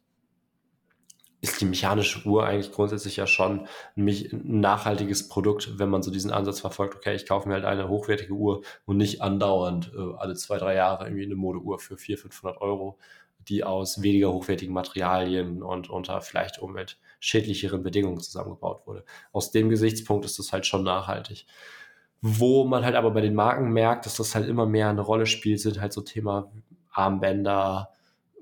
ist die mechanische Uhr eigentlich grundsätzlich ja schon ein nachhaltiges Produkt, wenn man so diesen Ansatz verfolgt, okay, ich kaufe mir halt eine hochwertige Uhr und nicht andauernd äh, alle zwei, drei Jahre irgendwie eine Modeuhr für 400, 500 Euro, die aus weniger hochwertigen Materialien und unter vielleicht umweltschädlicheren Bedingungen zusammengebaut wurde. Aus dem Gesichtspunkt ist das halt schon nachhaltig. Wo man halt aber bei den Marken merkt, dass das halt immer mehr eine Rolle spielt, sind halt so Thema Armbänder,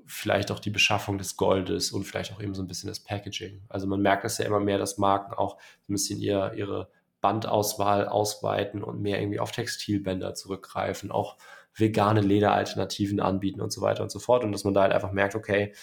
vielleicht auch die Beschaffung des Goldes und vielleicht auch eben so ein bisschen das Packaging. Also man merkt das ja immer mehr, dass Marken auch ein bisschen ihr, ihre Bandauswahl ausweiten und mehr irgendwie auf Textilbänder zurückgreifen, auch vegane Lederalternativen anbieten und so weiter und so fort. Und dass man da halt einfach merkt, okay,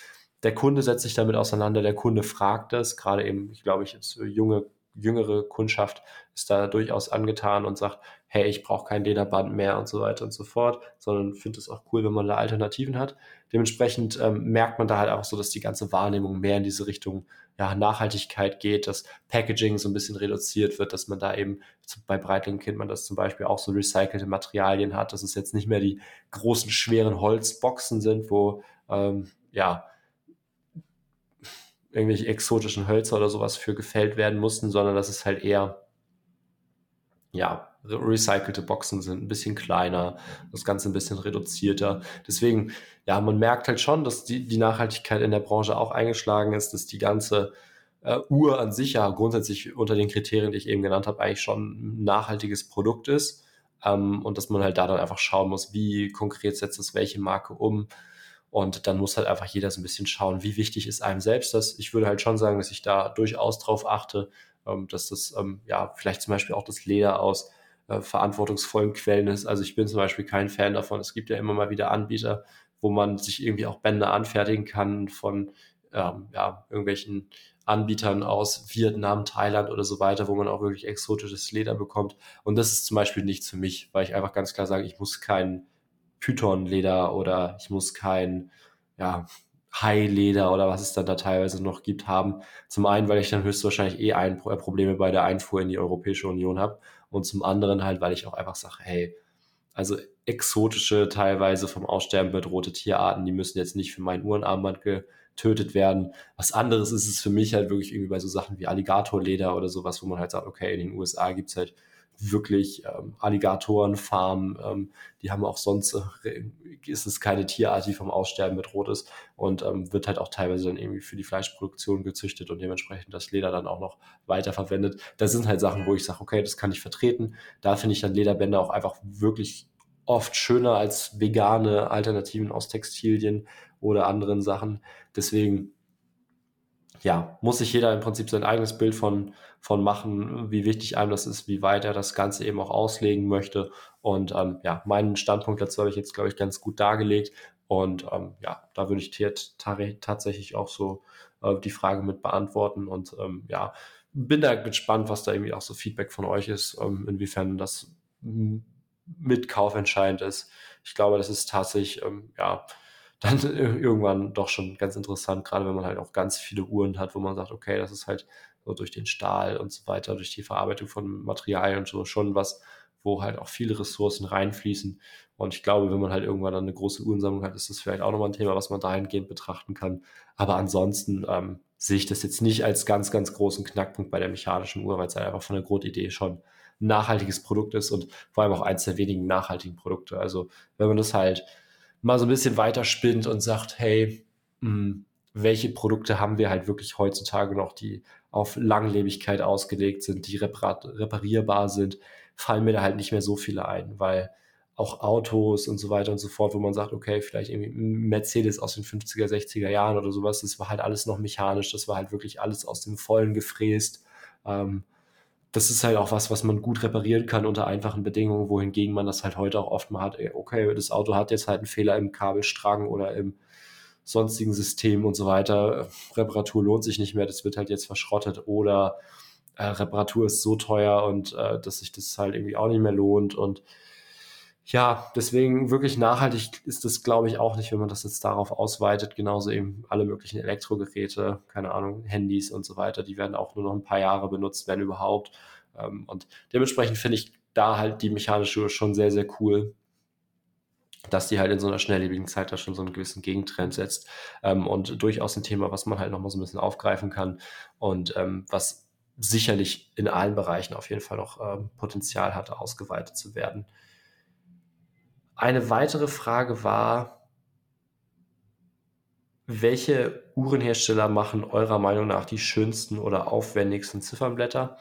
der Kunde setzt sich damit auseinander, der Kunde fragt es, gerade eben, ich glaube, ich, junge jüngere Kundschaft ist da durchaus angetan und sagt, hey, ich brauche kein Lederband mehr und so weiter und so fort, sondern finde es auch cool, wenn man da Alternativen hat. Dementsprechend ähm, merkt man da halt auch so, dass die ganze Wahrnehmung mehr in diese Richtung ja, Nachhaltigkeit geht, dass Packaging so ein bisschen reduziert wird, dass man da eben bei Breitling kennt man das zum Beispiel auch so recycelte Materialien hat, dass es jetzt nicht mehr die großen schweren Holzboxen sind, wo ähm, ja irgendwelche exotischen Hölzer oder sowas für gefällt werden mussten, sondern dass es halt eher, ja, recycelte Boxen sind, ein bisschen kleiner, das Ganze ein bisschen reduzierter. Deswegen, ja, man merkt halt schon, dass die, die Nachhaltigkeit in der Branche auch eingeschlagen ist, dass die ganze äh, Uhr an sich ja grundsätzlich unter den Kriterien, die ich eben genannt habe, eigentlich schon ein nachhaltiges Produkt ist. Ähm, und dass man halt da dann einfach schauen muss, wie konkret setzt es welche Marke um. Und dann muss halt einfach jeder so ein bisschen schauen, wie wichtig ist einem selbst das. Ich würde halt schon sagen, dass ich da durchaus drauf achte, ähm, dass das ähm, ja vielleicht zum Beispiel auch das Leder aus äh, verantwortungsvollen Quellen ist. Also ich bin zum Beispiel kein Fan davon. Es gibt ja immer mal wieder Anbieter, wo man sich irgendwie auch Bänder anfertigen kann von ähm, ja, irgendwelchen Anbietern aus Vietnam, Thailand oder so weiter, wo man auch wirklich exotisches Leder bekommt. Und das ist zum Beispiel nichts für mich, weil ich einfach ganz klar sage, ich muss kein Python-Leder oder ich muss kein ja, High-Leder oder was es dann da teilweise noch gibt, haben. Zum einen, weil ich dann höchstwahrscheinlich eh ein, äh, Probleme bei der Einfuhr in die Europäische Union habe und zum anderen halt, weil ich auch einfach sage, hey, also exotische, teilweise vom Aussterben bedrohte Tierarten, die müssen jetzt nicht für mein Uhrenarmband getötet werden. Was anderes ist es für mich halt wirklich irgendwie bei so Sachen wie Alligatorleder oder sowas, wo man halt sagt, okay, in den USA gibt es halt wirklich ähm, Alligatorenfarmen, ähm, die haben auch sonst, äh, ist es keine Tierart, die vom Aussterben bedroht ist und ähm, wird halt auch teilweise dann irgendwie für die Fleischproduktion gezüchtet und dementsprechend das Leder dann auch noch weiterverwendet. Das sind halt Sachen, wo ich sage, okay, das kann ich vertreten. Da finde ich dann Lederbänder auch einfach wirklich oft schöner als vegane Alternativen aus Textilien oder anderen Sachen. Deswegen ja, muss sich jeder im Prinzip sein eigenes Bild von, von machen, wie wichtig einem das ist, wie weit er das Ganze eben auch auslegen möchte. Und ähm, ja, meinen Standpunkt dazu habe ich jetzt, glaube ich, ganz gut dargelegt. Und ähm, ja, da würde ich tatsächlich auch so äh, die Frage mit beantworten. Und ähm, ja, bin da gespannt, was da irgendwie auch so Feedback von euch ist, ähm, inwiefern das mit Kauf entscheidend ist. Ich glaube, das ist tatsächlich, ähm, ja, dann irgendwann doch schon ganz interessant, gerade wenn man halt auch ganz viele Uhren hat, wo man sagt, okay, das ist halt so durch den Stahl und so weiter, durch die Verarbeitung von Materialien und so schon was, wo halt auch viele Ressourcen reinfließen. Und ich glaube, wenn man halt irgendwann dann eine große Uhrensammlung hat, ist das vielleicht auch nochmal ein Thema, was man dahingehend betrachten kann. Aber ansonsten ähm, sehe ich das jetzt nicht als ganz, ganz großen Knackpunkt bei der mechanischen Uhr, weil es halt einfach von der Grundidee schon ein nachhaltiges Produkt ist und vor allem auch eins der wenigen nachhaltigen Produkte. Also wenn man das halt mal so ein bisschen weiterspinnt und sagt, hey, mh, hm, welche Produkte haben wir halt wirklich heutzutage noch, die auf Langlebigkeit ausgelegt sind, die reparierbar sind, fallen mir da halt nicht mehr so viele ein, weil auch Autos und so weiter und so fort, wo man sagt, okay, vielleicht irgendwie Mercedes aus den 50er, 60er Jahren oder sowas, das war halt alles noch mechanisch, das war halt wirklich alles aus dem Vollen gefräst. Ähm, das ist halt auch was, was man gut reparieren kann unter einfachen Bedingungen, wohingegen man das halt heute auch oft mal hat, okay, das Auto hat jetzt halt einen Fehler im Kabelstrang oder im sonstigen System und so weiter. Reparatur lohnt sich nicht mehr, das wird halt jetzt verschrottet oder äh, Reparatur ist so teuer und äh, dass sich das halt irgendwie auch nicht mehr lohnt und ja, deswegen wirklich nachhaltig ist das, glaube ich, auch nicht, wenn man das jetzt darauf ausweitet. Genauso eben alle möglichen Elektrogeräte, keine Ahnung, Handys und so weiter, die werden auch nur noch ein paar Jahre benutzt, wenn überhaupt. Ähm, und dementsprechend finde ich da halt die mechanische Uhr schon sehr, sehr cool, dass die halt in so einer schnelllebigen Zeit da schon so einen gewissen Gegentrend setzt. Ähm, und durchaus ein Thema, was man halt nochmal so ein bisschen aufgreifen kann und ähm, was sicherlich in allen Bereichen auf jeden Fall noch Potenzial hatte, ausgeweitet zu werden. Eine weitere Frage war, welche Uhrenhersteller machen eurer Meinung nach die schönsten oder aufwendigsten Ziffernblätter?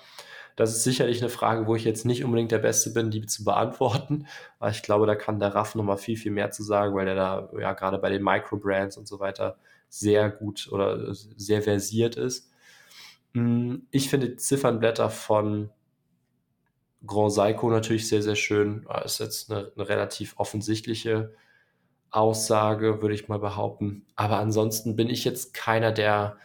Das ist sicherlich eine Frage, wo ich jetzt nicht unbedingt der Beste bin, die zu beantworten. Aber ich glaube, da kann der Raff nochmal viel, viel mehr zu sagen, weil der da ja gerade bei den Microbrands und so weiter sehr gut oder sehr versiert ist. Hm, ich finde Ziffernblätter von Grand Seiko natürlich sehr, sehr schön. Ist jetzt eine, eine relativ offensichtliche Aussage, würde ich mal behaupten. Aber ansonsten bin ich jetzt keiner, der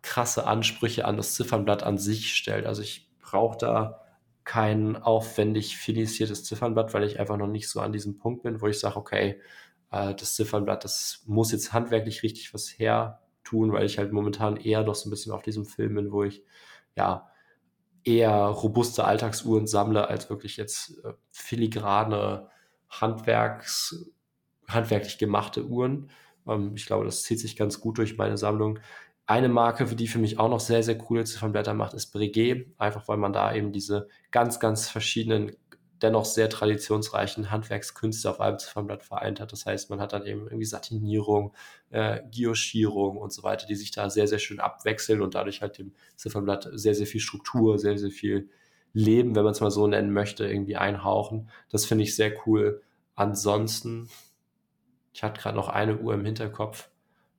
krasse Ansprüche an das Ziffernblatt an sich stellt. Also ich brauche da kein aufwendig finisiertes Ziffernblatt, weil ich einfach noch nicht so an diesem Punkt bin, wo ich sage, okay, äh, das Ziffernblatt, das muss jetzt handwerklich richtig was her tun, weil ich halt momentan eher noch so ein bisschen auf diesem Film bin, wo ich ja eher robuste Alltagsuhren sammle, als wirklich jetzt äh, filigrane Handwerks, handwerklich gemachte Uhren. Ähm, ich glaube, das zieht sich ganz gut durch meine Sammlung. Eine Marke, die für mich auch noch sehr, sehr coole Ziffernblätter macht, ist Breguet. Einfach weil man da eben diese ganz, ganz verschiedenen, dennoch sehr traditionsreichen Handwerkskünste auf einem Ziffernblatt vereint hat. Das heißt, man hat dann eben irgendwie Satinierung, äh, Guillochierung und so weiter, die sich da sehr, sehr schön abwechseln und dadurch halt dem Ziffernblatt sehr, sehr viel Struktur, sehr, sehr viel Leben, wenn man es mal so nennen möchte, irgendwie einhauchen. Das finde ich sehr cool. Ansonsten, ich hatte gerade noch eine Uhr im Hinterkopf,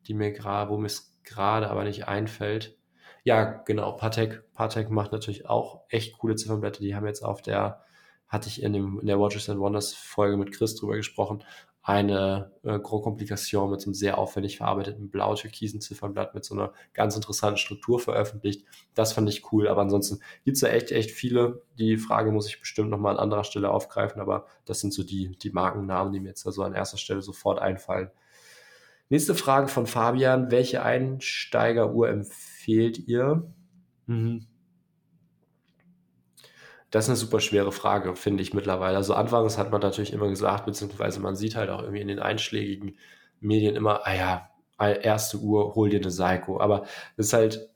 die mir gerade, wo mir es gerade aber nicht einfällt. Ja, genau, Patek. Patek macht natürlich auch echt coole Ziffernblätter. Die haben jetzt auf der, hatte ich in, dem, in der Watches and Wonders Folge mit Chris drüber gesprochen, eine äh, Gros Komplikation mit so einem sehr aufwendig verarbeiteten blau-türkisen Ziffernblatt mit so einer ganz interessanten Struktur veröffentlicht. Das fand ich cool, aber ansonsten gibt es da echt, echt viele. Die Frage muss ich bestimmt nochmal an anderer Stelle aufgreifen, aber das sind so die, die Markennamen, die mir jetzt da so an erster Stelle sofort einfallen. Nächste Frage von Fabian. Welche Einsteigeruhr empfehlt ihr? Mhm. Das ist eine super schwere Frage, finde ich mittlerweile. Also anfangs hat man natürlich immer gesagt, beziehungsweise man sieht halt auch irgendwie in den einschlägigen Medien immer, ah ja, erste Uhr, hol dir eine Seiko. Aber das ist halt,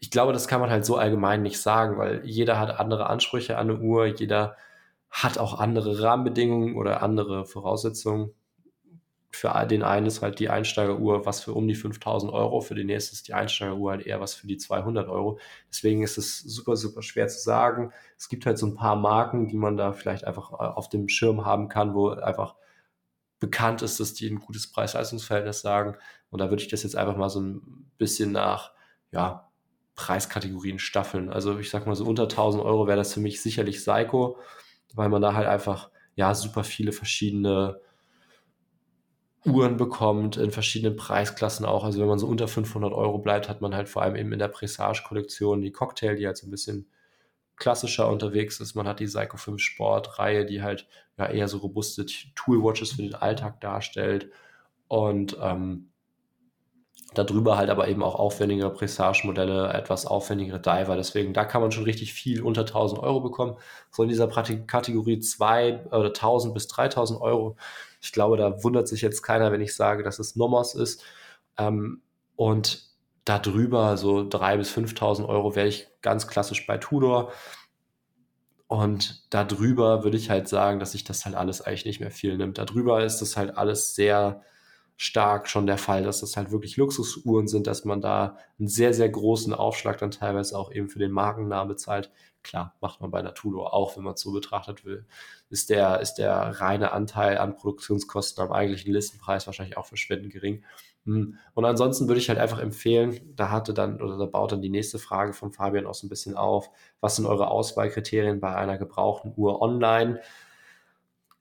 ich glaube, das kann man halt so allgemein nicht sagen, weil jeder hat andere Ansprüche an eine Uhr, jeder hat auch andere Rahmenbedingungen oder andere Voraussetzungen für den einen ist halt die Einsteigeruhr was für um die 5000 Euro, für den nächsten ist die Einsteigeruhr halt eher was für die 200 Euro. Deswegen ist es super, super schwer zu sagen. Es gibt halt so ein paar Marken, die man da vielleicht einfach äh, auf dem Schirm haben kann, wo einfach bekannt ist, dass die ein gutes Preis-Leistungsverhältnis sagen. Und da würde ich das jetzt einfach mal so ein bisschen nach, ja, Preiskategorien staffeln. Also ich sag mal so unter 1000 Euro wäre das für mich sicherlich Psycho, weil man da halt einfach, ja, super viele verschiedene Uhren bekommt, in verschiedenen Preisklassen auch. Also wenn man so unter 500 Euro bleibt, hat man halt vor allem eben in der Presage-Kollektion die Cocktail, die halt so ein bisschen klassischer unterwegs ist. Man hat die Psycho 5 Sport-Reihe, die halt ja eher so robuste Toolwatches für den Alltag darstellt. Und ähm, darüber halt aber eben auch aufwendigere Presage-Modelle, etwas aufwendigere Diver. Deswegen, da kann man schon richtig viel unter 1000 Euro bekommen. So in dieser Kategorie 2 oder 1000 bis 3000 Euro ich glaube, da wundert sich jetzt keiner, wenn ich sage, dass es Nomos ist. Ähm, und darüber, so 3.000 bis 5.000 Euro, wäre ich ganz klassisch bei Tudor. Und darüber würde ich halt sagen, dass sich das halt alles eigentlich nicht mehr viel nimmt. Darüber ist das halt alles sehr stark schon der Fall, dass das halt wirklich Luxusuhren sind, dass man da einen sehr, sehr großen Aufschlag dann teilweise auch eben für den Markennamen bezahlt. Klar, macht man bei Natulo auch, wenn man es so betrachtet will. Ist der, ist der reine Anteil an Produktionskosten am eigentlichen Listenpreis wahrscheinlich auch verschwindend gering. Hm. Und ansonsten würde ich halt einfach empfehlen, da hatte dann oder da baut dann die nächste Frage von Fabian auch so ein bisschen auf. Was sind eure Auswahlkriterien bei einer gebrauchten Uhr online?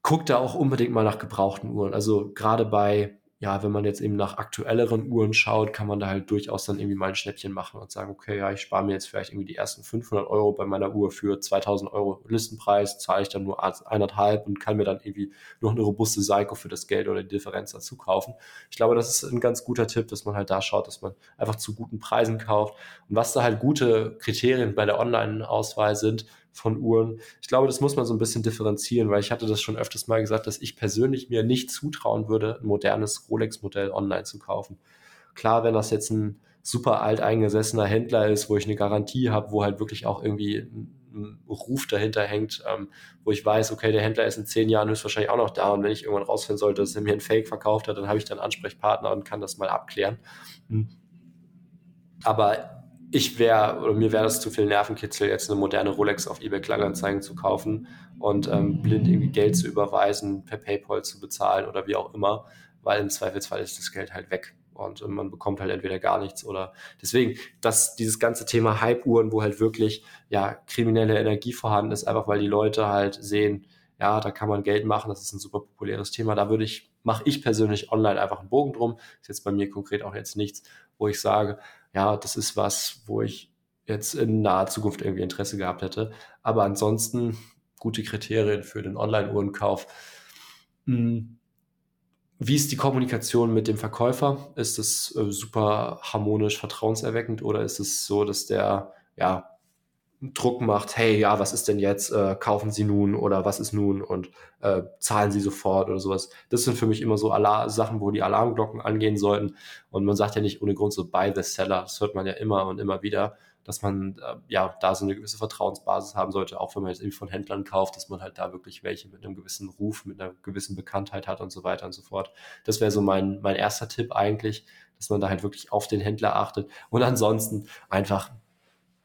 Guckt da auch unbedingt mal nach gebrauchten Uhren. Also gerade bei ja, wenn man jetzt eben nach aktuelleren Uhren schaut, kann man da halt durchaus dann irgendwie mal ein Schnäppchen machen und sagen, okay, ja, ich spare mir jetzt vielleicht irgendwie die ersten 500 Euro bei meiner Uhr für 2000 Euro Listenpreis, zahle ich dann nur eineinhalb und kann mir dann irgendwie noch eine robuste Seiko für das Geld oder die Differenz dazu kaufen. Ich glaube, das ist ein ganz guter Tipp, dass man halt da schaut, dass man einfach zu guten Preisen kauft. Und was da halt gute Kriterien bei der Online-Auswahl sind, von Uhren. Ich glaube, das muss man so ein bisschen differenzieren, weil ich hatte das schon öfters mal gesagt, dass ich persönlich mir nicht zutrauen würde, ein modernes Rolex-Modell online zu kaufen. Klar, wenn das jetzt ein super alteingesessener Händler ist, wo ich eine Garantie habe, wo halt wirklich auch irgendwie ein Ruf dahinter hängt, ähm, wo ich weiß, okay, der Händler ist in zehn Jahren höchstwahrscheinlich auch noch da und wenn ich irgendwann rausfinden sollte, dass er mir ein Fake verkauft hat, dann habe ich dann Ansprechpartner und kann das mal abklären. Hm. Aber ich wäre, oder mir wäre das zu viel Nervenkitzel, jetzt eine moderne Rolex auf eBay Kleinanzeigen zu kaufen und ähm, blind irgendwie Geld zu überweisen, per PayPal zu bezahlen oder wie auch immer, weil im Zweifelsfall ist das Geld halt weg und man bekommt halt entweder gar nichts oder deswegen, dass dieses ganze Thema Hype-Uhren, wo halt wirklich ja kriminelle Energie vorhanden ist, einfach weil die Leute halt sehen, ja, da kann man Geld machen, das ist ein super populäres Thema. Da würde ich, mache ich persönlich online einfach einen Bogen drum. Ist jetzt bei mir konkret auch jetzt nichts, wo ich sage, ja, das ist was, wo ich jetzt in naher Zukunft irgendwie Interesse gehabt hätte. Aber ansonsten gute Kriterien für den Online-Uhrenkauf. Hm. Wie ist die Kommunikation mit dem Verkäufer? Ist es äh, super harmonisch, vertrauenserweckend oder ist es so, dass der ja Druck macht, hey, ja, was ist denn jetzt, äh, kaufen Sie nun oder was ist nun und äh, zahlen Sie sofort oder sowas. Das sind für mich immer so Alar Sachen, wo die Alarmglocken angehen sollten. Und man sagt ja nicht ohne Grund so buy the seller. Das hört man ja immer und immer wieder, dass man äh, ja da so eine gewisse Vertrauensbasis haben sollte, auch wenn man jetzt irgendwie von Händlern kauft, dass man halt da wirklich welche mit einem gewissen Ruf, mit einer gewissen Bekanntheit hat und so weiter und so fort. Das wäre so mein, mein erster Tipp eigentlich, dass man da halt wirklich auf den Händler achtet. Und ansonsten einfach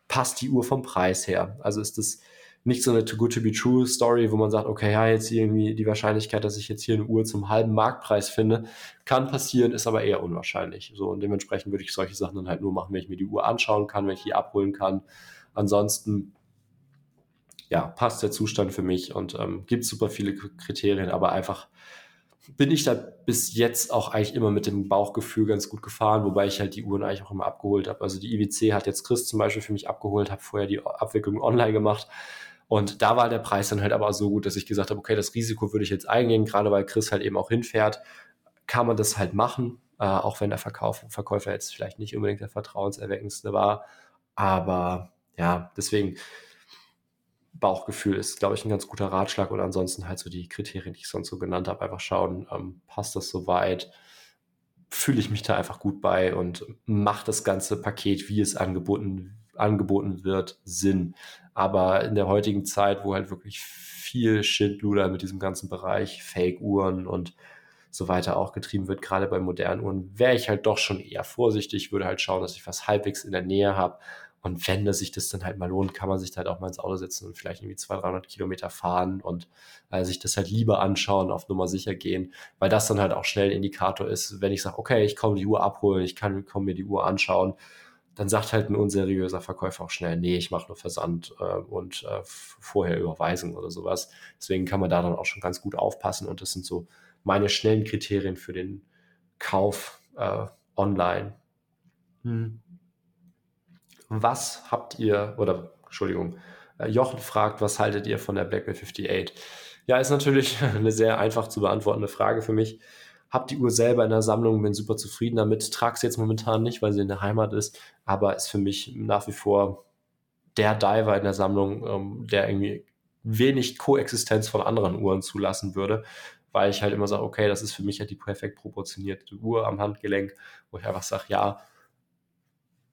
passt die Uhr vom Preis her? Also ist das nicht so eine Too Good to Be True Story, wo man sagt, okay, ja, jetzt irgendwie die Wahrscheinlichkeit, dass ich jetzt hier eine Uhr zum halben Marktpreis finde, kann passieren, ist aber eher unwahrscheinlich. So und dementsprechend würde ich solche Sachen dann halt nur machen, wenn ich mir die Uhr anschauen kann, wenn ich die abholen kann. Ansonsten ja, passt der Zustand für mich und ähm, gibt super viele Kriterien, aber einfach bin ich da bis jetzt auch eigentlich immer mit dem Bauchgefühl ganz gut gefahren, wobei ich halt die Uhren eigentlich auch immer abgeholt habe. Also die IWC hat jetzt Chris zum Beispiel für mich abgeholt, habe vorher die Abwicklung online gemacht. Und da war der Preis dann halt aber so gut, dass ich gesagt habe, okay, das Risiko würde ich jetzt eingehen, gerade weil Chris halt eben auch hinfährt, kann man das halt machen, äh, auch wenn der Verkauf, Verkäufer jetzt vielleicht nicht unbedingt der vertrauenserweckendste war. Aber ja, deswegen Bauchgefühl ist, glaube ich, ein ganz guter Ratschlag. Und ansonsten halt so die Kriterien, die ich sonst so genannt habe, einfach schauen, ähm, passt das soweit? Fühle ich mich da einfach gut bei und macht das ganze Paket, wie es angeboten, angeboten wird, Sinn. Aber in der heutigen Zeit, wo halt wirklich viel Schindluder mit diesem ganzen Bereich, Fake-Uhren und so weiter auch getrieben wird, gerade bei modernen Uhren, wäre ich halt doch schon eher vorsichtig, würde halt schauen, dass ich was halbwegs in der Nähe habe und wenn sich das dann halt mal lohnt, kann man sich halt auch mal ins Auto setzen und vielleicht irgendwie 200, 300 Kilometer fahren und äh, sich das halt lieber anschauen, auf Nummer sicher gehen, weil das dann halt auch schnell ein Indikator ist, wenn ich sage, okay, ich komme die Uhr abholen, ich kann komm mir die Uhr anschauen, dann sagt halt ein unseriöser Verkäufer auch schnell, nee, ich mache nur Versand äh, und äh, vorher Überweisung oder sowas. Deswegen kann man da dann auch schon ganz gut aufpassen und das sind so meine schnellen Kriterien für den Kauf äh, online. Hm was habt ihr, oder Entschuldigung, äh, Jochen fragt, was haltet ihr von der BlackBerry 58? Ja, ist natürlich eine sehr einfach zu beantwortende Frage für mich. Hab die Uhr selber in der Sammlung, bin super zufrieden damit. Trage sie jetzt momentan nicht, weil sie in der Heimat ist, aber ist für mich nach wie vor der Diver in der Sammlung, ähm, der irgendwie wenig Koexistenz von anderen Uhren zulassen würde, weil ich halt immer sage, okay, das ist für mich halt die perfekt proportionierte Uhr am Handgelenk, wo ich einfach sage, ja,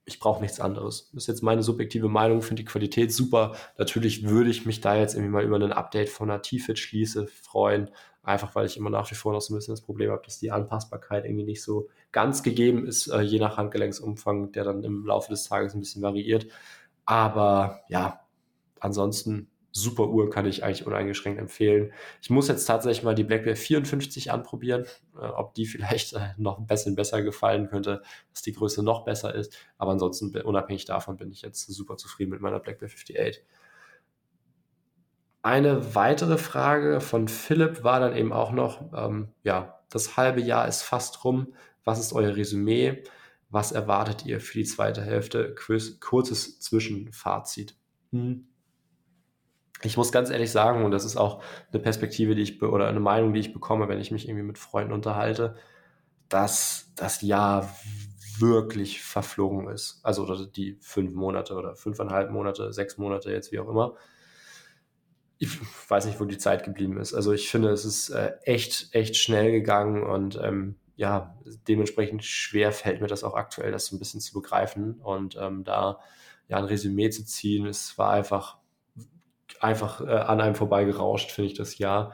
ich brauche nichts anderes. Das ist jetzt meine subjektive Meinung, finde die Qualität super. Natürlich würde ich mich da jetzt irgendwie mal über ein Update von einer T-Fit schließe freuen, einfach weil ich immer nach wie vor noch so ein bisschen das Problem habe, dass die Anpassbarkeit irgendwie nicht so ganz gegeben ist, äh, je nach Handgelenksumfang, der dann im Laufe des Tages ein bisschen variiert. Aber ja, ansonsten super Uhr, kann ich eigentlich uneingeschränkt empfehlen. Ich muss jetzt tatsächlich mal die BlackBerry 54 anprobieren, äh, ob die vielleicht äh, noch ein bisschen besser gefallen könnte, dass die Größe noch besser ist. Aber ansonsten, unabhängig davon, bin ich jetzt super zufrieden mit meiner BlackBerry 58. Eine weitere Frage von Philipp war dann eben auch noch, ähm, ja, das halbe Jahr ist fast rum. Was ist euer Resümee? Was erwartet ihr für die zweite Hälfte? Kurzes Zwischenfazit. Hm ich muss ganz ehrlich sagen, und das ist auch eine Perspektive, die ich oder eine Meinung, die ich bekomme, wenn ich mich irgendwie mit Freunden unterhalte, dass das Jahr wirklich verflogen ist. Also die fünf Monate oder fünfeinhalb Monate, sechs Monate, jetzt wie auch immer. Ich weiß nicht, wo die Zeit geblieben ist. Also ich finde, es ist äh, echt, echt schnell gegangen und ähm, ja, dementsprechend schwer fällt mir das auch aktuell, das so ein bisschen zu begreifen und ähm, da ja ein Resümee zu ziehen. Es war einfach einfach äh, an einem vorbeigerauscht, finde ich das Jahr.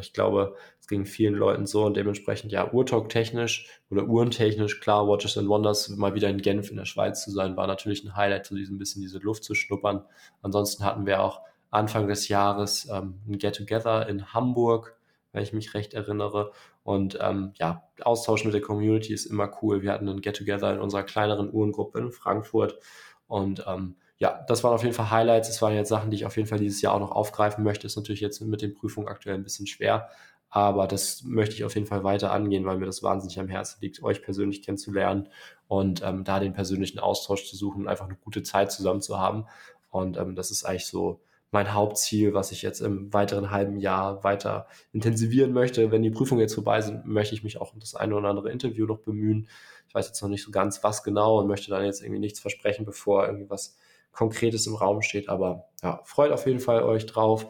Ich glaube, es ging vielen Leuten so und dementsprechend ja Urtalk-technisch oder uhrentechnisch, klar, Watches and Wonders mal wieder in Genf in der Schweiz zu sein, war natürlich ein Highlight, so ein bisschen diese Luft zu schnuppern. Ansonsten hatten wir auch Anfang des Jahres ähm, ein Get-Together in Hamburg, wenn ich mich recht erinnere. Und ähm, ja, Austausch mit der Community ist immer cool. Wir hatten ein Get-Together in unserer kleineren Uhrengruppe in Frankfurt und ähm, ja, das waren auf jeden Fall Highlights. Das waren jetzt Sachen, die ich auf jeden Fall dieses Jahr auch noch aufgreifen möchte. Ist natürlich jetzt mit den Prüfungen aktuell ein bisschen schwer, aber das möchte ich auf jeden Fall weiter angehen, weil mir das wahnsinnig am Herzen liegt, euch persönlich kennenzulernen und ähm, da den persönlichen Austausch zu suchen und einfach eine gute Zeit zusammen zu haben. Und ähm, das ist eigentlich so mein Hauptziel, was ich jetzt im weiteren halben Jahr weiter intensivieren möchte. Wenn die Prüfungen jetzt vorbei sind, möchte ich mich auch um das eine oder andere Interview noch bemühen. Ich weiß jetzt noch nicht so ganz, was genau und möchte dann jetzt irgendwie nichts versprechen, bevor irgendwie was Konkretes im Raum steht. Aber ja, freut auf jeden Fall euch drauf.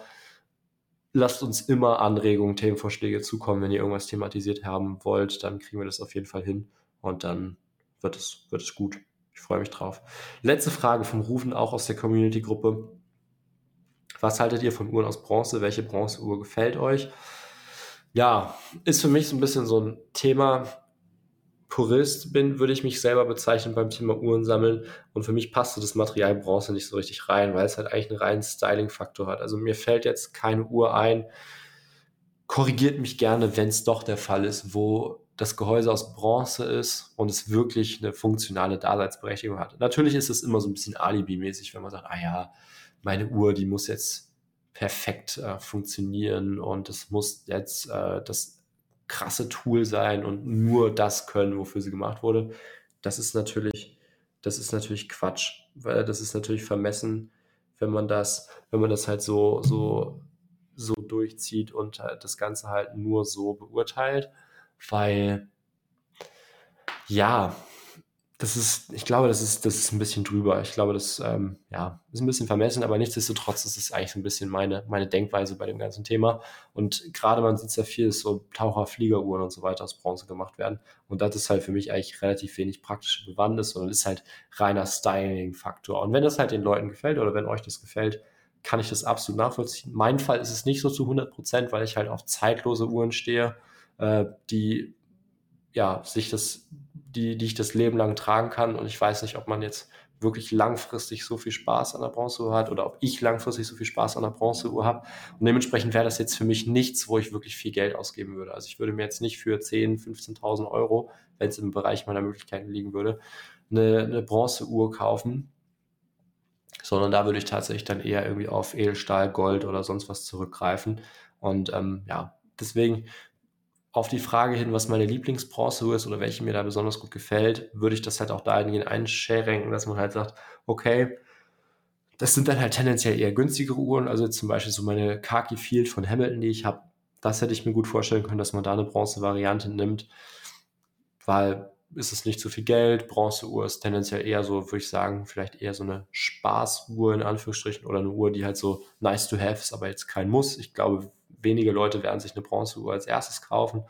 Lasst uns immer Anregungen, Themenvorschläge zukommen. Wenn ihr irgendwas thematisiert haben wollt, dann kriegen wir das auf jeden Fall hin und dann wird es, wird es gut. Ich freue mich drauf. Letzte Frage vom Rufen, auch aus der Community-Gruppe. Was haltet ihr von Uhren aus Bronze? Welche Bronzeuhr gefällt euch? Ja, ist für mich so ein bisschen so ein Thema. Purist bin, würde ich mich selber bezeichnen beim Thema Uhren sammeln. Und für mich passte das Material Bronze nicht so richtig rein, weil es halt eigentlich einen reinen Styling-Faktor hat. Also mir fällt jetzt keine Uhr ein. Korrigiert mich gerne, wenn es doch der Fall ist, wo das Gehäuse aus Bronze ist und es wirklich eine funktionale Daseinsberechtigung hat. Natürlich ist es immer so ein bisschen Alibi-mäßig, wenn man sagt, ah ja, meine Uhr, die muss jetzt perfekt äh, funktionieren und es muss jetzt äh, das krasse Tool sein und nur das können, wofür sie gemacht wurde. Das ist natürlich, das ist natürlich Quatsch, weil das ist natürlich vermessen, wenn man das, wenn man das halt so, so, so durchzieht und halt das Ganze halt nur so beurteilt, weil ja, das ist, ich glaube, das ist, das ist ein bisschen drüber. Ich glaube, das ähm, ja, ist ein bisschen vermessen, aber nichtsdestotrotz ist es eigentlich so ein bisschen meine, meine Denkweise bei dem ganzen Thema. Und gerade man sieht ja viel, dass so Taucher, Fliegeruhren und so weiter aus Bronze gemacht werden. Und das ist halt für mich eigentlich relativ wenig praktische Bewandtnis, sondern ist halt reiner Styling-Faktor. Und wenn das halt den Leuten gefällt oder wenn euch das gefällt, kann ich das absolut nachvollziehen. Mein Fall ist es nicht so zu 100 Prozent, weil ich halt auf zeitlose Uhren stehe, äh, die ja, sich das die, die ich das Leben lang tragen kann. Und ich weiß nicht, ob man jetzt wirklich langfristig so viel Spaß an der Bronzeuhr hat oder ob ich langfristig so viel Spaß an der Bronzeuhr habe. Und dementsprechend wäre das jetzt für mich nichts, wo ich wirklich viel Geld ausgeben würde. Also ich würde mir jetzt nicht für 10.000, 15.000 Euro, wenn es im Bereich meiner Möglichkeiten liegen würde, eine, eine Bronzeuhr kaufen, sondern da würde ich tatsächlich dann eher irgendwie auf Edelstahl, Gold oder sonst was zurückgreifen. Und ähm, ja, deswegen auf die Frage hin, was meine Lieblingsbronzeuhr ist oder welche mir da besonders gut gefällt, würde ich das halt auch dahingehend einschränken, dass man halt sagt, okay, das sind dann halt tendenziell eher günstigere Uhren, also zum Beispiel so meine Khaki Field von Hamilton, die ich habe, das hätte ich mir gut vorstellen können, dass man da eine Bronze-Variante nimmt, weil ist es nicht zu viel Geld, Bronzeuhr ist tendenziell eher so, würde ich sagen, vielleicht eher so eine Spaßuhr in Anführungsstrichen oder eine Uhr, die halt so nice to have ist, aber jetzt kein Muss. Ich glaube, wenige Leute werden sich eine Bronzeuhr als erstes kaufen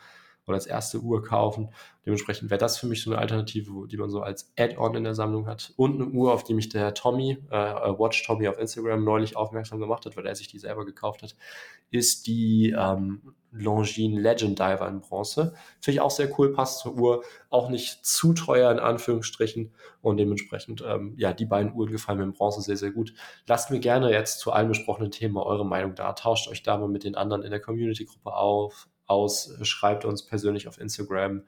oder als erste Uhr kaufen. Dementsprechend wäre das für mich so eine Alternative, die man so als Add-on in der Sammlung hat. Und eine Uhr, auf die mich der Tommy, äh, Watch Tommy auf Instagram neulich aufmerksam gemacht hat, weil er sich die selber gekauft hat, ist die ähm, Longines Legend Diver in Bronze. Finde ich auch sehr cool, passt zur Uhr, auch nicht zu teuer in Anführungsstrichen und dementsprechend, ähm, ja, die beiden Uhren gefallen mir in Bronze sehr, sehr gut. Lasst mir gerne jetzt zu allen besprochenen Themen eure Meinung da, tauscht euch da mal mit den anderen in der Community-Gruppe auf, aus, schreibt uns persönlich auf Instagram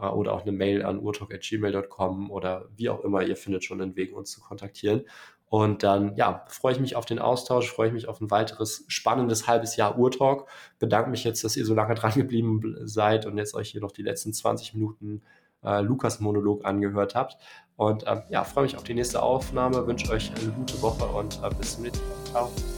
äh, oder auch eine Mail an urtalk.gmail.com oder wie auch immer, ihr findet schon einen Weg, uns zu kontaktieren. Und dann, ja, freue ich mich auf den Austausch, freue ich mich auf ein weiteres spannendes halbes Jahr Urtalk. Bedanke mich jetzt, dass ihr so lange dran geblieben seid und jetzt euch hier noch die letzten 20 Minuten äh, Lukas-Monolog angehört habt. Und ähm, ja, freue mich auf die nächste Aufnahme, wünsche euch eine gute Woche und äh, bis zum nächsten Mal. Ciao.